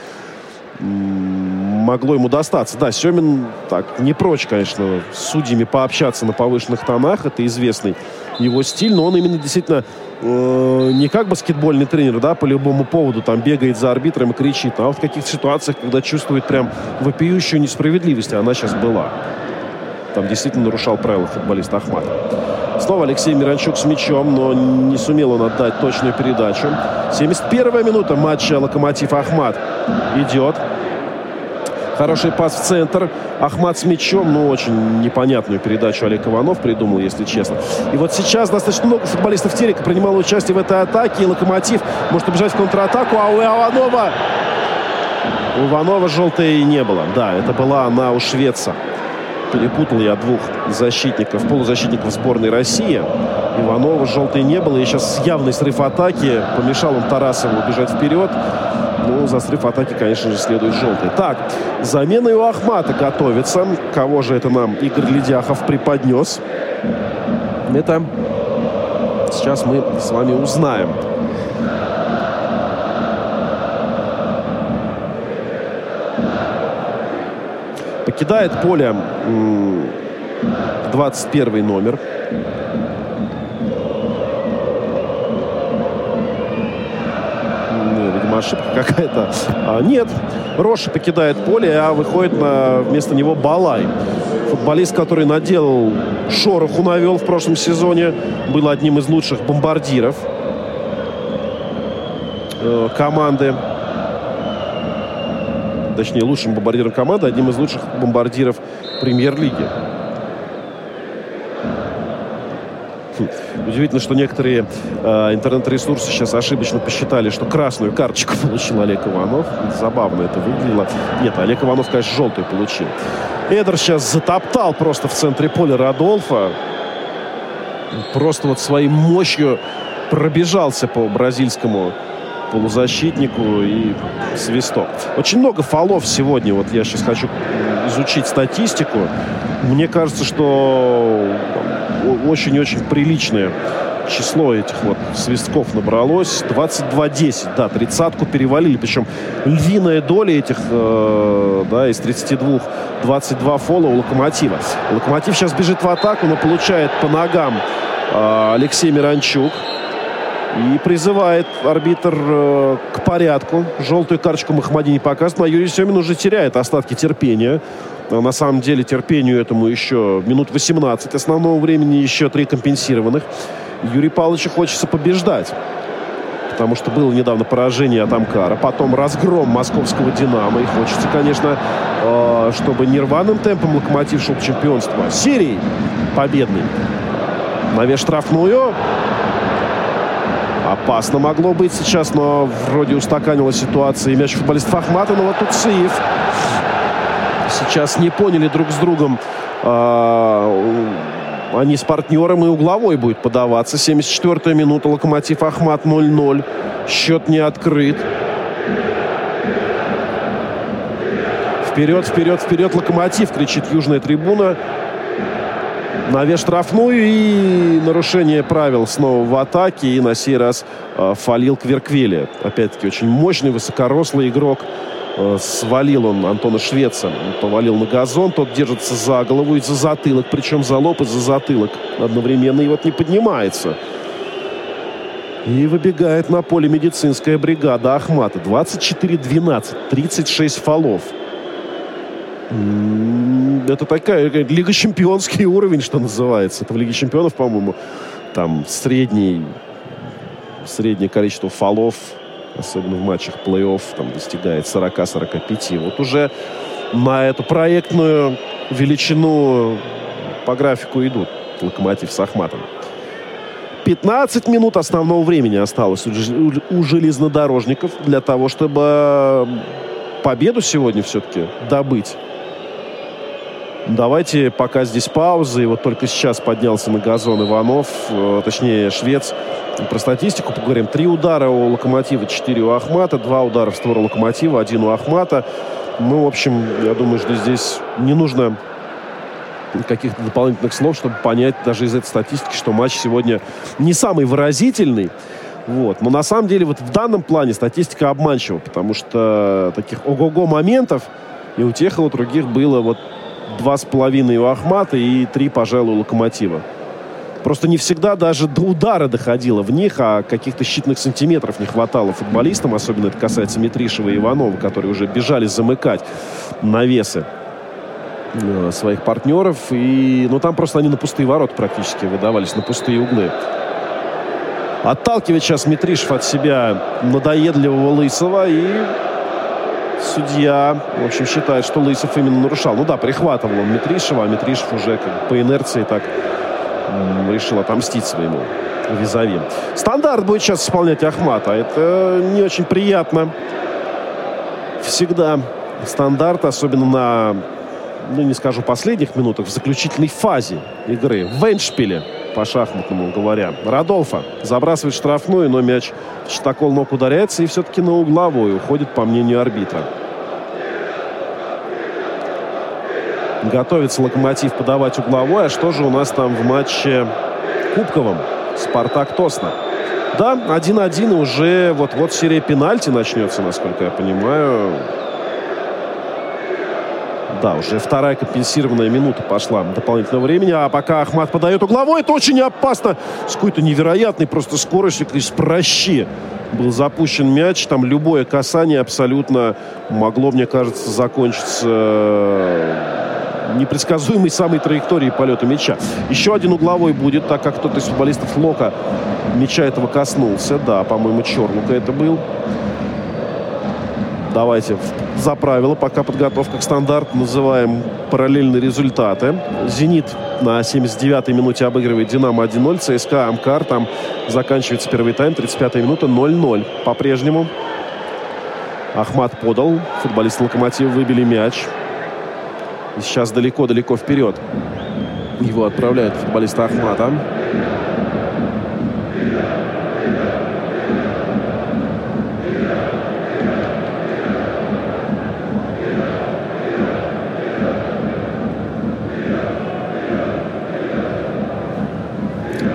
могло ему достаться. Да, Семин так не прочь, конечно, с судьями пообщаться на повышенных тонах. Это известный его стиль, но он именно действительно э, не как баскетбольный тренер, да, по любому поводу там бегает за арбитром и кричит, а вот в каких-то ситуациях, когда чувствует прям вопиющую несправедливость, она сейчас была. Там действительно нарушал правила футболист Ахмат. Снова Алексей Миранчук с мячом, но не сумел он отдать точную передачу. 71-я минута матча «Локомотив Ахмат» идет. Хороший пас в центр. Ахмат с мячом, ну, очень непонятную передачу Олег Иванов придумал, если честно. И вот сейчас достаточно много футболистов Терека принимало участие в этой атаке. И Локомотив может убежать в контратаку, а у Иванова... У Иванова желтой не было. Да, это была она у швеца. Перепутал я двух защитников, полузащитников сборной России. Иванова желтой не было. И сейчас явный срыв атаки. Помешал он Тарасову убежать вперед. Ну, за срыв атаки, конечно же, следует желтый. Так, замена у Ахмата готовится. Кого же это нам Игорь Ледяхов преподнес? Это сейчас мы с вами узнаем. Покидает поле 21 номер. видимо, ошибка какая-то. А, нет, Роши покидает поле, а выходит на, вместо него Балай. Футболист, который наделал шороху, навел в прошлом сезоне, был одним из лучших бомбардиров э, команды. Точнее, лучшим бомбардиром команды, одним из лучших бомбардиров премьер-лиги. Удивительно, что некоторые э, интернет-ресурсы сейчас ошибочно посчитали, что красную карточку *laughs* получил Олег Иванов. Забавно это выглядело. Нет, Олег Иванов, конечно, желтую получил. Эдер сейчас затоптал просто в центре поля Радолфа. Просто вот своей мощью пробежался по бразильскому полузащитнику и свисток. Очень много фолов сегодня. Вот я сейчас хочу изучить статистику. Мне кажется, что очень-очень приличное число этих вот свистков набралось. 22-10, да, тридцатку перевалили. Причем львиная доля этих, э, да, из 32 22 фола у Локомотива. Локомотив сейчас бежит в атаку, но получает по ногам э, Алексей Миранчук. И призывает арбитр э, к порядку. Желтую карточку Махмади не показывает, но Юрий Семин уже теряет остатки терпения. Но на самом деле терпению этому еще минут 18 основного времени, еще три компенсированных. Юрий Павловичу хочется побеждать. Потому что было недавно поражение от Амкара. Потом разгром московского «Динамо». И хочется, конечно, э, чтобы нерваным темпом «Локомотив» шел чемпионство. Серией победный. Навес штрафную. Опасно могло быть сейчас, но вроде устаканила ситуация. И мяч футболист Ахмата, но тут сейф. Сейчас не поняли друг с другом. А, они с партнером и угловой будет подаваться. 74-я минута. Локомотив Ахмат 0-0. Счет не открыт. Вперед, вперед, вперед, Локомотив, кричит южная трибуна. Навес штрафную и нарушение правил снова в атаке. И на сей раз э, фалил Кверквели. Опять-таки очень мощный, высокорослый игрок. Э, свалил он Антона Швеца. Повалил на газон. Тот держится за голову и за затылок. Причем за лоб и за затылок одновременно. И вот не поднимается. И выбегает на поле медицинская бригада Ахмата. 24-12. 36 фолов это такая Лига чемпионский уровень, что называется. Это в Лиге чемпионов, по-моему, там средний, среднее количество фолов, особенно в матчах плей-офф, там достигает 40-45. Вот уже на эту проектную величину по графику идут Локомотив с Ахматом. 15 минут основного времени осталось у железнодорожников для того, чтобы победу сегодня все-таки добыть. Давайте пока здесь пауза. И вот только сейчас поднялся на газон Иванов, э, точнее швец. Про статистику поговорим. Три удара у Локомотива, четыре у Ахмата. Два удара в створ Локомотива, один у Ахмата. Ну, в общем, я думаю, что здесь не нужно каких-то дополнительных слов, чтобы понять даже из этой статистики, что матч сегодня не самый выразительный. Вот. Но на самом деле вот в данном плане статистика обманчива, потому что таких ого-го моментов и у тех, и у других было вот два с половиной у Ахмата и три, пожалуй, у Локомотива. Просто не всегда даже до удара доходило в них, а каких-то щитных сантиметров не хватало футболистам. Особенно это касается Митришева и Иванова, которые уже бежали замыкать навесы. э, своих партнеров. И, ну, там просто они на пустые ворота практически выдавались, на пустые углы. Отталкивает сейчас Митришев от себя надоедливого Лысого. И судья, в общем, считает, что Лысов именно нарушал. Ну да, прихватывал он Митришева, а Митришев уже как по инерции так решил отомстить своему визави. Стандарт будет сейчас исполнять Ахмат, а это не очень приятно. Всегда стандарт, особенно на, ну не скажу последних минутах, в заключительной фазе игры, в Веншпиле, по шахматному говоря. Радолфа забрасывает штрафную, но мяч в щитокол ног ударяется и все-таки на угловой уходит, по мнению арбитра. Готовится Локомотив подавать угловой. А что же у нас там в матче Кубковом? Спартак Тосна. Да, 1-1 уже вот-вот серия пенальти начнется, насколько я понимаю. Да, уже вторая компенсированная минута пошла дополнительного времени. А пока Ахмат подает угловой, это очень опасно. С какой-то невероятной просто скоростью, из прощи был запущен мяч. Там любое касание абсолютно могло, мне кажется, закончиться непредсказуемой самой траектории полета мяча. Еще один угловой будет, так как кто-то из футболистов Лока мяча этого коснулся. Да, по-моему, Чорлука это был. Давайте за правило, пока подготовка к стандарту, называем параллельные результаты. «Зенит» на 79-й минуте обыгрывает «Динамо» 1-0. ЦСКА «Амкар». Там заканчивается первый тайм, 35-я минута, 0-0 по-прежнему. Ахмат подал. Футболисты «Локомотива» выбили мяч. И сейчас далеко-далеко вперед. Его отправляют футболисты Ахмата.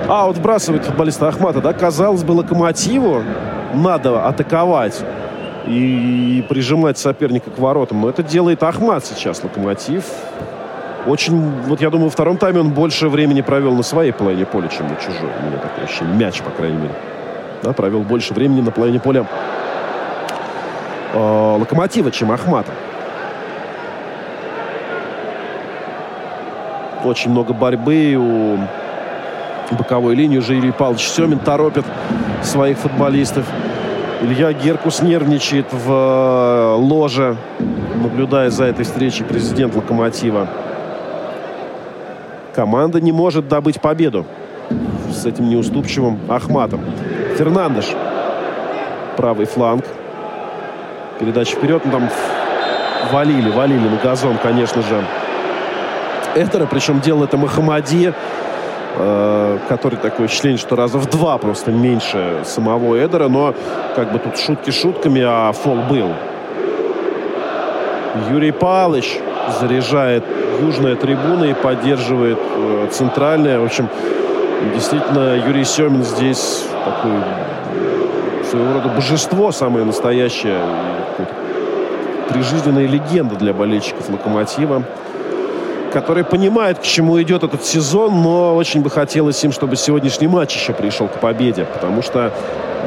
А, вот вбрасывает футболиста Ахмата, да, казалось бы, Локомотиву надо атаковать и, прижимать соперника к воротам. Но это делает Ахмат сейчас, Локомотив. Очень, вот я думаю, во втором тайме он больше времени провел на своей половине поля, чем на чужой. У меня такое ощущение. Мяч, по крайней мере. Да, провел больше времени на половине поля э, Локомотива, чем Ахмата. Очень много борьбы у боковой линии. Уже Юрий Павлович Семин торопит своих футболистов. Илья Геркус нервничает в э, ложе, наблюдая за этой встречей президент «Локомотива». Команда не может добыть победу с этим неуступчивым Ахматом. Фернандеш. Правый фланг. Передача вперед. Ну, там валили, валили на газон, конечно же. Этера, причем делал это Махамади. Э, который такое ощущение, что раза в два просто меньше самого Эдера, но как бы тут шутки шутками, а фол был. Юрий Палыч заряжает южная трибуна и поддерживает э, центральная. В общем, действительно, Юрий Семин здесь такой своего рода божество самое настоящее. Прижизненная легенда для болельщиков «Локомотива» которые понимают, к чему идет этот сезон, но очень бы хотелось им, чтобы сегодняшний матч еще пришел к победе, потому что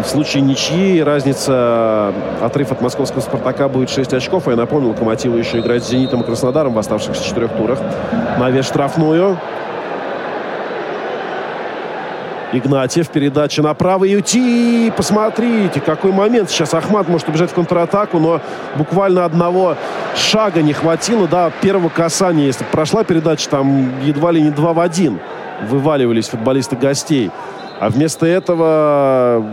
в случае ничьи разница, отрыв от московского «Спартака» будет 6 очков. А я напомню, «Локомотиву» еще играть с «Зенитом» и «Краснодаром» в оставшихся четырех турах. На вес штрафную. Игнатьев, передача направо и уйти. Посмотрите, какой момент. Сейчас Ахмат может убежать в контратаку, но буквально одного шага не хватило. Да, первого касания, если прошла передача, там едва ли не два в один вываливались футболисты гостей. А вместо этого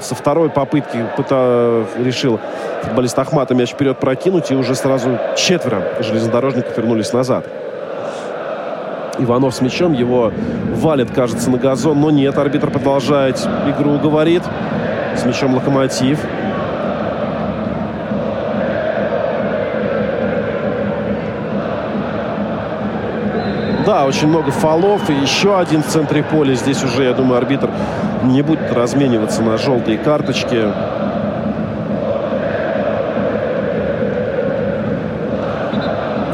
со второй попытки пыта, решил футболист Ахмата мяч вперед прокинуть, и уже сразу четверо железнодорожников вернулись назад. Иванов с мячом. Его валит, кажется, на газон. Но нет, арбитр продолжает игру, говорит. С мячом Локомотив. Да, очень много фолов. И еще один в центре поля. Здесь уже, я думаю, арбитр не будет размениваться на желтые карточки.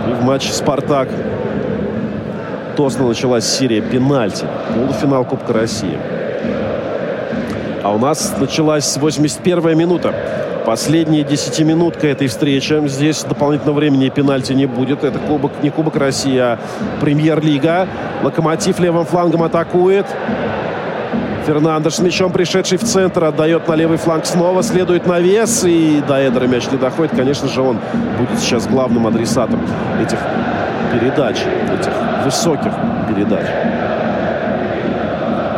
И в матче «Спартак» Тосна началась серия пенальти. Полуфинал Кубка России. А у нас началась 81-я минута Последняя десятиминутка этой встречи. Здесь дополнительного времени и пенальти не будет. Это кубок, не Кубок России, а Премьер-лига. Локомотив левым флангом атакует. Фернандеш с мячом, пришедший в центр, отдает на левый фланг снова, следует на вес, и до Эдера мяч не доходит. Конечно же, он будет сейчас главным адресатом этих передач, этих высоких передач.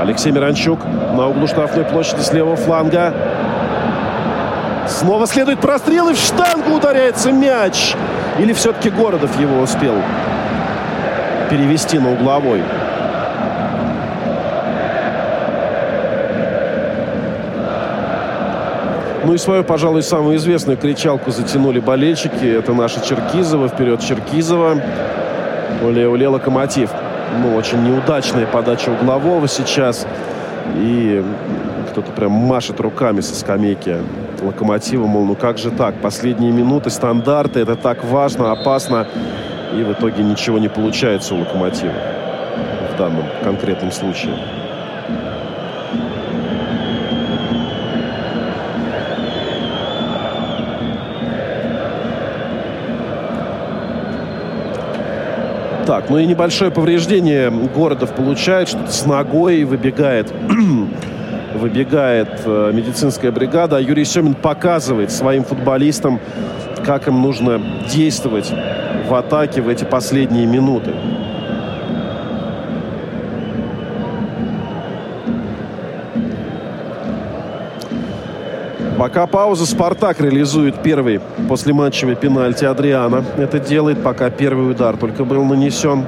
Алексей Миранчук на углу штрафной площади с левого фланга. Снова следует прострел, и в штангу ударяется мяч. Или все-таки Городов его успел перевести на угловой. Ну и свою, пожалуй, самую известную кричалку затянули болельщики. Это наша Черкизова. Вперед Черкизова. Оле-оле Локомотив. Ну, очень неудачная подача углового сейчас. И кто-то прям машет руками со скамейки Локомотива. Мол, ну как же так? Последние минуты, стандарты. Это так важно, опасно. И в итоге ничего не получается у Локомотива в данном конкретном случае. Так, ну и небольшое повреждение Городов получает, что-то с ногой выбегает *clears throat* выбегает э, медицинская бригада. А Юрий Семин показывает своим футболистам, как им нужно действовать в атаке в эти последние минуты. Пока пауза, Спартак реализует первый после матчевый пенальти Адриана. Это делает, пока первый удар только был нанесен.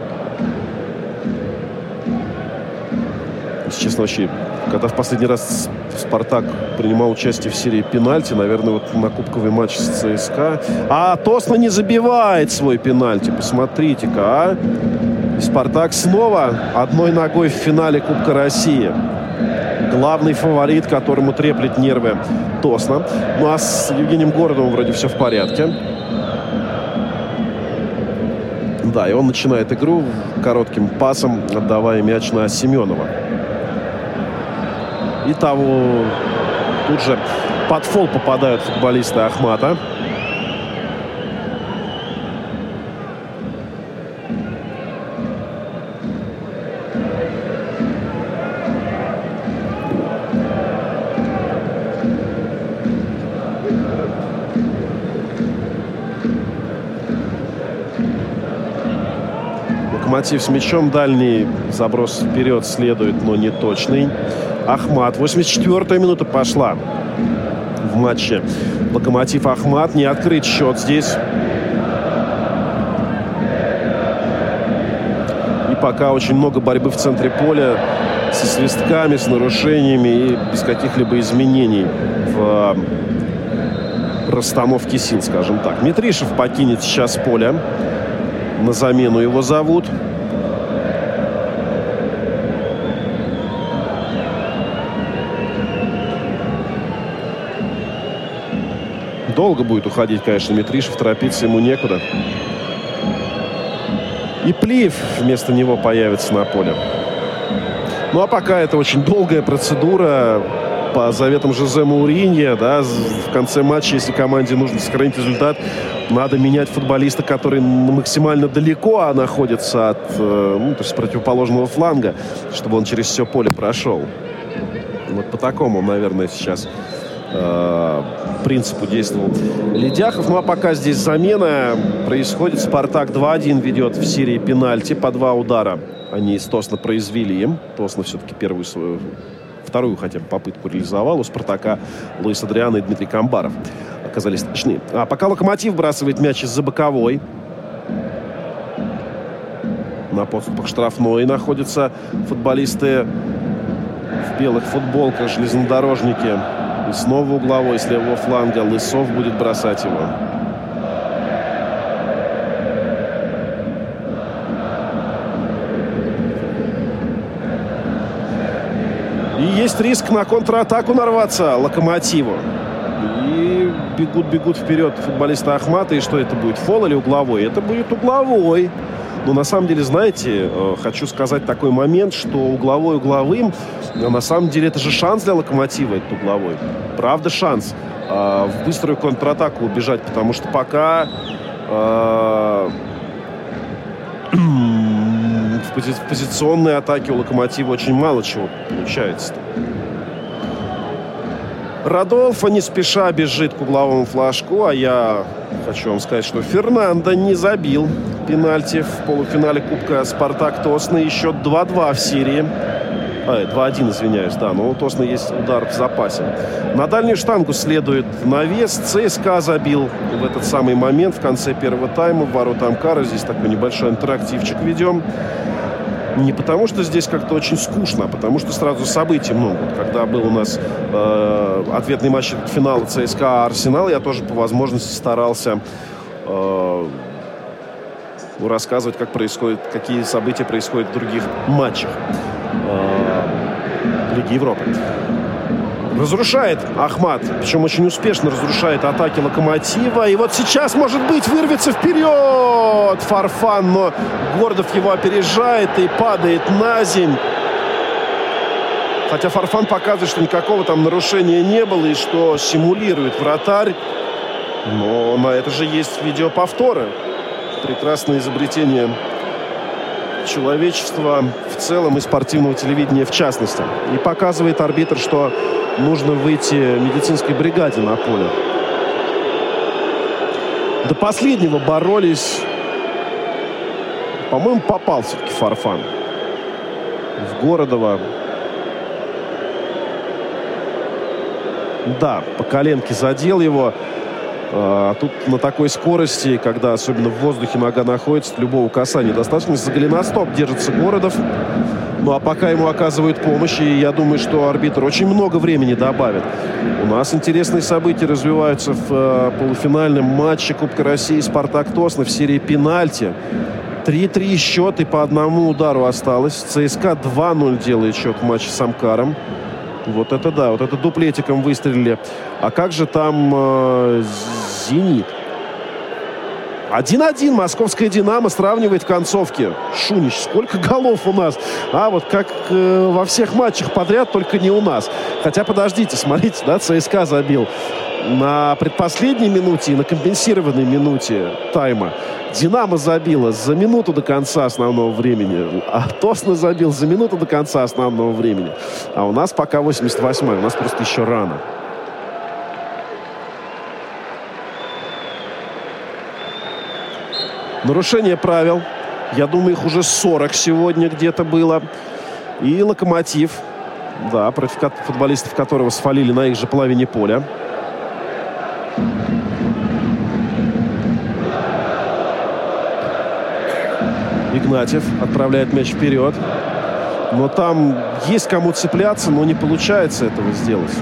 Честно, вообще, когда в последний раз Спартак принимал участие в серии пенальти, наверное, вот на кубковый матч с ЦСКА. А Тосна не забивает свой пенальти. Посмотрите-ка, а. Спартак снова одной ногой в финале Кубка России главный фаворит, которому треплет нервы Тосна. Ну а с Евгением Городовым вроде все в порядке. Да, и он начинает игру коротким пасом, отдавая мяч на Семенова. И того тут же под фол попадают футболисты Ахмата. Локомотив с мячом. Дальний заброс вперед следует, но не точный. Ахмат. 84-я минута пошла в матче. Локомотив Ахмат. Не открыть счет здесь. И пока очень много борьбы в центре поля со свистками, с нарушениями и без каких-либо изменений в расстановке сил, скажем так. Митришев покинет сейчас поле. На замену его зовут. Долго будет уходить, конечно, Митришев. Торопиться ему некуда. И Плиев вместо него появится на поле. Ну а пока это очень долгая процедура по заветам Жозе Мауринья, да, в конце матча, если команде нужно сохранить результат, надо менять футболиста, который максимально далеко а находится от, э, ну, то есть противоположного фланга, чтобы он через все поле прошел. Вот по такому, наверное, сейчас э, принципу действовал Ледяхов. Ну а пока здесь замена происходит. Спартак 2-1 ведет в серии пенальти по два удара. Они из произвели им. Тосна все-таки первую свою вторую хотя бы попытку реализовал. У «Спартака» Луис Адриана и Дмитрий Камбаров оказались точны. А пока «Локомотив» бросает мяч из-за боковой. На подступах штрафной находятся футболисты в белых футболках, железнодорожники. И снова угловой с левого фланга. Лысов будет бросать его. И есть риск на контратаку нарваться Локомотиву. И бегут-бегут вперед футболисты Ахмата. И что это будет, фол или угловой? Это будет угловой. Но на самом деле, знаете, э, хочу сказать такой момент, что угловой угловым, э, на самом деле это же шанс для Локомотива, этот угловой. Правда шанс э, в быструю контратаку убежать, потому что пока *clears throat* пози в позиционной атаке у Локомотива очень мало чего получается. Радолфа не спеша бежит к угловому флажку, а я хочу вам сказать, что Фернандо не забил пенальти в полуфинале Кубка Спартак Тосна. Еще 2-2 в серии. А, 2-1, извиняюсь, да, но у Тосна есть удар в запасе. На дальнюю штангу следует навес. ЦСКА забил в этот самый момент в конце первого тайма в ворота Амкара. Здесь такой небольшой интерактивчик ведем. Не потому, что здесь как-то очень скучно, а потому что сразу событий много. Когда был у нас э, ответный матч финала ЦСКА Арсенал, я тоже по возможности старался э, рассказывать, как происходит, какие события происходят в других матчах э, Лиги Европы. Разрушает Ахмат, причем очень успешно разрушает атаки Локомотива. И вот сейчас, может быть, вырвется вперед Фарфан, но Гордов его опережает и падает на земь. Хотя Фарфан показывает, что никакого там нарушения не было и что симулирует вратарь. Но на это же есть видеоповторы. Прекрасное изобретение человечества в целом и спортивного телевидения в частности. И показывает арбитр, что нужно выйти медицинской бригаде на поле. До последнего боролись. По-моему, попал все-таки Фарфан. В Городова. Да, по коленке задел его. А тут на такой скорости, когда особенно в воздухе нога находится, любого касания достаточно. За голеностоп держится Городов. Ну а пока ему оказывают помощь, и я думаю, что арбитр очень много времени добавит. У нас интересные события развиваются в э, полуфинальном матче Кубка России «Спартак Тосна» в серии пенальти. 3-3 счет и по одному удару осталось. ЦСКА 2-0 делает счет в матче с Амкаром. Вот это да, вот это дуплетиком выстрелили. А как же там э, «Зенит»? 1-1 московская «Динамо» сравнивает в концовке. Шунич, сколько голов у нас? А вот как э, во всех матчах подряд, только не у нас. Хотя, подождите, смотрите, да, ЦСКА забил на предпоследней минуте и на компенсированной минуте тайма. «Динамо» забила за минуту до конца основного времени, а Тосно забил за минуту до конца основного времени. А у нас пока 88-й, у нас просто еще рано. Нарушение правил. Я думаю, их уже 40 сегодня где-то было. И «Локомотив», да, против футболистов которого свалили на их же половине поля. Игнатьев отправляет мяч вперед. Но там есть кому цепляться, но не получается этого сделать.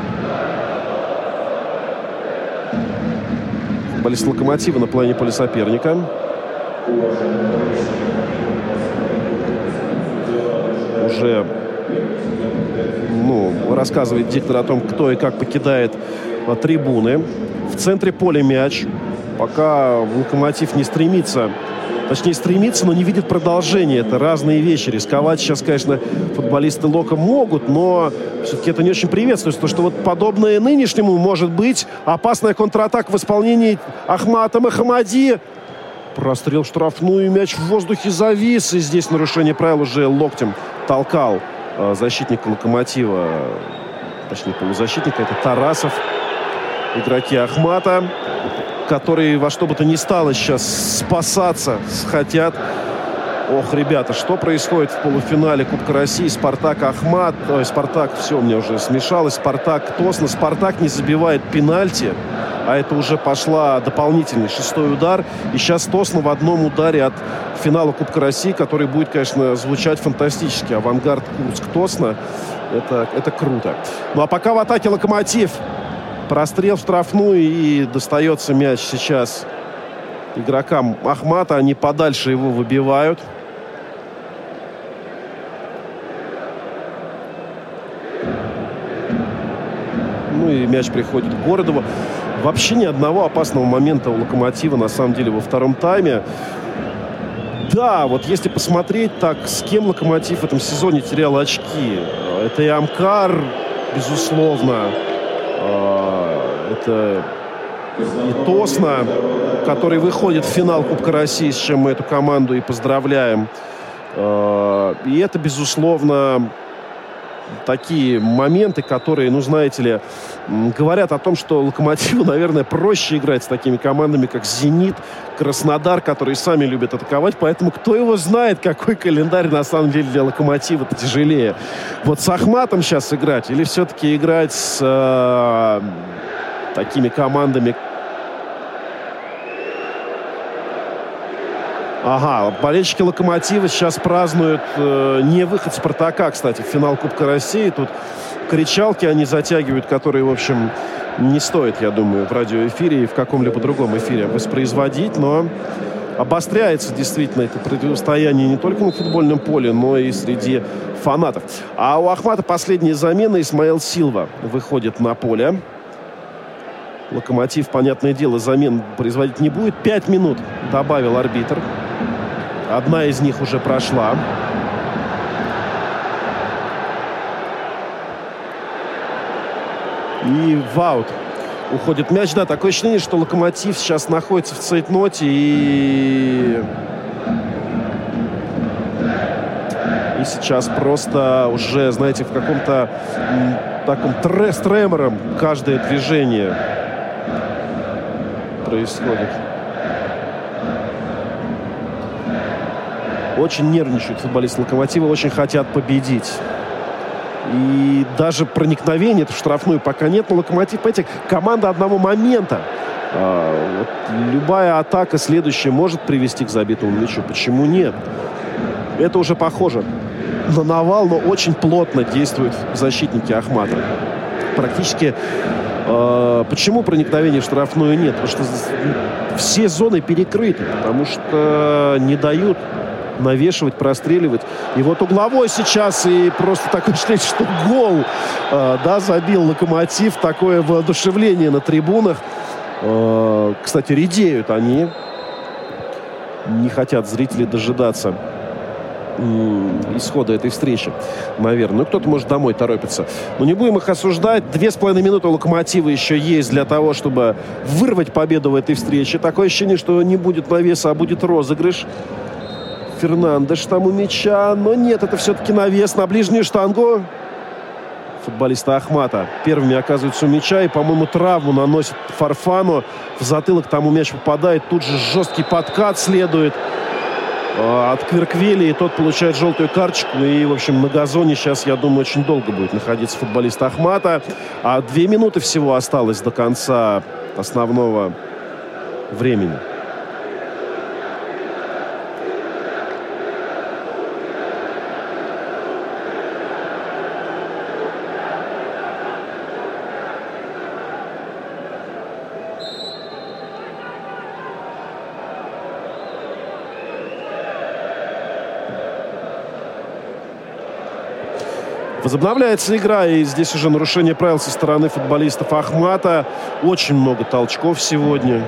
Футболист «Локомотива» на половине поля соперника. Уже ну, рассказывает диктор о том, кто и как покидает а, трибуны. В центре поля мяч. Пока Локомотив не стремится точнее стремится, но не видит продолжения. Это разные вещи. Рисковать сейчас, конечно, футболисты Лока могут, но все-таки это не очень приветствуется. То, что вот подобное нынешнему может быть опасная контратака в исполнении Ахмата Махамади. Прострел штрафную, мяч в воздухе завис. И здесь нарушение правил уже локтем толкал э, защитник Локомотива. Точнее, полузащитника. Это Тарасов. Игроки Ахмата, которые во что бы то ни стало сейчас спасаться хотят. Ох, ребята, что происходит в полуфинале Кубка России? Спартак Ахмат, ой, Спартак, все, меня уже смешалось. Спартак Тосна. Спартак не забивает пенальти а это уже пошла дополнительный шестой удар. И сейчас Тосна в одном ударе от финала Кубка России, который будет, конечно, звучать фантастически. Авангард Курск-Тосна. Это, это круто. Ну а пока в атаке Локомотив. Прострел в штрафную и достается мяч сейчас игрокам Ахмата. Они подальше его выбивают. Мяч приходит к Городову. Вообще ни одного опасного момента у Локомотива, на самом деле, во втором тайме. Да, вот если посмотреть так, с кем Локомотив в этом сезоне терял очки. Это и Амкар, безусловно. А, это и Тосна, который выходит в финал Кубка России, с чем мы эту команду и поздравляем. А, и это, безусловно, такие моменты, которые, ну, знаете ли, говорят о том, что Локомотиву, *laughs* наверное, проще играть с такими командами, как «Зенит», «Краснодар», которые сами любят атаковать. Поэтому кто его знает, какой календарь на самом деле для Локомотива тяжелее. Вот с Ахматом сейчас играть или все-таки играть с э, такими командами, Ага, болельщики «Локомотива» сейчас празднуют э, не выход «Спартака», кстати, в финал Кубка России. Тут кричалки они затягивают, которые, в общем, не стоит, я думаю, в радиоэфире и в каком-либо другом эфире воспроизводить, но обостряется действительно это противостояние не только на футбольном поле, но и среди фанатов. А у Ахмата последняя замена. Исмаил Силва выходит на поле. Локомотив, понятное дело, замен производить не будет. Пять минут добавил арбитр. Одна из них уже прошла. И в аут уходит мяч. Да, такое ощущение, что Локомотив сейчас находится в цейтноте и... И сейчас просто уже, знаете, в каком-то таком тре тремором каждое движение происходит. Очень нервничают футболисты Локомотива, очень хотят победить. И даже проникновения в штрафную пока нет. Но Локомотив, понимаете, команда одного момента. А, вот любая атака следующая может привести к забитому мячу. Почему нет? Это уже похоже на навал, но очень плотно действуют защитники Ахмата. Практически э, почему проникновения в штрафную нет? Потому что все зоны перекрыты, потому что не дают навешивать, простреливать. И вот угловой сейчас и просто такое *laughs* ощущение, что гол, э, да, забил Локомотив. Такое воодушевление на трибунах. Э, кстати, редеют они. Не хотят зрители дожидаться исхода этой встречи, наверное. Ну, кто-то, может, домой торопится. Но не будем их осуждать. Две с половиной минуты у Локомотива еще есть для того, чтобы вырвать победу в этой встрече. Такое ощущение, что не будет навеса, а будет розыгрыш. Фернандеш там у мяча. Но нет, это все-таки навес на ближнюю штангу. Футболиста Ахмата первыми оказываются у мяча и, по-моему, травму наносит Фарфану. В затылок там у мяч попадает. Тут же жесткий подкат следует э, от Кверквели. И тот получает желтую карточку. И, в общем, на газоне сейчас, я думаю, очень долго будет находиться футболист Ахмата. А две минуты всего осталось до конца основного времени. Возобновляется игра, и здесь уже нарушение правил со стороны футболистов Ахмата. Очень много толчков сегодня.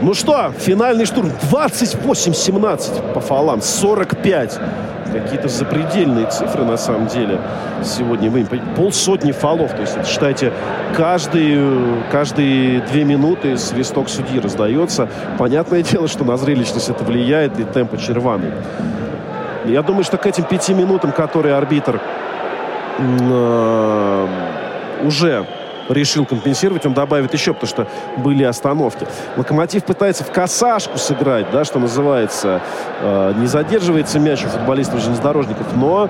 Ну что, финальный штурм. 28-17 по фалам. 45 какие-то запредельные цифры на самом деле сегодня. Вы полсотни фолов. То есть, считайте, каждые, каждые две минуты свисток судьи раздается. Понятное дело, что на зрелищность это влияет и темп очень рваный. Я думаю, что к этим пяти минутам, которые арбитр э, уже решил компенсировать, он добавит еще, потому что были остановки. Локомотив пытается в косашку сыграть, да, что называется. Э, не задерживается мяч у футболистов железнодорожников, но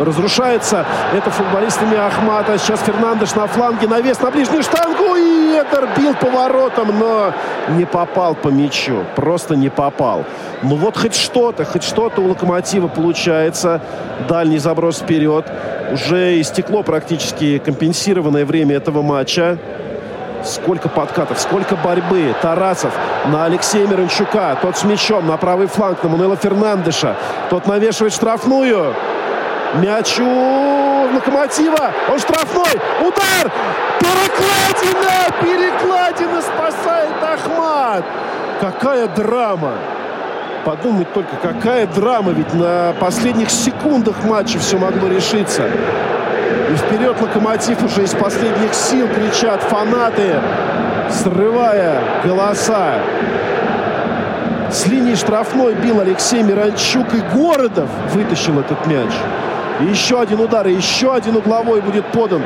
разрушается это футболистами Ахмата. Сейчас Фернандеш на фланге, навес на ближнюю штангу, и Эдер бил поворотом, но не попал по мячу. Просто не попал. Ну вот хоть что-то, хоть что-то у Локомотива получается. Дальний заброс вперед. Уже истекло практически компенсированное время этого матча. Сколько подкатов, сколько борьбы. Тарасов на Алексея Мирончука. Тот с мячом на правый фланг на Мануэла Фернандеша. Тот навешивает штрафную. Мяч у Локомотива. Он штрафной. Удар. Перекладина. Перекладина спасает Ахмат. Какая драма. Подумать только, какая драма. Ведь на последних секундах матча все могло решиться. И вперед Локомотив уже из последних сил кричат фанаты, срывая голоса. С линии штрафной бил Алексей Миранчук и Городов вытащил этот мяч. И еще один удар, и еще один угловой будет подан.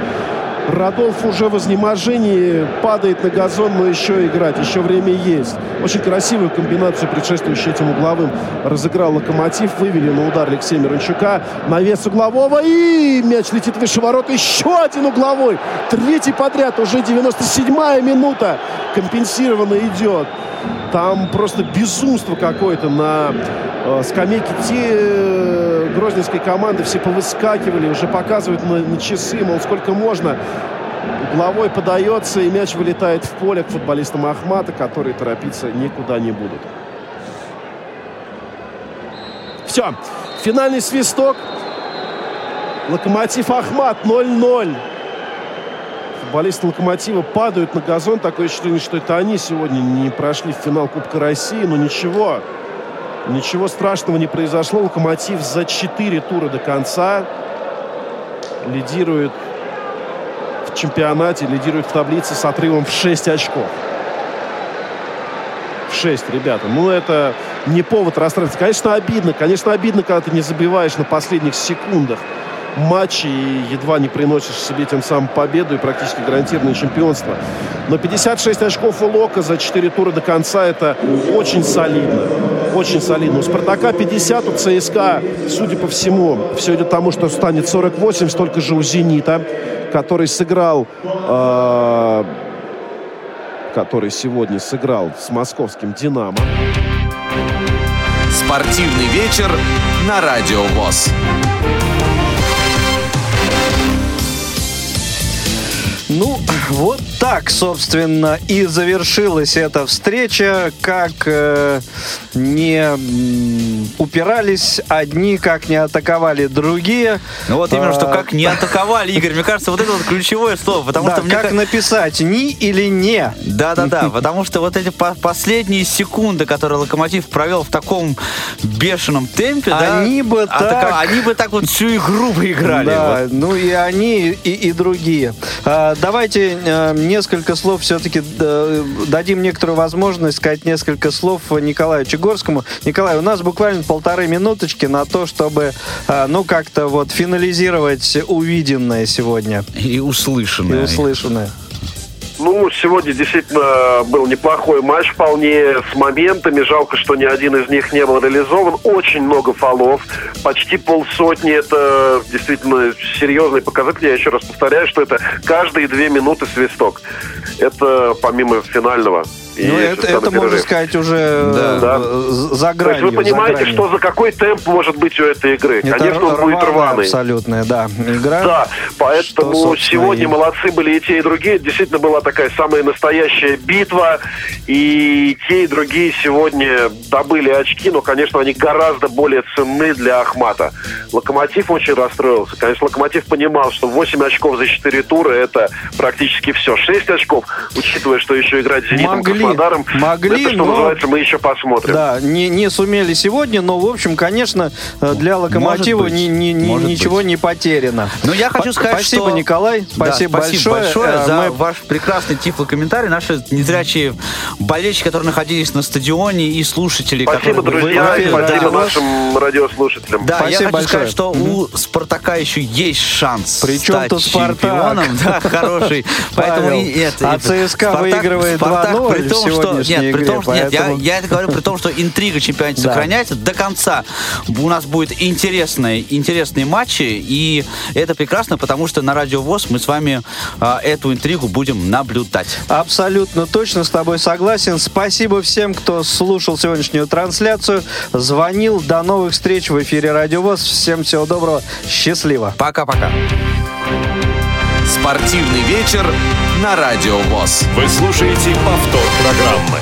Радолф уже в изнеможении падает на газон, но еще играть, еще время есть. Очень красивую комбинацию, предшествующую этим угловым, разыграл Локомотив. Вывели на удар Алексея Мирончука. Навес углового и мяч летит выше ворот. Еще один угловой. Третий подряд, уже 97-я минута. Компенсированно идет. Там просто безумство какое-то на э, скамейке. Те грозненской команды все повыскакивали, уже показывают на, на часы, мол, сколько можно. Угловой подается, и мяч вылетает в поле к футболистам Ахмата, которые торопиться никуда не будут. Все. Финальный свисток. Локомотив Ахмат 0-0. Футболисты Локомотива падают на газон. Такое ощущение, что это они сегодня не прошли в финал Кубка России. Но ничего. Ничего страшного не произошло. Локомотив за 4 тура до конца лидирует в чемпионате, лидирует в таблице с отрывом в 6 очков. В 6, ребята. Ну, это не повод расстраиваться. Конечно, обидно. Конечно, обидно, когда ты не забиваешь на последних секундах матче и едва не приносишь себе тем самым победу и практически гарантированное чемпионство. Но 56 очков у Лока за 4 тура до конца это очень солидно. Очень солидно. У Спартака 50, у ЦСКА, судя по всему, все идет тому, что станет 48, столько же у Зенита, который сыграл э, который сегодня сыграл с московским «Динамо». Спортивный вечер на Радио ВОЗ. Ну, вот так, собственно, и завершилась эта встреча, как э, не упирались одни, как не атаковали другие. Ну вот именно, что А, как не *laughs* атаковали, Игорь. Мне кажется, вот это вот ключевое слово, потому да, что мне как ка- написать, ни или не. Да-да-да, *laughs* потому что вот эти по- последние секунды, которые Локомотив провел в таком бешеном темпе, да, Они бы атака- так- они бы так вот всю игру выиграли. Да, Вот. ну и они, и, и другие. А, давайте э, несколько слов все-таки дадим некоторую возможность сказать несколько слов Николаю Чегорскому. Николай, у нас буквально полторы минуточки на то, чтобы, э, ну, как-то вот финализировать увиденное сегодня И и услышанное. Ну, сегодня действительно был неплохой матч вполне с моментами. Жалко, что ни один из них не был реализован. Очень много фолов. Почти полсотни. Это действительно серьезный показатель. Я еще раз повторяю, что это каждые две минуты свисток. Это помимо финального. И ну, это, это можно сказать, уже э, Да. за То есть гранью. вы за понимаете, гранью. что за какой темп может быть у этой игры? Это Конечно, он будет рваный. абсолютная, да, игра. Да, поэтому Что, сегодня и- молодцы были и те, и другие. Действительно была такая самая настоящая битва. И те, и другие сегодня добыли очки, но, конечно, они гораздо более ценны для Ахмата. Локомотив очень расстроился. Конечно, Локомотив понимал, что 8 очков за 4 тура это практически все. 6 очков, учитывая, что еще играть с Зенитом Могли, Краснодаром. могли, это, что но- называется, мы еще посмотрим. Да, не, не сумели сегодня, но, в общем, конечно, э, для Локомотива быть, ни- ни- ни- ничего быть. не потеряно. Но я хочу сказать, спасибо, что... Николай, Да, спасибо, большое. Э, за мы- ваш прекрасный тифлокомментарий. Наши незрячие болельщики, которые находились на стадионе, и слушатели, Спасибо, которые... друзья, вы- спасибо да. нашим радиослушателям. Да, Спасибо я хочу большое. сказать, что у Спартака еще есть шанс Причем стать тут Спартак? чемпионом. *laughs* Да, хороший. Поэтому и это, а ЦСКА выигрывает Спартак 2:0 при том, что нет, при игре, том, что нет, я, поэтому- я это говорю при том, что интрига чемпионата Да. сохраняется до конца. У нас будет интересные, интересные матчи, и это прекрасно, потому что на Радио ВОЗ мы с вами а, эту интригу будем наблюдать. Абсолютно точно с тобой согласен. Спасибо всем, кто слушал сегодняшнюю трансляцию, звонил. До новых встреч в эфире Радио ВОЗ. Всем всего доброго. Счастливо. Пока-пока. Спортивный вечер на Радио ВОЗ. Вы слушаете повтор программы.